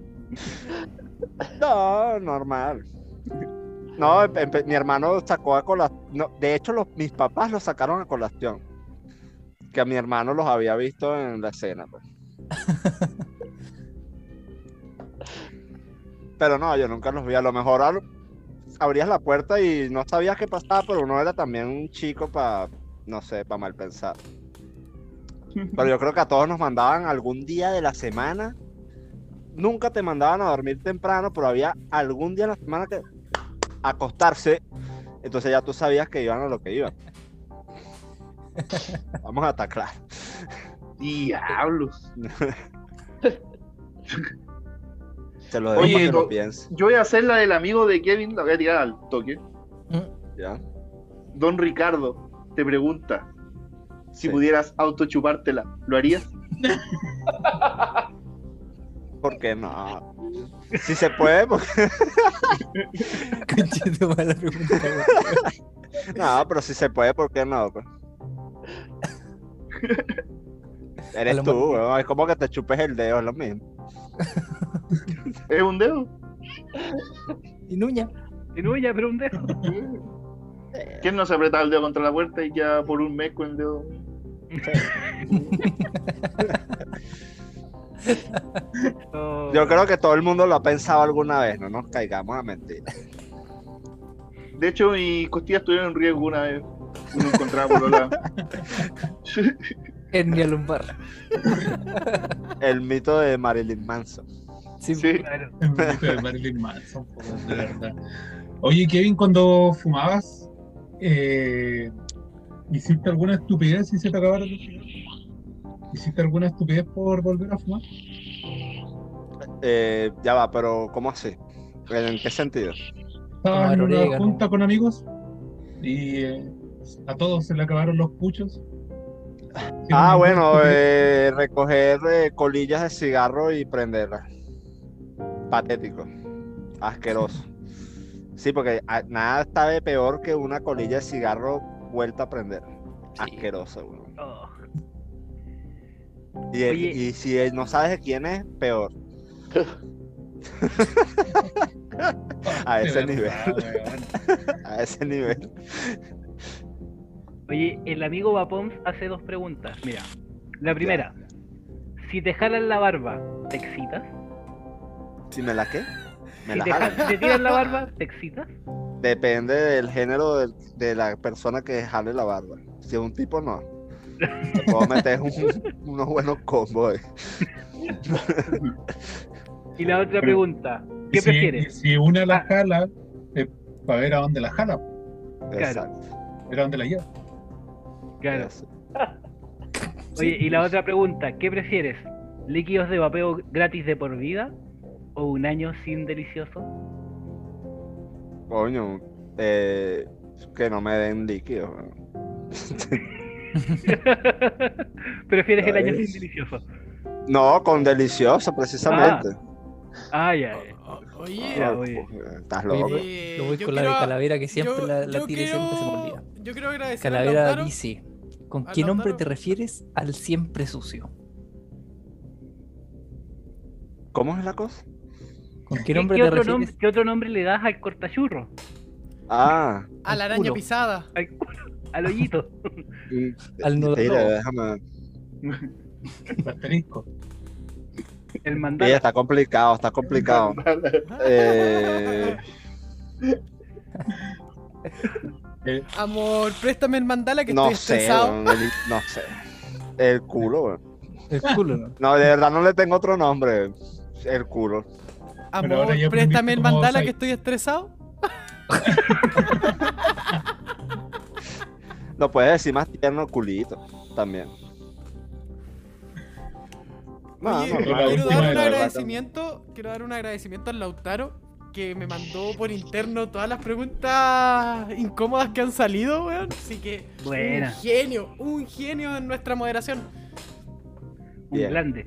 No, normal. No, mi hermano sacó a colación. no, de hecho, los, mis papás lo sacaron a colación. Que a mi hermano los había visto en la escena. pues. <laughs> Pero no, yo nunca los vi. A lo mejor al- abrías la puerta y no sabías qué pasaba, pero uno era también un chico para, no sé, para mal pensar. <laughs> Pero yo creo que a todos nos mandaban algún día de la semana. Nunca te mandaban a dormir temprano, pero había algún día de la semana que acostarse. Entonces ya tú sabías que iban a lo que iban. <laughs> Vamos a atacar. Diablos. Se lo dejo Oye, para que no- lo. Yo voy a hacer la del amigo de Kevin, la voy a tirar al toque. mm, ¿ya? Don Ricardo te pregunta si Sí. pudieras autochupártela, ¿lo harías? <laughs> ¿Por qué no? Si se puede, <laughs> porque... no, pero si se puede, ¿por qué no? pues? Eres tú, weón, es como que te chupes el dedo, es lo mismo. <laughs> ¿Es un dedo? Y Nuña. Y no, ya, pero un dedo. ¿Quién no se apretaba el dedo contra la puerta y ya por un mes con el dedo? <laughs> Yo creo que todo el mundo lo ha pensado alguna vez, no nos caigamos a mentir. De hecho, mis costillas estuvieron en riesgo una vez. Uno encontraba por los lados. Hernia lumbar. El mito de Marilyn Manson. Sí, Sí. claro. El bonito de Marilyn Manson, de verdad. Oye, Kevin, cuando fumabas, eh, ¿hiciste alguna estupidez y se te acabaron los cigarros? ¿Hiciste alguna estupidez por volver a fumar? Eh, ya va, pero ¿cómo así? ¿En qué sentido? Estabas en Tomar una junta con amigos y eh, a todos se le acabaron los puchos. ¿Hicieron Ah, bueno, eh, recoger eh, colillas de cigarro y prenderlas. Patético. Asqueroso. Sí, porque ah, nada está de peor que una colilla de cigarro vuelta a prender. Sí. Asqueroso, weón. Oh. Y, si no sabes de quién es, peor. <laughs> a ese nivel. <laughs> A ese nivel. Oye, el amigo Vapoms hace dos preguntas. Mira, la primera. Si te jalan la barba, ¿te excitas? ¿Si me la qué? Me Si la te, jalan. <laughs> ja- te tiran la barba, ¿te excitas? Depende del género de, la persona que jale la barba. Si es un tipo, no. Te puedo meter un- unos buenos combos. eh. Y la otra pregunta, ¿qué si- prefieres? Si una la Ah. jala, es para ver a dónde la jala, Exacto. ver a dónde la lleva. Claro. Eso. <laughs> Oye, y la otra pregunta, ¿qué prefieres? ¿Líquidos de vapeo gratis de por vida? ¿O un año sin delicioso? Coño, eh, que no me den líquido. <laughs> <laughs> ¿Prefieres el año sin delicioso? No, con delicioso, precisamente. Ah, ya. ya. O- Oye, Ah, bien. pues, Estás loco. eh, Yo voy yo con la de Calavera que siempre yo- la, la yo tira y siempre se olvida. Yo quiero agradecer a Calavera Lautaro. dice, ¿con ¿A qué nombre te refieres al siempre sucio? ¿Cómo es la cosa? ¿Con qué ¿Qué, nombre qué te otro refieres? nombre, qué otro nombre le das al cortachurro? Ah, A la araña culo. pisada. Al, culo, al hoyito. Al nudo. El mandala. está complicado, está complicado. Eh, <laughs> Amor, préstame el mandala que no estoy sé, estresado. el- no sé. El culo, weón. El culo, ¿no? No, de verdad no le tengo otro nombre. El culo. Amor, préstame el mandala que estoy estresado. <laughs> Lo puedes decir más tierno culito también. No, Oye, no, pero la quiero dar un agradecimiento, quiero dar un agradecimiento al Lautaro que me mandó por interno todas las preguntas incómodas que han salido, weón. Así que Buena. un genio, un genio en nuestra moderación. Un grande.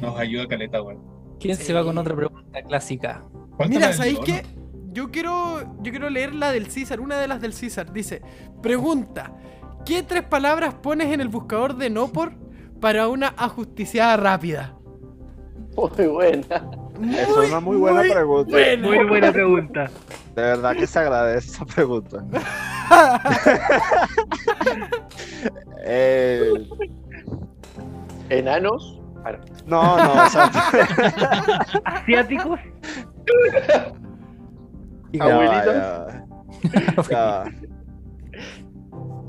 Nos ayuda Caleta, weón. ¿Quién Sí. se va con otra pregunta clásica? Mira, ¿sabéis qué? Yo quiero, yo quiero leer la del César, una de las del César. Dice, pregunta, ¿qué tres palabras pones en el buscador de Nopor para una ajusticiada rápida? Muy buena. Esa es una muy buena pregunta. buena. Muy buena pregunta. De verdad que se agradece esa pregunta. <laughs> Eh, Enanos. No, no, o sea, ¿Asiáticos? <laughs> va, ya va.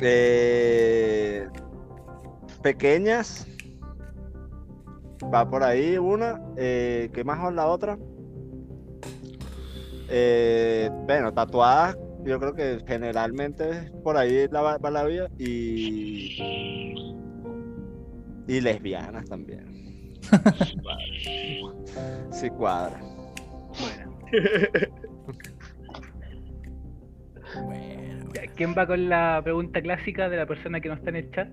Eh, pequeñas. Va por ahí una. Eh, ¿Qué más va la otra? Eh, bueno, tatuadas. Yo creo que generalmente por ahí la, va la vía. Y. Y lesbianas también. <laughs> Sí cuadra. <laughs> ¿Quién va con la pregunta clásica de la persona que no está en el chat?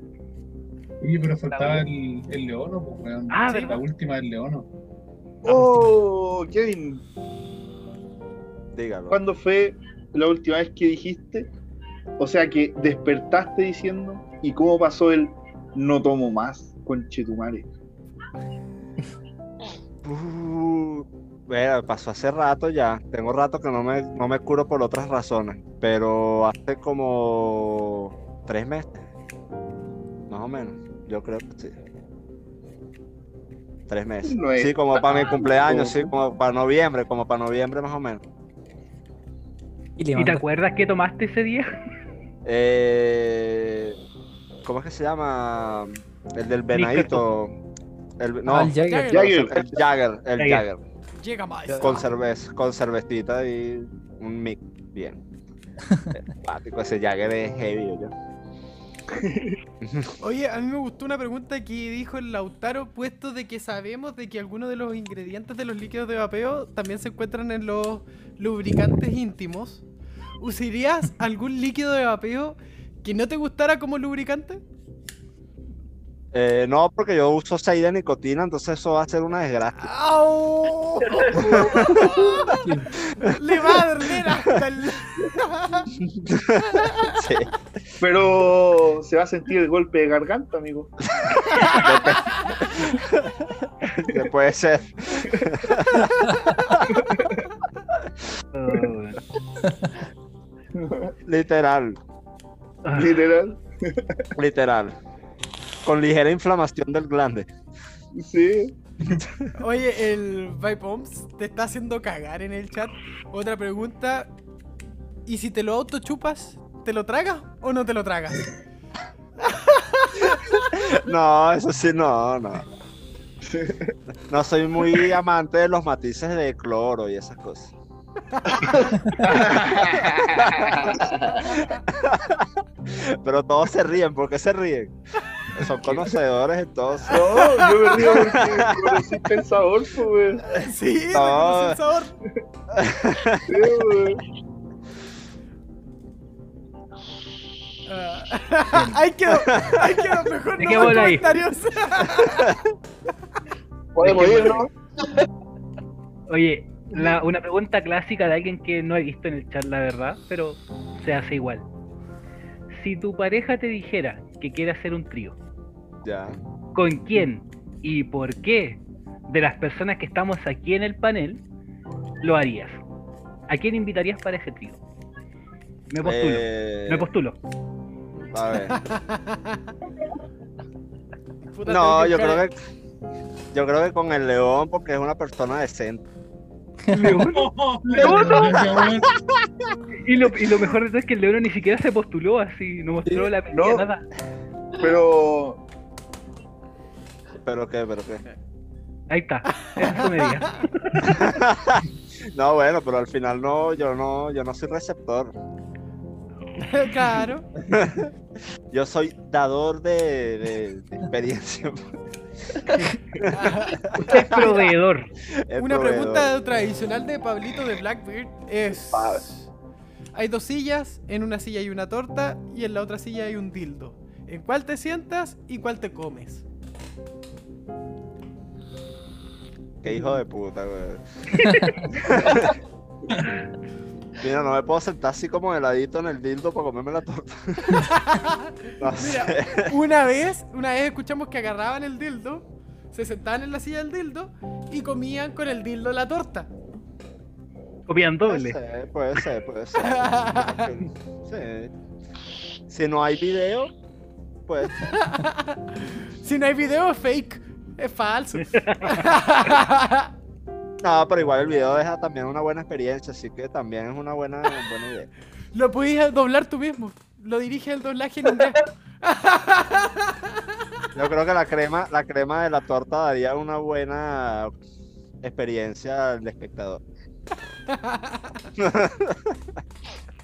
Oye, pero faltaba el, el Leono, pues, weón. Ah, la última del Leono. Oh, Kevin, Dígalo. ¿cuándo fue la última vez que dijiste? O sea, que despertaste diciendo, ¿y cómo pasó el no tomo más con Chetumare? <laughs> Uh, bueno, pasó hace rato ya. Tengo rato que no me, no me curo por otras razones. Pero hace como tres meses. Más o menos. Yo creo que sí. Tres meses. No Sí, como para mi cumpleaños, sí, como para noviembre, como para noviembre más o menos. Y le ¿Y te acuerdas qué tomaste ese día? Eh, ¿cómo es que se llama? El del venadito. El, no, Ah, el Jagger. Jagger. el Jagger, el Jagger. Llega más. Con cerveza, con cervecita y un mic. Bien. <laughs> Empático, ese Jagger es heavy, yo. <laughs> Oye, a mí me gustó una pregunta que dijo el Lautaro, puesto de que sabemos de que algunos de los ingredientes de los líquidos de vapeo también se encuentran en los lubricantes íntimos. ¿Usarías algún líquido de vapeo que no te gustara como lubricante? Eh, no, porque yo uso 6 de nicotina, entonces eso va a ser una desgracia. ¡Au! Le va a doler hasta el... Sí. Pero se va a sentir el golpe de garganta, amigo. Que puede ser. <laughs> Literal, Literal. literal. Con ligera inflamación del glande. Sí. Oye, el Vipoms te está haciendo cagar en el chat. Otra pregunta. ¿Y si te lo autochupas, te lo tragas o no te lo tragas? <laughs> No, eso sí, no, no. No soy muy amante de los matices de cloro y esas cosas. <laughs> Pero todos se ríen, ¿por qué se ríen? <laughs> Son conocedores entonces. No, yo me río porque el sabor, pues, weón. Sí, No. sabor. Sí, weón. Ah, <laughs> ahí quedó, ahí quedó, mejor no más comentarios. <laughs> Podemos ir, ¿no? Oye, la- una pregunta clásica de alguien que no he visto en el chat, la verdad, pero se hace igual. Si tu pareja te dijera que quiere hacer un trío, Ya. ¿con quién y por qué de las personas que estamos aquí en el panel lo harías? ¿A quién invitarías para ese trío? Me postulo, Eh, me postulo. a ver. <laughs> No, yo creo que. Yo creo que con el león, porque es una persona decente. <laughs> <laughs> Y lo, y lo mejor de todo es que el León ni siquiera se postuló así, no mostró la No. nada. Pero Pero qué, pero qué. Ahí está, medida. <laughs> No, bueno, pero al final no, yo no, yo no soy receptor. <laughs> claro. <laughs> Yo soy dador de, de- de experiencia. Usted es proveedor. Es Una proveedor. pregunta tradicional de Pablito de Blackbeard es... Hay dos sillas, en una silla hay una torta y en la otra silla hay un dildo. ¿En cuál te sientas y cuál te comes? Qué hijo de puta, güey. <laughs> Mira, no me puedo sentar así como heladito en el dildo para comerme la torta. <laughs> No sé. Mira, una vez, una vez escuchamos que agarraban el dildo, se sentaban en la silla del dildo y comían con el dildo la torta. Puede doble. ser, puede ser, puede ser. <laughs> Sí. Si no hay video, pues Si no hay video es fake, es falso. <laughs> no, pero igual el video deja también una buena experiencia, así que también es una buena, buena idea. <laughs> Lo podías doblar tú mismo. Lo dirige el doblaje en inglés. <laughs> Yo creo que la crema, la crema de la torta daría una buena experiencia al espectador.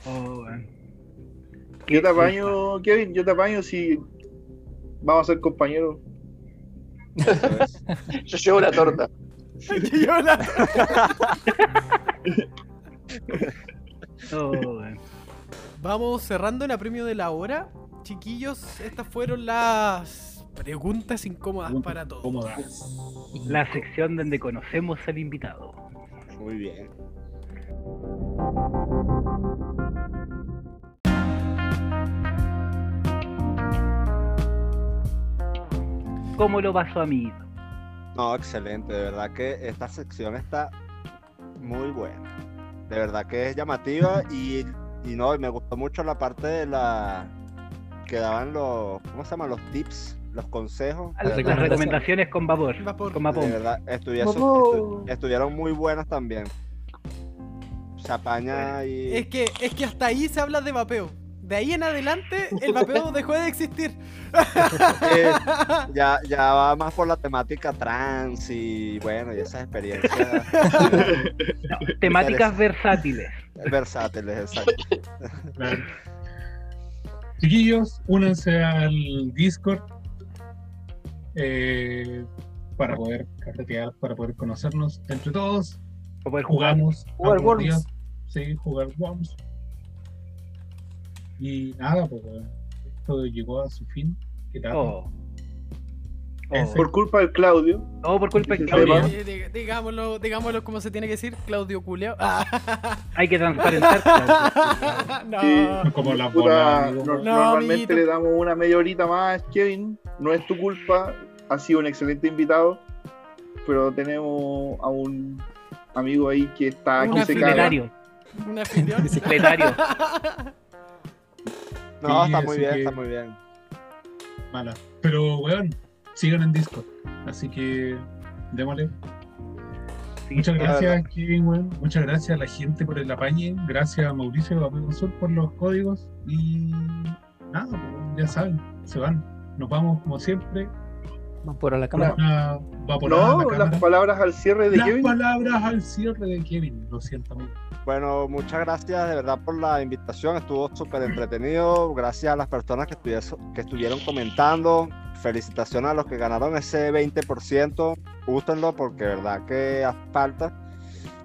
Oh, weón. yo te apaño, Kevin, yo te apaño si vamos a ser compañeros. Es. Yo llevo la torta. <laughs> Yo la- Oh, <laughs> weón. Vamos cerrando el apremio de la hora. Chiquillos, estas fueron las preguntas incómodas para todos. La sección donde conocemos al invitado. Muy bien. ¿Cómo lo pasó, amiguito? No, excelente. De verdad que esta sección está muy buena. De verdad que es llamativa y, y no, y me gustó mucho la parte de la que daban los, ¿cómo se llaman? Los tips, los consejos. Las De verdad, recomendaciones con vapor. Vapor. Con de vapor. verdad, estuviesen- Vamos. estu- estuvieron muy buenas también. Se apaña y... Es que, es que hasta ahí se habla de vapeo. De ahí en adelante, el <laughs> vapeo dejó de existir. Eh, <laughs> ya, ya va más por la temática trans y bueno, y esas experiencias <laughs> Temáticas versátiles. versátiles, exacto. Claro. Chiquillos, únanse al Discord eh, para poder carretear, para poder conocernos entre todos. Para poder jugar. Jugamos. Jugar Worms. Sí, jugar Worms. Y nada, pues esto llegó a su fin. ¿Qué tal? Oh. Oh. Por culpa del Claudio. Todo por culpa de Sí, Claudio. digámoslo, digámoslo como se tiene que decir, Claudio Culeo. <laughs> Hay que transparentar. Claudio. <laughs> no. Sí. Como no- No, normalmente amiguito. le damos una media horita más, Kevin. No es tu culpa. Ha sido un excelente invitado. Pero tenemos a un amigo ahí que está Un aquí. Secretario. Un. <laughs> Secretario. No, Sí, está muy bien, que- está muy bien. mala. Pero, weón, sigan en Discord. Así que, démosle. Sí. Muchas gracias. Kevin, weón. Muchas gracias a la gente por el apañe. Gracias a Mauricio Amigo Sur por los códigos. Y nada, pues, ya saben, se van. Nos vamos como siempre. Vamos por a la cámara. Una No, la cámara. las palabras al cierre de Las Kevin. palabras al cierre de Kevin. Lo siento, amigo. Bueno, muchas gracias de verdad por la invitación, estuvo súper entretenido, gracias a las personas que, que estuvieron comentando, felicitaciones a los que ganaron ese 20%, úsenlo porque verdad que hace falta.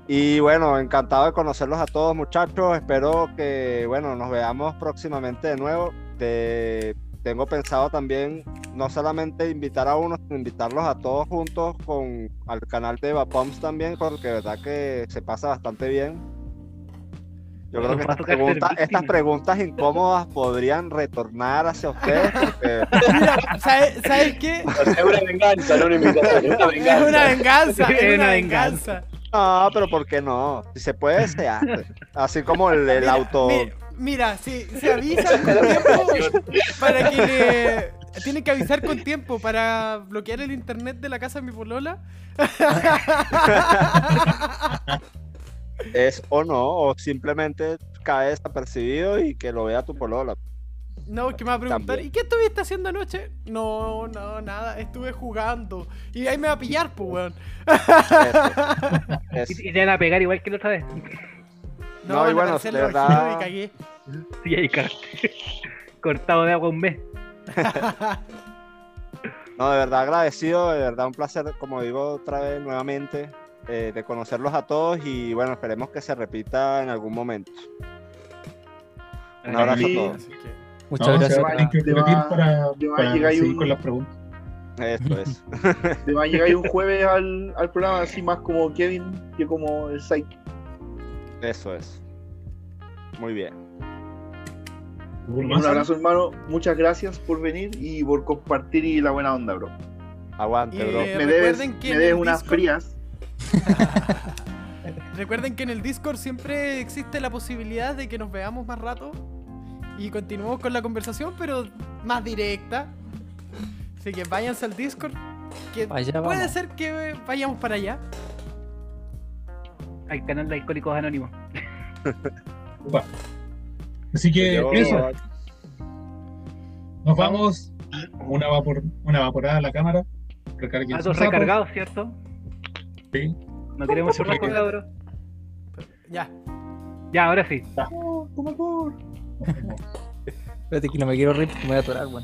Y bueno, encantado de conocerlos a todos muchachos, espero que bueno, nos veamos próximamente de nuevo. Te- tengo pensado también no solamente invitar a uno, sino invitarlos a todos juntos con al canal de Vapoms también, porque verdad que se pasa bastante bien. Yo creo que estas preguntas, estas víctima. preguntas incómodas podrían retornar hacia ustedes, porque <laughs> Mira, ¿sabes, ¿sabes qué? Es una venganza, no una invitación, es una Es venganza. una venganza, es una venganza. no, pero ¿por qué no? Si se puede, se hace. Así como el, el Mira, auto. mi- Mira, si se avisan con tiempo para que le... Tienen que avisar con tiempo para bloquear el internet de la casa de mi polola. <laughs> Es o no, o simplemente cae desapercibido y que lo vea tu polola. No, que me va a preguntar, También. ¿y qué estuviste haciendo anoche? No, no, nada, estuve jugando. Y ahí me va a pillar, pues, weón. <laughs> Es- Y, y te van a pegar igual que la otra vez. No, No, y bueno, de verdad- y cagué. Sí, ahí. Cortado de agua un mes. <laughs> No, de verdad agradecido, de verdad un placer, como digo otra vez nuevamente, eh, de conocerlos a todos y bueno, esperemos que se repita en algún momento. Un abrazo Sí. a todos. Muchas No, gracias. va a tener que va- para, para seguir un- con las preguntas. Esto es. <laughs> Te va a llegar un jueves al, al programa así más como Kevin que como el Psyche. Eso es. Muy bien. ¿Algún Un abrazo hermano, muchas gracias por venir y por compartir y la buena onda, bro. Aguante, bro. Eh, me debes, que me debes unas Discord- frías. <laughs> Recuerden que en el Discord siempre existe la posibilidad de que nos veamos más rato y continuemos con la conversación, pero más directa. Así que váyanse al Discord. Que puede vamos. ser que vayamos para allá. Al canal de Alcohólicos Anónimos. <laughs> Así que Yo- eso, nos vamos. Una, vapor, una vaporada a la cámara. Recarguen datos. recargados, ¿cierto? Sí. No queremos churrasco, cabros. Ya. Ya, ahora sí. Espérate que no me quiero reír porque me voy a atorar, weón.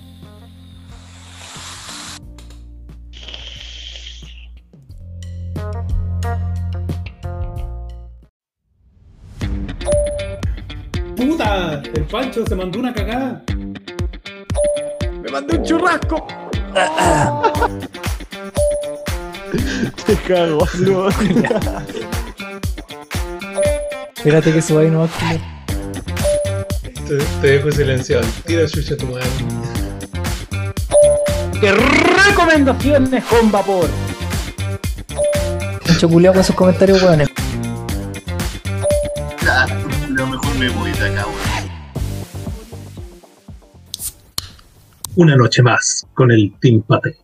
¡Puta! El Pancho se mandó una cagada. ¡Me mandé un churrasco! <laughs> Te cago, <laughs> bro. Espérate que suba ahí no va a Te, te dejo silenciado. Tira chucha a tu madre. ¡Qué recomendaciones con vapor! Mucho culiao con sus comentarios, weones. Ya, lo mejor me voy de acá, weón. Una noche más con el Team Pate.